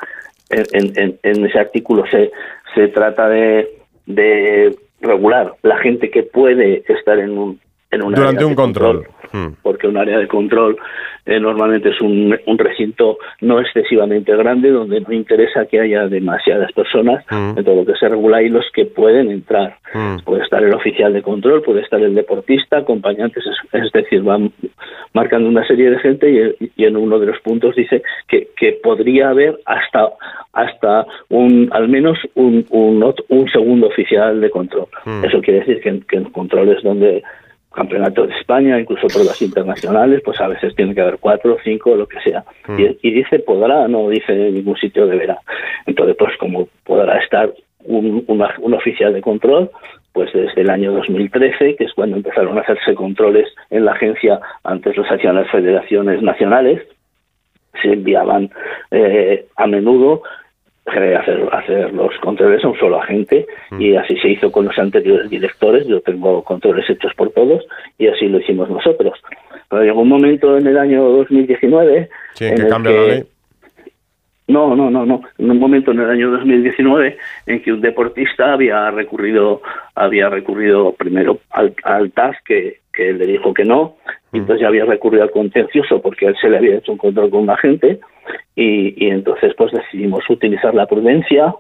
En, en- en- en ese artículo se, se trata de, de regular la gente que puede estar en un en un área Durante un de control. Hmm. porque un área de control eh, normalmente es un, un recinto no excesivamente grande donde no interesa que haya demasiadas personas, Mm. entonces lo que se regula ahí los que pueden entrar. Hmm. Puede estar el oficial de control, puede estar el deportista, acompañantes, es, es decir, van marcando una serie de gente y, y en uno de los puntos dice que, que podría haber hasta hasta un al menos un, un, un segundo oficial de control. Mm. Eso quiere decir que, que en controles donde campeonato de España, incluso pruebas internacionales, pues a veces tiene que haber cuatro, cinco, lo que sea. Mm. Y, y dice podrá, no dice en ningún sitio deberá. Entonces, pues como podrá estar un, oficial de control, pues desde el año 2013, que es cuando empezaron a hacerse controles en la agencia, antes los hacían las federaciones nacionales, se enviaban eh, a menudo hacer, hacer los controles a un solo agente y así se hizo con los anteriores directores. Yo tengo controles hechos por todos y así lo hicimos nosotros. Pero llegó un momento en el año 2019 Sí, en que el cambia la ley. no, no, no, no. En un momento en el año 2019 en que un deportista había recurrido, había recurrido primero al, al TAS que, que le dijo que no, y entonces ya había recurrido al contencioso porque a él se le había hecho un control con un agente, y, y entonces pues decidimos utilizar la prudencia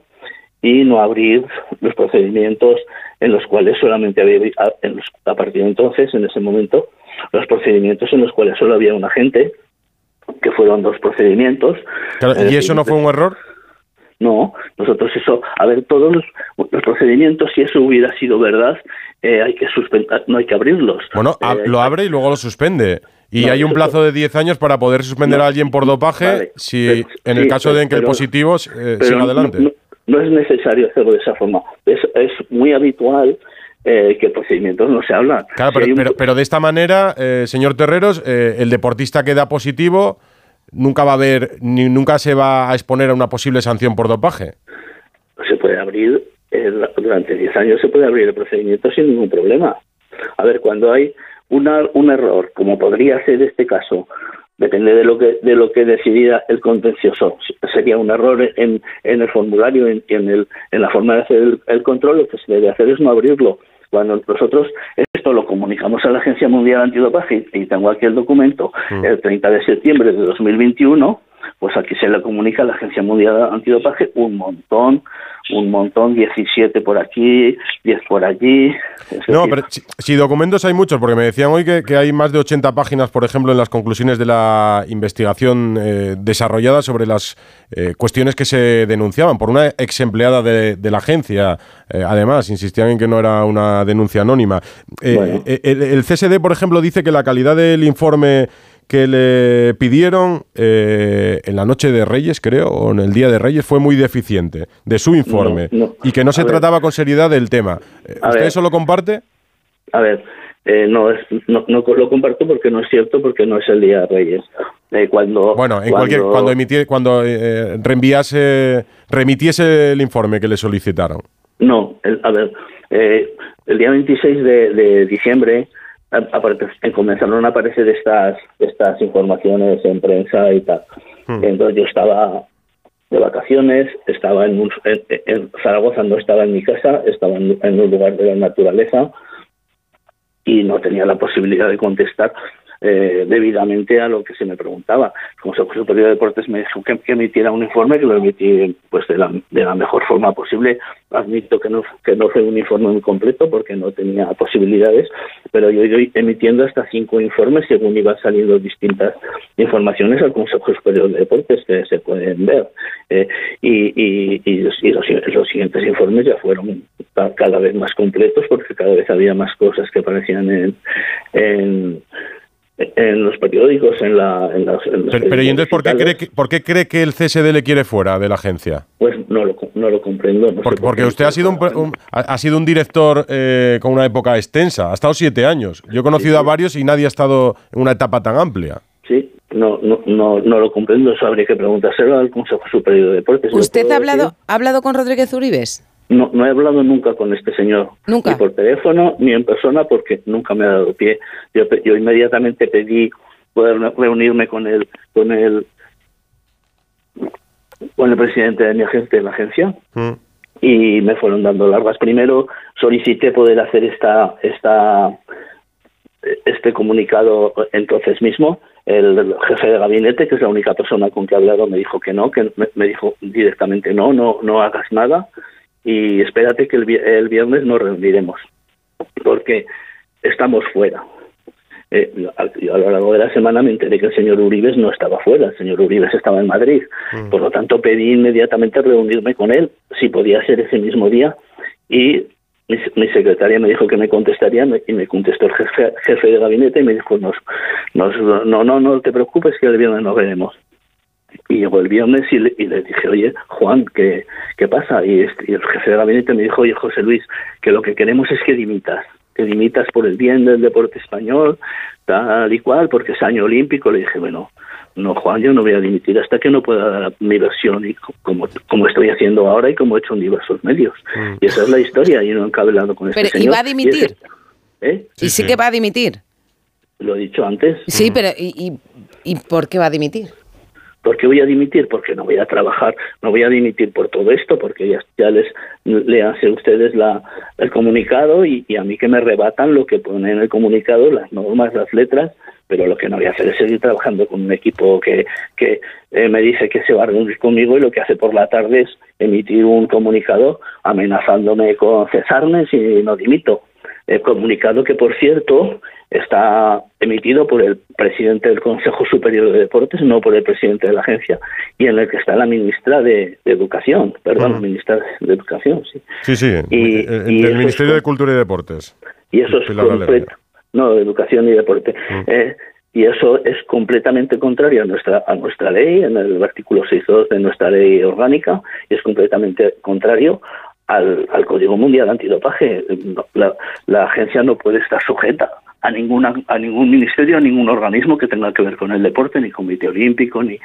y no abrir los procedimientos en los cuales solamente había, a, en los- a partir de entonces, en ese momento, los procedimientos en los cuales solo había un agente, que fueron dos procedimientos. Claro, ¿Y decir, eso no fue un error? no, nosotros eso, a ver, todos los, los procedimientos, si eso hubiera sido verdad, eh, hay que suspender, no hay que abrirlos. Bueno, ab- Eh, lo abre y luego lo suspende. Y No, hay un plazo de 10 años para poder suspender a alguien por dopaje vale, si pero- en el sí, caso de en que el positivo eh, siga adelante. No, no es necesario hacerlo de esa forma. Es, es muy habitual eh, que procedimientos no se hablan. Claro, pero, un- pero, pero de esta manera, eh, señor Terreros, eh, el deportista que da positivo nunca va a haber, ni nunca se va a exponer a una posible sanción por dopaje. se puede abrir, eh, durante 10 años se puede abrir el procedimiento sin ningún problema. A ver, cuando hay una, un error, como podría ser este caso, depende de lo que de lo que decidiera el contencioso sería un error en, en el formulario en, en, el, en la forma de hacer el, el control lo que se debe hacer es no abrirlo cuando nosotros esto lo comunicamos a la Agencia Mundial Antidopaje y tengo aquí el documento Mm. el 30 de septiembre de 2021 pues aquí se le comunica a la Agencia Mundial Antidopaje un montón un montón 17 por aquí 10 por allí No, pero si, si documentos hay muchos, porque me decían hoy que, que hay más de 80 páginas, por ejemplo, en las conclusiones de la investigación eh, desarrollada sobre las eh, cuestiones que se denunciaban por una ex empleada de, de la agencia. eh, además, insistían en que no era una denuncia anónima. Eh, Bueno. eh, el, el CSD, por ejemplo, dice que la calidad del informe que le pidieron eh, en la noche de Reyes, creo, o en el día de Reyes, fue muy deficiente de su informe No, no. y que no se A ver. trataba con seriedad del tema. Eh, ¿Usted ver. eso lo comparte? A ver, eh, no, es, no, no lo comparto porque no es cierto, porque no es el Día de Reyes. Eh, cuando, Bueno, en cualquier cuando emití, cuando eh, reenviase, remitiese el informe que le solicitaron. No, el- a ver, eh, el día 26 de, de diciembre comenzaron a aparecer estas, estas informaciones en prensa y tal. Entonces yo estaba de vacaciones, estaba en, un, en, en Zaragoza, no estaba en mi casa, estaba en, en un lugar de la naturaleza y no tenía la posibilidad de contestar eh, debidamente a lo que se me preguntaba. El Consejo Superior de Deportes me dijo que, emitiera un informe, que lo emití pues de la, de la mejor forma posible. Admito que no, que no fue un informe muy completo porque no tenía posibilidades, pero yo ido emitiendo hasta cinco informes según iban saliendo distintas informaciones al Consejo Superior de Deportes que se pueden ver. Eh, y y, y los, y los- siguientes informes ya fueron ca- cada vez más completos porque cada vez había más cosas que aparecían en, en, en los periódicos, en, la, en, las- en Pero, pero ¿y entonces por qué, cree que, por qué cree que el CSD le quiere fuera de la agencia? Pues no lo, no lo comprendo. no Porque, por porque qué. usted ha sido un, un- ha sido un director eh, con una época extensa, ha estado siete años. Yo he conocido a varios y nadie ha estado en una etapa tan amplia. Sí, no, no, no, no lo comprendo. Eso habría que preguntárselo al Consejo Superior de Deportes. ¿Usted ha hablado, decir- ha hablado con Rodríguez Uribes? No, no he hablado nunca con este señor. Nunca. Ni por teléfono ni en persona porque nunca me ha dado pie. Yo, pe- yo inmediatamente pedí poder reunirme con el, con el, con el presidente de mi agencia, de la agencia, y me fueron dando largas. Primero solicité poder hacer esta, esta, este comunicado entonces mismo. El jefe de gabinete, que es la única persona con que he hablado, me dijo que no, que me, me dijo directamente no, no, no hagas nada y espérate que el, el viernes nos reuniremos, porque estamos fuera. Eh, a, yo a lo largo de la semana me enteré que el señor Uribes no estaba fuera, el señor Uribes estaba en Madrid. Por lo tanto, pedí inmediatamente reunirme con él, si podía ser ese mismo día, y mi, mi secretaria me dijo que me contestaría y me contestó el jefe, jefe de gabinete y me dijo, nos, no, no, no te preocupes que el viernes nos veremos. Y llegó el viernes y le, y le dije, oye, Juan, ¿qué, qué pasa? Y, este- y el jefe de gabinete me dijo, oye, José Luis, que lo que queremos es que dimitas, que dimitas por el bien del deporte español, tal y cual, porque es año olímpico. Le dije, bueno, no, Juan, yo no voy a dimitir hasta que no pueda dar mi versión, y co- como, como estoy haciendo ahora y como he hecho en diversos medios. Y esa es la historia, y no he hablando con este Pero, ¿y señor. va a dimitir? ese- ¿Eh? y sí, que va a dimitir. Lo he dicho antes. Sí, pero ¿y, y, y por qué va a dimitir? ¿Por qué voy a dimitir? Porque no voy a trabajar, no voy a dimitir por todo esto, porque ya, les le hace ustedes la, el comunicado y, y a mí que me rebatan lo que pone en el comunicado, las normas, las letras, pero lo que no voy a hacer es seguir trabajando con un equipo que, que eh, me dice que se va a reunir conmigo y lo que hace por la tarde es emitir un comunicado amenazándome con cesarme si no dimito. El comunicado que, por cierto, está emitido por el presidente del Consejo Superior de Deportes, no por el presidente de la agencia, y en el que está la ministra de, de Educación, perdón, ministra de Educación, sí. Sí, sí, Y- el- y del Ministerio es- de Cultura y Deportes. Y eso es completo, no, de Educación y Deporte. Eh, y eso es completamente contrario a nuestra a nuestra ley, en el artículo 6.2 de nuestra ley orgánica, y es completamente contrario al, al Código Mundial Antidopaje. La, agencia no puede estar sujeta a ninguna a ningún ministerio, a ningún organismo que tenga que ver con el deporte, ni Comité Olímpico, ni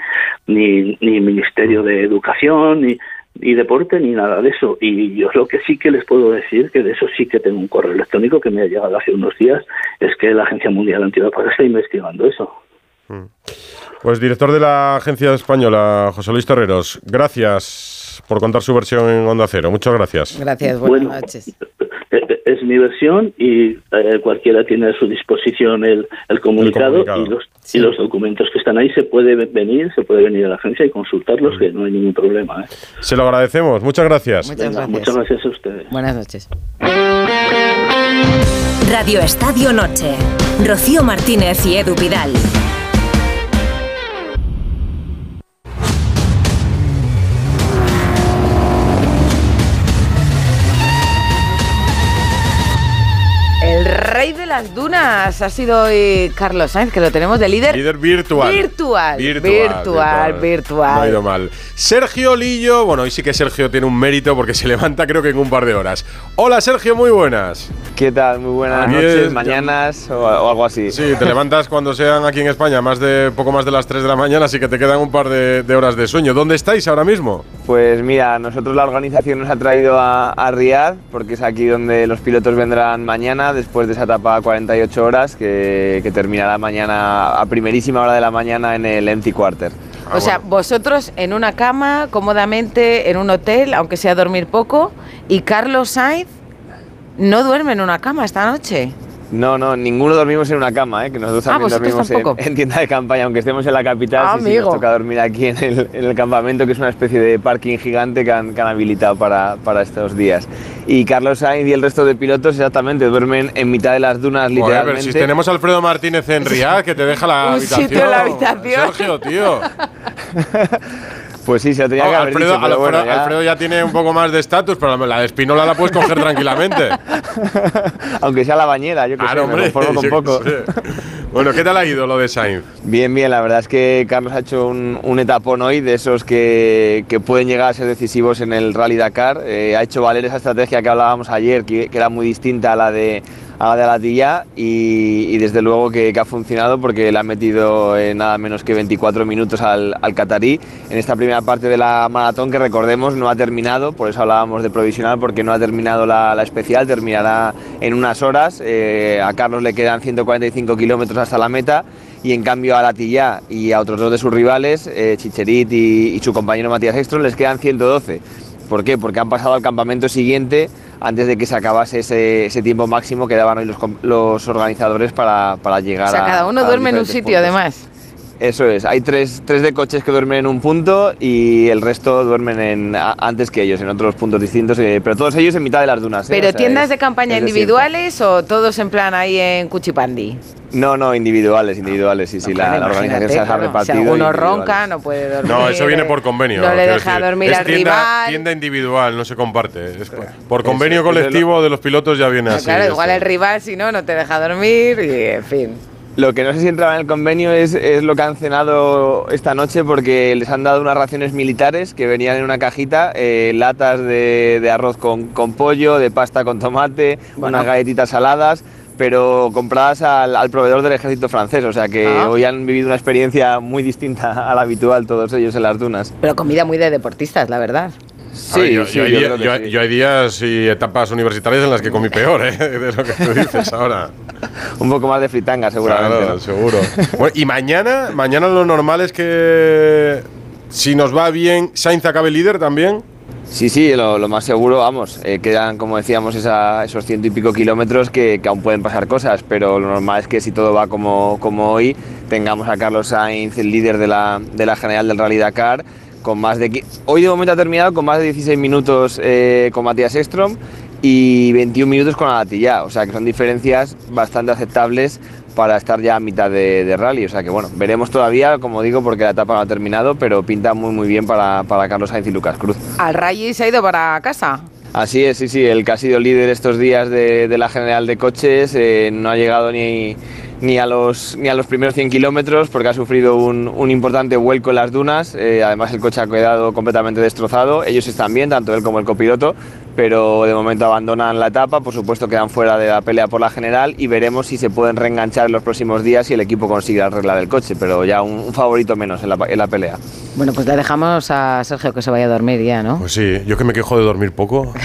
ni, ni Ministerio de Educación, ni ni deporte ni nada de eso. Y yo lo que sí que les puedo decir, que de eso sí que tengo un correo electrónico que me ha llegado hace unos días, es que la Agencia Mundial Antidopaje está investigando eso. Pues director de la agencia española, José Luis Torreros, gracias por contar su versión en Onda Cero. Muchas gracias. Gracias, buenas noches. [laughs] Eh, Es mi versión y eh, cualquiera tiene a su disposición el, el comunicado, comunicado. Y, los, y los documentos que están ahí se puede ve- venir, se puede venir a la agencia y consultarlos, que no hay ningún problema. ¿eh? Se lo agradecemos. Muchas gracias. Venga, Muchas gracias a ustedes. Buenas noches. Radio Estadio Noche. Rocío Martínez y Edu Vidal. Las dunas ha sido hoy Carlos Sainz, que lo tenemos de líder. Líder virtual. Virtual. Virtual, Virtual, virtual. No ha ido mal. Sergio Lillo, bueno, hoy sí que Sergio tiene un mérito porque se [laughs] levanta creo que en un par de horas. Hola Sergio, muy buenas. ¿Qué tal? Muy buenas Aquí noches, es- mañanas o, o algo así. Sí, te levantas cuando sean aquí en España más de poco más de las 3 de la mañana, así que te quedan un par de, de horas de sueño. ¿Dónde estáis ahora mismo? Pues mira, nosotros la organización nos ha traído a, a Riyadh porque es aquí donde los pilotos vendrán mañana después de esa etapa 48 horas que, que terminará mañana a primerísima hora de la mañana en el empty quarter. O sea, vosotros en una cama, cómodamente, en un hotel, aunque sea dormir poco, y Carlos Sainz no duerme en una cama esta noche. No, no, ninguno dormimos en una cama, ¿eh? que nosotros Ah, también dormimos en, tienda de campaña, aunque estemos en la capital, Ah, sí, nos toca dormir aquí en el, en el campamento, que es una especie de parking gigante que han, que han habilitado para, para estos días. Y Carlos Sainz y el resto de pilotos exactamente duermen en mitad de las dunas Joder, literalmente. pero si tenemos a Alfredo Martínez en Riyadh, que te deja la [laughs] Un habitación. sitio en la habitación. Sergio, tío. [laughs] Pues sí, se tenía que No, haber Alfredo, dicho, pero Alfredo- bueno, ya- Alfredo ya tiene un poco más de estatus, pero la de Espinola la puedes coger tranquilamente. [laughs] Aunque sea la bañera, yo que Claro, sé, me conformo con poco. Bueno, ¿qué tal ha ido lo de Sainz? Bien, bien, la verdad es que Carlos ha hecho un, un etapón hoy de esos que, que pueden llegar a ser decisivos en el Rally Dakar. Eh, ha hecho valer esa estrategia que hablábamos ayer, que, que era muy distinta a la de a la de Alatilla y, y desde luego que, ha funcionado porque le ha metido eh, nada menos que 24 minutos al, al catarí en esta primera parte de la maratón que recordemos no ha terminado, por eso hablábamos de provisional porque no ha terminado la, la especial, terminará en unas horas, Eh, a Carlos le quedan 145 kilómetros hasta la meta y en cambio a Latilla y a otros dos de sus rivales, eh, Chicherit y, su compañero Matías Ekstrom, les quedan 112. ¿Por qué? Porque han pasado al campamento siguiente antes de que se acabase ese, ese tiempo máximo que daban hoy los, los organizadores para, para llegar O sea, a- cada uno a duerme en un sitio, puntos. además. Eso es, hay tres, tres de coches que duermen en un punto y el resto duermen en, a- antes que ellos, en otros puntos distintos, eh, pero todos ellos en mitad de las dunas. ¿eh? ¿Pero O sea, tiendas es- de campaña individuales o todos en plan ahí en Cuchipandi? No, no, individuales, individuales, sí, sí, la, la organización se ha claro, repartido. Si alguno ronca, no puede dormir. No, eso viene por convenio. No le deja decir. dormir es al tienda, rival. tienda individual, no se comparte. Es por- convenio eso es lo- colectivo de los pilotos ya viene así. claro, igual el rival, si no, no te deja dormir y en fin. Lo que no sé si entraba en el convenio es, es lo que han cenado esta noche porque les han dado unas raciones militares que venían en una cajita, eh, latas de, de arroz con, con pollo, de pasta con tomate, unas galletitas saladas, pero compradas al, al proveedor del ejército francés. O sea que Ah. hoy han vivido una experiencia muy distinta a la habitual todos ellos en las dunas. Pero comida muy de deportistas, la verdad. A ver, yo, sí, yo hay yo día- sí. yo hay días y etapas universitarias en las que comí peor, ¿eh? [laughs] De lo que tú dices ahora. [laughs] Un poco más de fritanga, seguramente. Claro, ¿no? seguro. [laughs] Bueno, y mañana, mañana lo normal es que si nos va bien, Sainz acabe líder también. Sí, sí, lo, lo más seguro, vamos, eh, quedan, como decíamos, esa- esos ciento y pico kilómetros que, que aún pueden pasar cosas, pero lo normal es que si todo va como, como hoy, tengamos a Carlos Sainz, el líder de la, de la general del Rally Dakar, con más de... Hoy de momento ha terminado con más de 16 minutos eh, con Matías Ekstrom y 21 minutos con Alatilla, o sea que son diferencias bastante aceptables para estar ya a mitad de, de rally. O sea que bueno, veremos todavía, como digo, porque la etapa no ha terminado, pero pinta muy muy bien para, para Carlos Sainz y Lucas Cruz. Al Rally se ha ido para casa. Así es, sí, sí, el que ha sido líder estos días de, de la general de coches eh, no ha llegado ni, ni, a los, ni a los primeros 100 kilómetros porque ha sufrido un, un importante vuelco en las dunas. eh, además, el coche ha quedado completamente destrozado. Ellos están bien, tanto él como el copiloto, pero de momento abandonan la etapa, por supuesto quedan fuera de la pelea por la general y veremos si se pueden reenganchar en los próximos días si el equipo consigue arreglar el coche, pero ya un, un favorito menos en la, en la pelea. Bueno, pues le dejamos a Sergio que se vaya a dormir ya, ¿no? Pues sí, yo que me quejo de dormir poco. [laughs]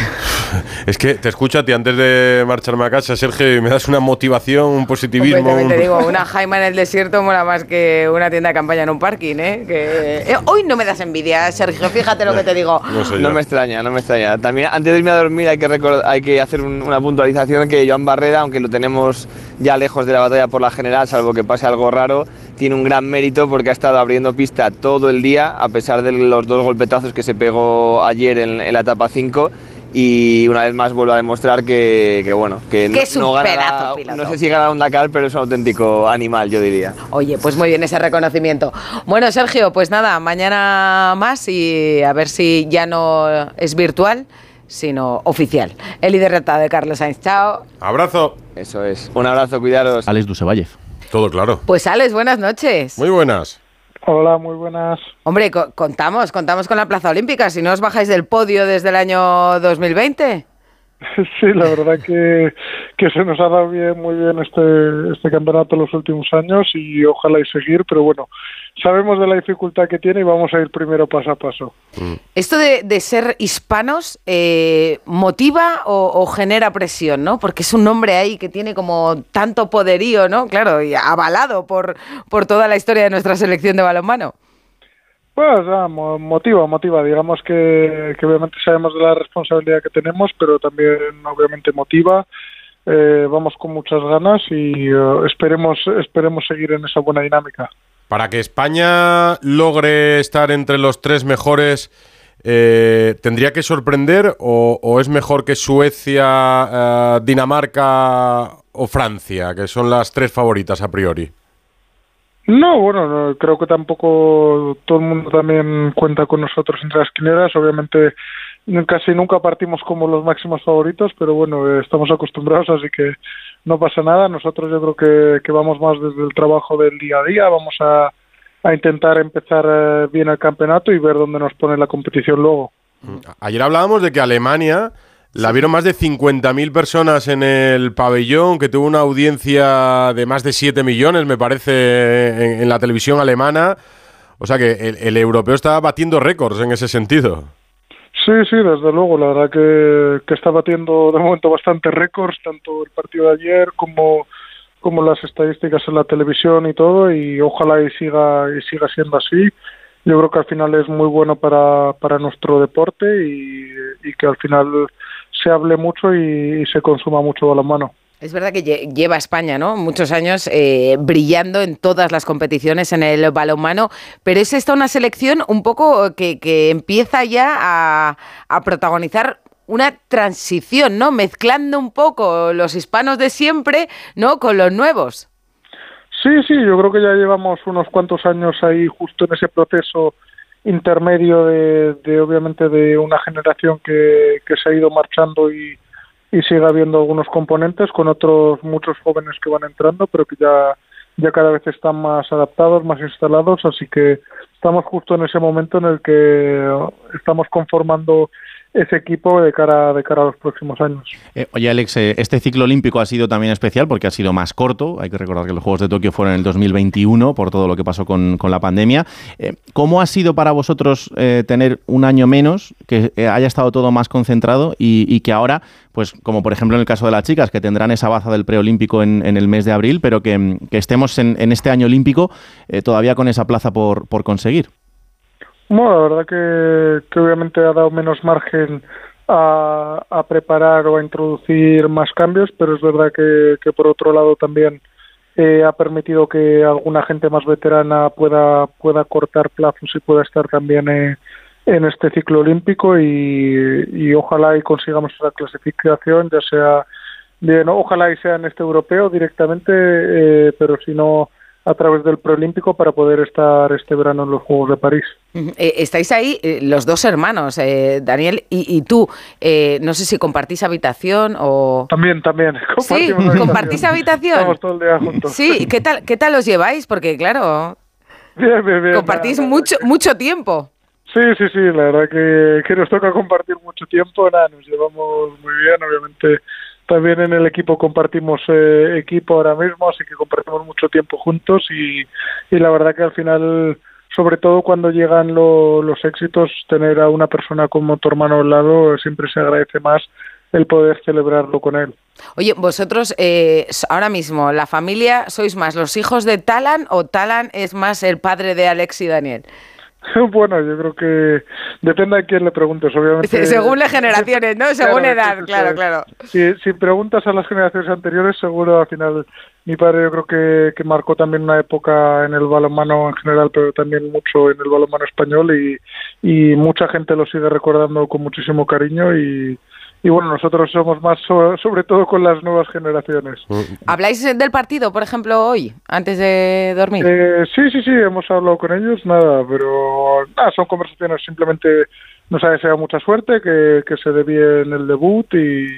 [laughs] es que te escucho a ti antes de marcharme a casa, Sergio, y me das una motivación, un positivismo. Un- te digo, [laughs] una jaima en el desierto mola más que una tienda de campaña en un parking, ¿eh? Que, eh, hoy no me das envidia, Sergio, fíjate lo que te digo. No me extraña, no me extraña. También antes de irme a dormir hay que, recor- hay que hacer un- una puntualización que Joan Barrera, aunque lo tenemos ya lejos de la batalla por la general, salvo que pase algo raro, tiene un gran mérito porque ha estado abriendo pista todo el día, a pesar de los dos golpetazos que se pegó ayer en, en la etapa 5. Y una vez más vuelve a demostrar que, que, bueno, que, Que es un ganará- pedazo piloto. no sé si ganará un Dakar, pero es un auténtico animal, yo diría. Oye, pues muy bien ese reconocimiento. Bueno, Sergio, pues nada, mañana más y a ver si ya no es virtual, sino oficial. El líder recta de Carlos Sainz, chao. Abrazo. Eso es. Un abrazo, cuidaros. Alex Dusevalle. Todo claro. Pues Alex, buenas noches. Muy buenas. Hola, muy buenas. Hombre, co- contamos, contamos con la Plaza Olímpica, si no os bajáis del podio desde el año 2020. [laughs] Sí, la verdad que, que se nos ha dado bien, muy bien este, este campeonato los últimos años y ojalá y seguir, pero bueno, sabemos de la dificultad que tiene y vamos a ir primero paso a paso. Esto de, de ser hispanos eh, motiva o, o genera presión, ¿no? Porque es un nombre ahí que tiene como tanto poderío, ¿no? Claro, y avalado por, por toda la historia de nuestra selección de balonmano. Pues ah, mo- motiva, motiva. Digamos que, que obviamente sabemos de la responsabilidad que tenemos, pero también obviamente motiva. Eh, vamos con muchas ganas y eh, esperemos, esperemos seguir en esa buena dinámica. Para que España logre estar entre los tres mejores, eh, ¿tendría que sorprender o, o es mejor que Suecia, eh, Dinamarca o Francia, que son las tres favoritas a priori? No, bueno, no, creo que tampoco todo el mundo también cuenta con nosotros entre las quineras. Obviamente casi nunca partimos como los máximos favoritos, pero bueno, estamos acostumbrados, así que no pasa nada. Nosotros yo creo que, que vamos más desde el trabajo del día a día. Vamos a, a intentar empezar eh, bien el campeonato y ver dónde nos pone la competición luego. Ayer hablábamos de que Alemania la vieron más de 50.000 personas en el pabellón, que tuvo una audiencia de más de 7 millones, me parece, en, la televisión alemana. O sea que el, europeo está batiendo récords en ese sentido. Sí, sí, desde luego. La verdad que, está batiendo de momento bastantes récords, tanto el partido de ayer como, como las estadísticas en la televisión y todo, y ojalá y siga, y siga siendo así. Yo creo que al final es muy bueno para, para nuestro deporte y que al final se hable mucho y, y se consuma mucho balonmano. Es verdad que lle- lleva España, ¿no? Muchos años eh, brillando en todas las competiciones en el balonmano, pero es esta una selección un poco que, que empieza ya a, a protagonizar una transición, ¿no? Mezclando un poco los hispanos de siempre, ¿no? Con los nuevos. Sí, sí, yo creo que ya llevamos unos cuantos años ahí justo en ese proceso intermedio de, de obviamente de una generación que, que se ha ido marchando y, sigue habiendo algunos componentes con otros muchos jóvenes que van entrando, pero que ya, ya cada vez están más adaptados, más instalados, así que estamos justo en ese momento en el que estamos conformando ese equipo de cara, de cara a los próximos años. Eh, oye, Alex, eh, este ciclo olímpico ha sido también especial porque ha sido más corto. Hay que recordar que los Juegos de Tokio fueron en el 2021 por todo lo que pasó con, con la pandemia. Eh, ¿Cómo ha sido para vosotros tener un año menos, que haya estado todo más concentrado y, que ahora, pues como por ejemplo en el caso de las chicas, que tendrán esa baza del preolímpico en, en el mes de abril, pero que, que estemos en, en este año olímpico todavía con esa plaza por, por conseguir? Bueno, la verdad que, obviamente ha dado menos margen a, preparar o a introducir más cambios, pero es verdad que, que por otro lado también eh, ha permitido que alguna gente más veterana pueda, pueda cortar plazos y pueda estar también eh, en este ciclo olímpico y, y ojalá y consigamos la clasificación, ya sea bien, ojalá y sea en este europeo directamente, eh, pero si no a través del preolímpico para poder estar este verano en los Juegos de París. Eh, estáis ahí eh, los dos hermanos, eh, Daniel y, y tú. Eh, no sé si compartís habitación o... También, también. Sí, habitación. compartís habitación. Estamos todo el día juntos. Sí, ¿qué tal, qué tal os lleváis? Porque claro, Bien, bien, bien. compartís Nada, mucho, mucho tiempo. Sí, sí, sí, la verdad que, que nos toca compartir mucho tiempo, nada, nos llevamos muy bien, obviamente también en el equipo compartimos eh, equipo ahora mismo, así que compartimos mucho tiempo juntos y, y la verdad que al final, sobre todo cuando llegan lo- los éxitos, tener a una persona como tu hermano al lado siempre se agradece más el poder celebrarlo con él. Oye, vosotros eh, ahora mismo, la familia, ¿sois más los hijos de Talan o Talan es más el padre de Alex y Daniel? [laughs] Bueno, yo creo que depende a quién le preguntes, obviamente. Según las [laughs] generaciones, ¿no? Según Claro, edad, sí, claro, claro. Si, si preguntas a las generaciones anteriores, seguro al final mi padre yo creo que, que marcó también una época en el balonmano en general, pero también mucho en el balonmano español y, y mucha gente lo sigue recordando con muchísimo cariño y, y bueno, nosotros somos más so- sobre todo con las nuevas generaciones. ¿Habláis eh, del partido, por ejemplo, hoy, antes de dormir? Eh, sí, sí, sí, hemos hablado con ellos, nada, pero nada, son conversaciones, simplemente nos ha deseado mucha suerte, que, que se dé bien el debut y,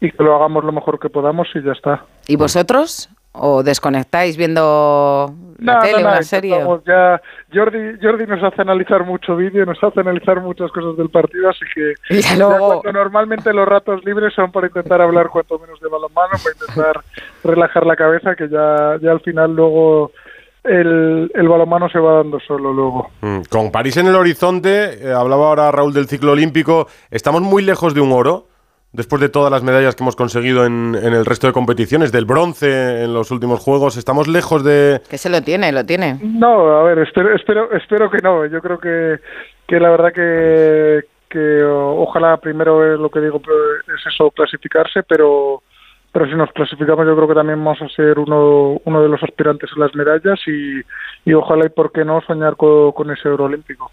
y que lo hagamos lo mejor que podamos y ya está. ¿Y vosotros? ¿O desconectáis viendo la No, tele, no, no, una serie? Ya, Jordi, Jordi nos hace analizar mucho vídeo, nos hace analizar muchas cosas del partido, así que [laughs] Y ya luego- cuando normalmente los ratos libres son para intentar hablar cuanto menos de balonmano, para intentar relajar la cabeza, que ya, ya al final luego el, el balonmano se va dando solo luego. Mm, Con París en el horizonte, eh, hablaba ahora Raúl del ciclo olímpico, estamos muy lejos de un oro, después de todas las medallas que hemos conseguido en, en el resto de competiciones, del bronce en los últimos Juegos, estamos lejos de... Que se lo tiene, lo tiene. No, a ver, espero, espero, espero que no. Yo creo que, que la verdad que, que ojalá primero es lo que digo pues, es eso, clasificarse, pero pero si nos clasificamos yo creo que también vamos a ser uno, uno de los aspirantes a las medallas y, y ojalá y por qué no soñar co- con, ese oro olímpico.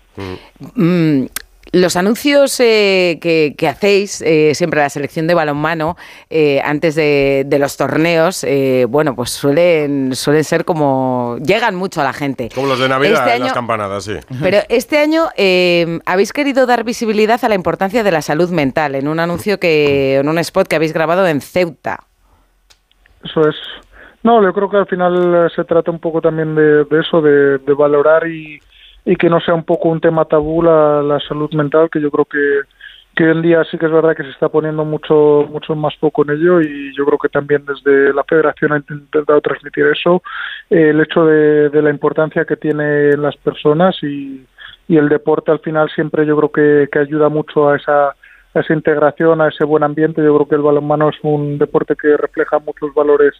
Mm, los anuncios eh, que, que hacéis eh, siempre a la selección de balonmano eh, antes de, de los torneos, eh, bueno, pues suelen, suelen ser como... llegan mucho a la gente. Como los de Navidad Este en las campanadas, sí. Pero este año eh, habéis querido dar visibilidad a la importancia de la salud mental en un anuncio que, en un spot que habéis grabado en Ceuta. Eso es. No, yo creo que al final eh, se trata un poco también de, de eso, de, de valorar y, y que no sea un poco un tema tabú la, la salud mental, que yo creo que, que hoy en día sí que es verdad que se está poniendo mucho mucho más foco en ello y yo creo que también desde la federación ha intentado transmitir eso, el hecho de, de la importancia que tiene en las personas y, y el deporte al final siempre yo creo que, que ayuda mucho a esa, esa integración, a ese buen ambiente. Yo creo que el balonmano es un deporte que refleja muchos valores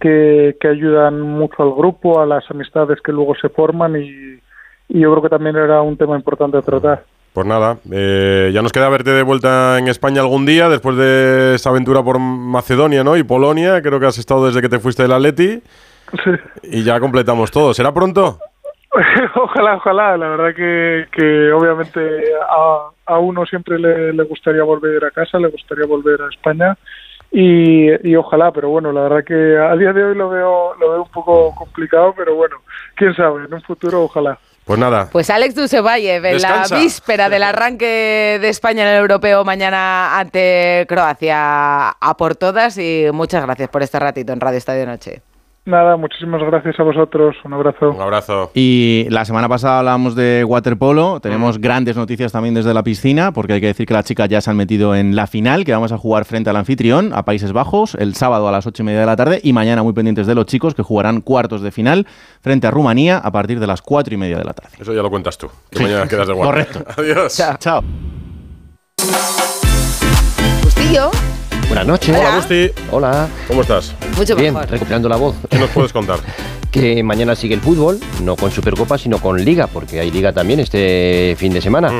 que, que ayudan mucho al grupo, a las amistades que luego se forman y, y yo creo que también era un tema importante a tratar. Pues nada, eh, ya nos queda verte de vuelta en España algún día, después de esa aventura por Macedonia ¿no? y Polonia, creo que has estado desde que te fuiste del Atleti, y ya completamos todo. ¿Será pronto? [laughs] ojalá, ojalá. La verdad que, que obviamente a, a uno siempre le, le gustaría volver a casa, le gustaría volver a España y, y ojalá, pero bueno, la verdad que a día de hoy lo veo, lo veo un poco complicado, pero bueno, quién sabe, en un futuro ojalá. Pues nada, Pues Alex Dusevayev, en la víspera del arranque de España en el europeo mañana ante Croacia, a por todas y muchas gracias por este ratito en Radio Estadio Noche. Nada, muchísimas gracias a vosotros, un abrazo. Un abrazo. Y la semana pasada hablábamos de waterpolo. Tenemos grandes noticias también desde la piscina, porque hay que decir que las chicas ya se han metido en la final, que vamos a jugar frente al anfitrión, a Países Bajos, el sábado a las ocho y media de la tarde, y mañana muy pendientes de los chicos, que jugarán cuartos de final frente a Rumanía a partir de las cuatro y media de la tarde. Eso ya lo cuentas tú, que Sí. mañana quedas de guardia. Correcto. Adiós. Chao. Justillo, Buenas noches. Hola. Gusti. Hola. ¿Cómo estás? Mucho Bien, mejor. recuperando la voz. ¿Qué nos puedes contar? [laughs] que mañana sigue el fútbol, no con Supercopa, sino con Liga, porque hay Liga también este fin de semana.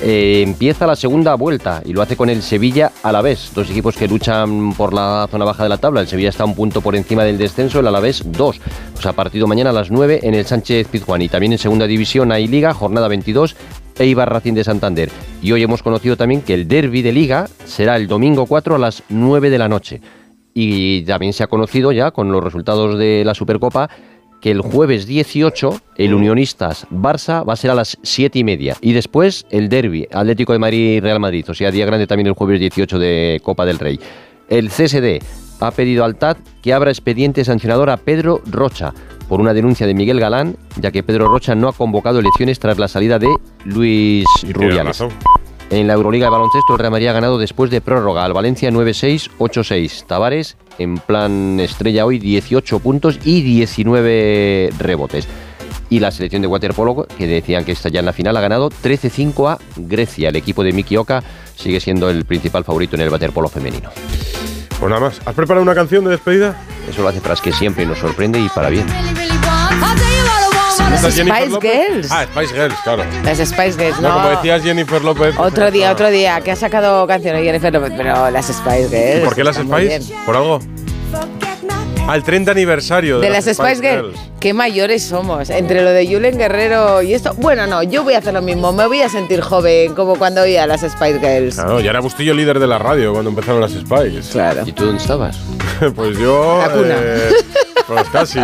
Eh, empieza la segunda vuelta y lo hace con el Sevilla a la vez. Dos equipos que luchan por la zona baja de la tabla. El Sevilla está un punto por encima del descenso, el Alavés dos. O sea, partido mañana a las 9 en el Sánchez Pizjuán. Y también en segunda división hay Liga, jornada 22. Eibar Racing de Santander. Y hoy hemos conocido también que el derby de Liga será el domingo 4 a las 9 de la noche. Y también se ha conocido ya con los resultados de la Supercopa que el jueves 18 el Unionistas Barça va a ser a las 7 y media. Y después el derby Atlético de Madrid Real Madrid. O sea, día grande también el jueves 18 de Copa del Rey. El CSD ha pedido al TAT que abra expediente sancionador a Pedro Rocha por una denuncia de Miguel Galán, ya que Pedro Rocha no ha convocado elecciones tras la salida de Luis Rubiales. En la Euroliga de baloncesto, el Real Madrid ha ganado después de prórroga al Valencia 9-6, 8-6. Tavares, en plan estrella hoy, 18 puntos y 19 rebotes. Y la selección de waterpolo, que decían que está ya en la final, ha ganado 13-5 a Grecia. El equipo de Miki Oka sigue siendo el principal favorito en el waterpolo femenino. Pues nada más. ¿Has preparado una canción de despedida? Eso lo hace Pras, que siempre nos sorprende y para bien. Las ¿Esta es Jennifer Spice López? Girls. Ah, Spice Girls, claro. Las Spice Girls, No, no. como decías Jennifer López. Otro día, otro día, que ha sacado canciones Jennifer López, pero las Spice Girls. ¿Y por qué las Spice? ¿Por algo? Al 30 aniversario de, De las Spice Girls. Qué mayores somos. Entre lo de Julen Guerrero y esto. Bueno, no, yo voy a hacer lo mismo. Me voy a sentir joven, como cuando oía las Spice Girls. Claro, ya era Bustillo líder de la radio cuando empezaron las Spice. Claro. ¿Y tú dónde estabas? [laughs] pues yo. La cuna. eh, pues casi.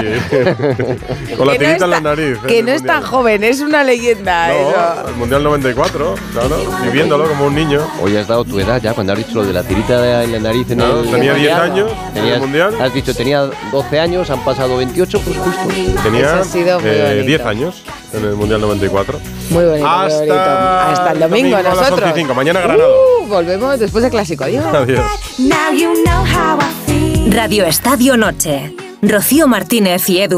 Con la Que no tirita en la nariz. Que en no el es tan joven, es una leyenda. No, eso. el Mundial 94, claro. Viviéndolo como un niño. Hoy has dado tu edad ya cuando has dicho lo de la tirita en la nariz en Claro, el tenía 10 Mundial. años en el Tenías- Mundial. Has dicho tenía 12 años, han pasado 28, pues justo. Tenía Eso ha sido muy eh, bonito. 10 años en el Mundial 94. Muy bonito, muy Hasta bonito. Hasta el domingo, domingo a las nosotros. 11 y cinco. Mañana Granado. Uh, volvemos después del clásico. Adiós. Adiós. Radio Estadio Noche. Rocío Martínez y Edu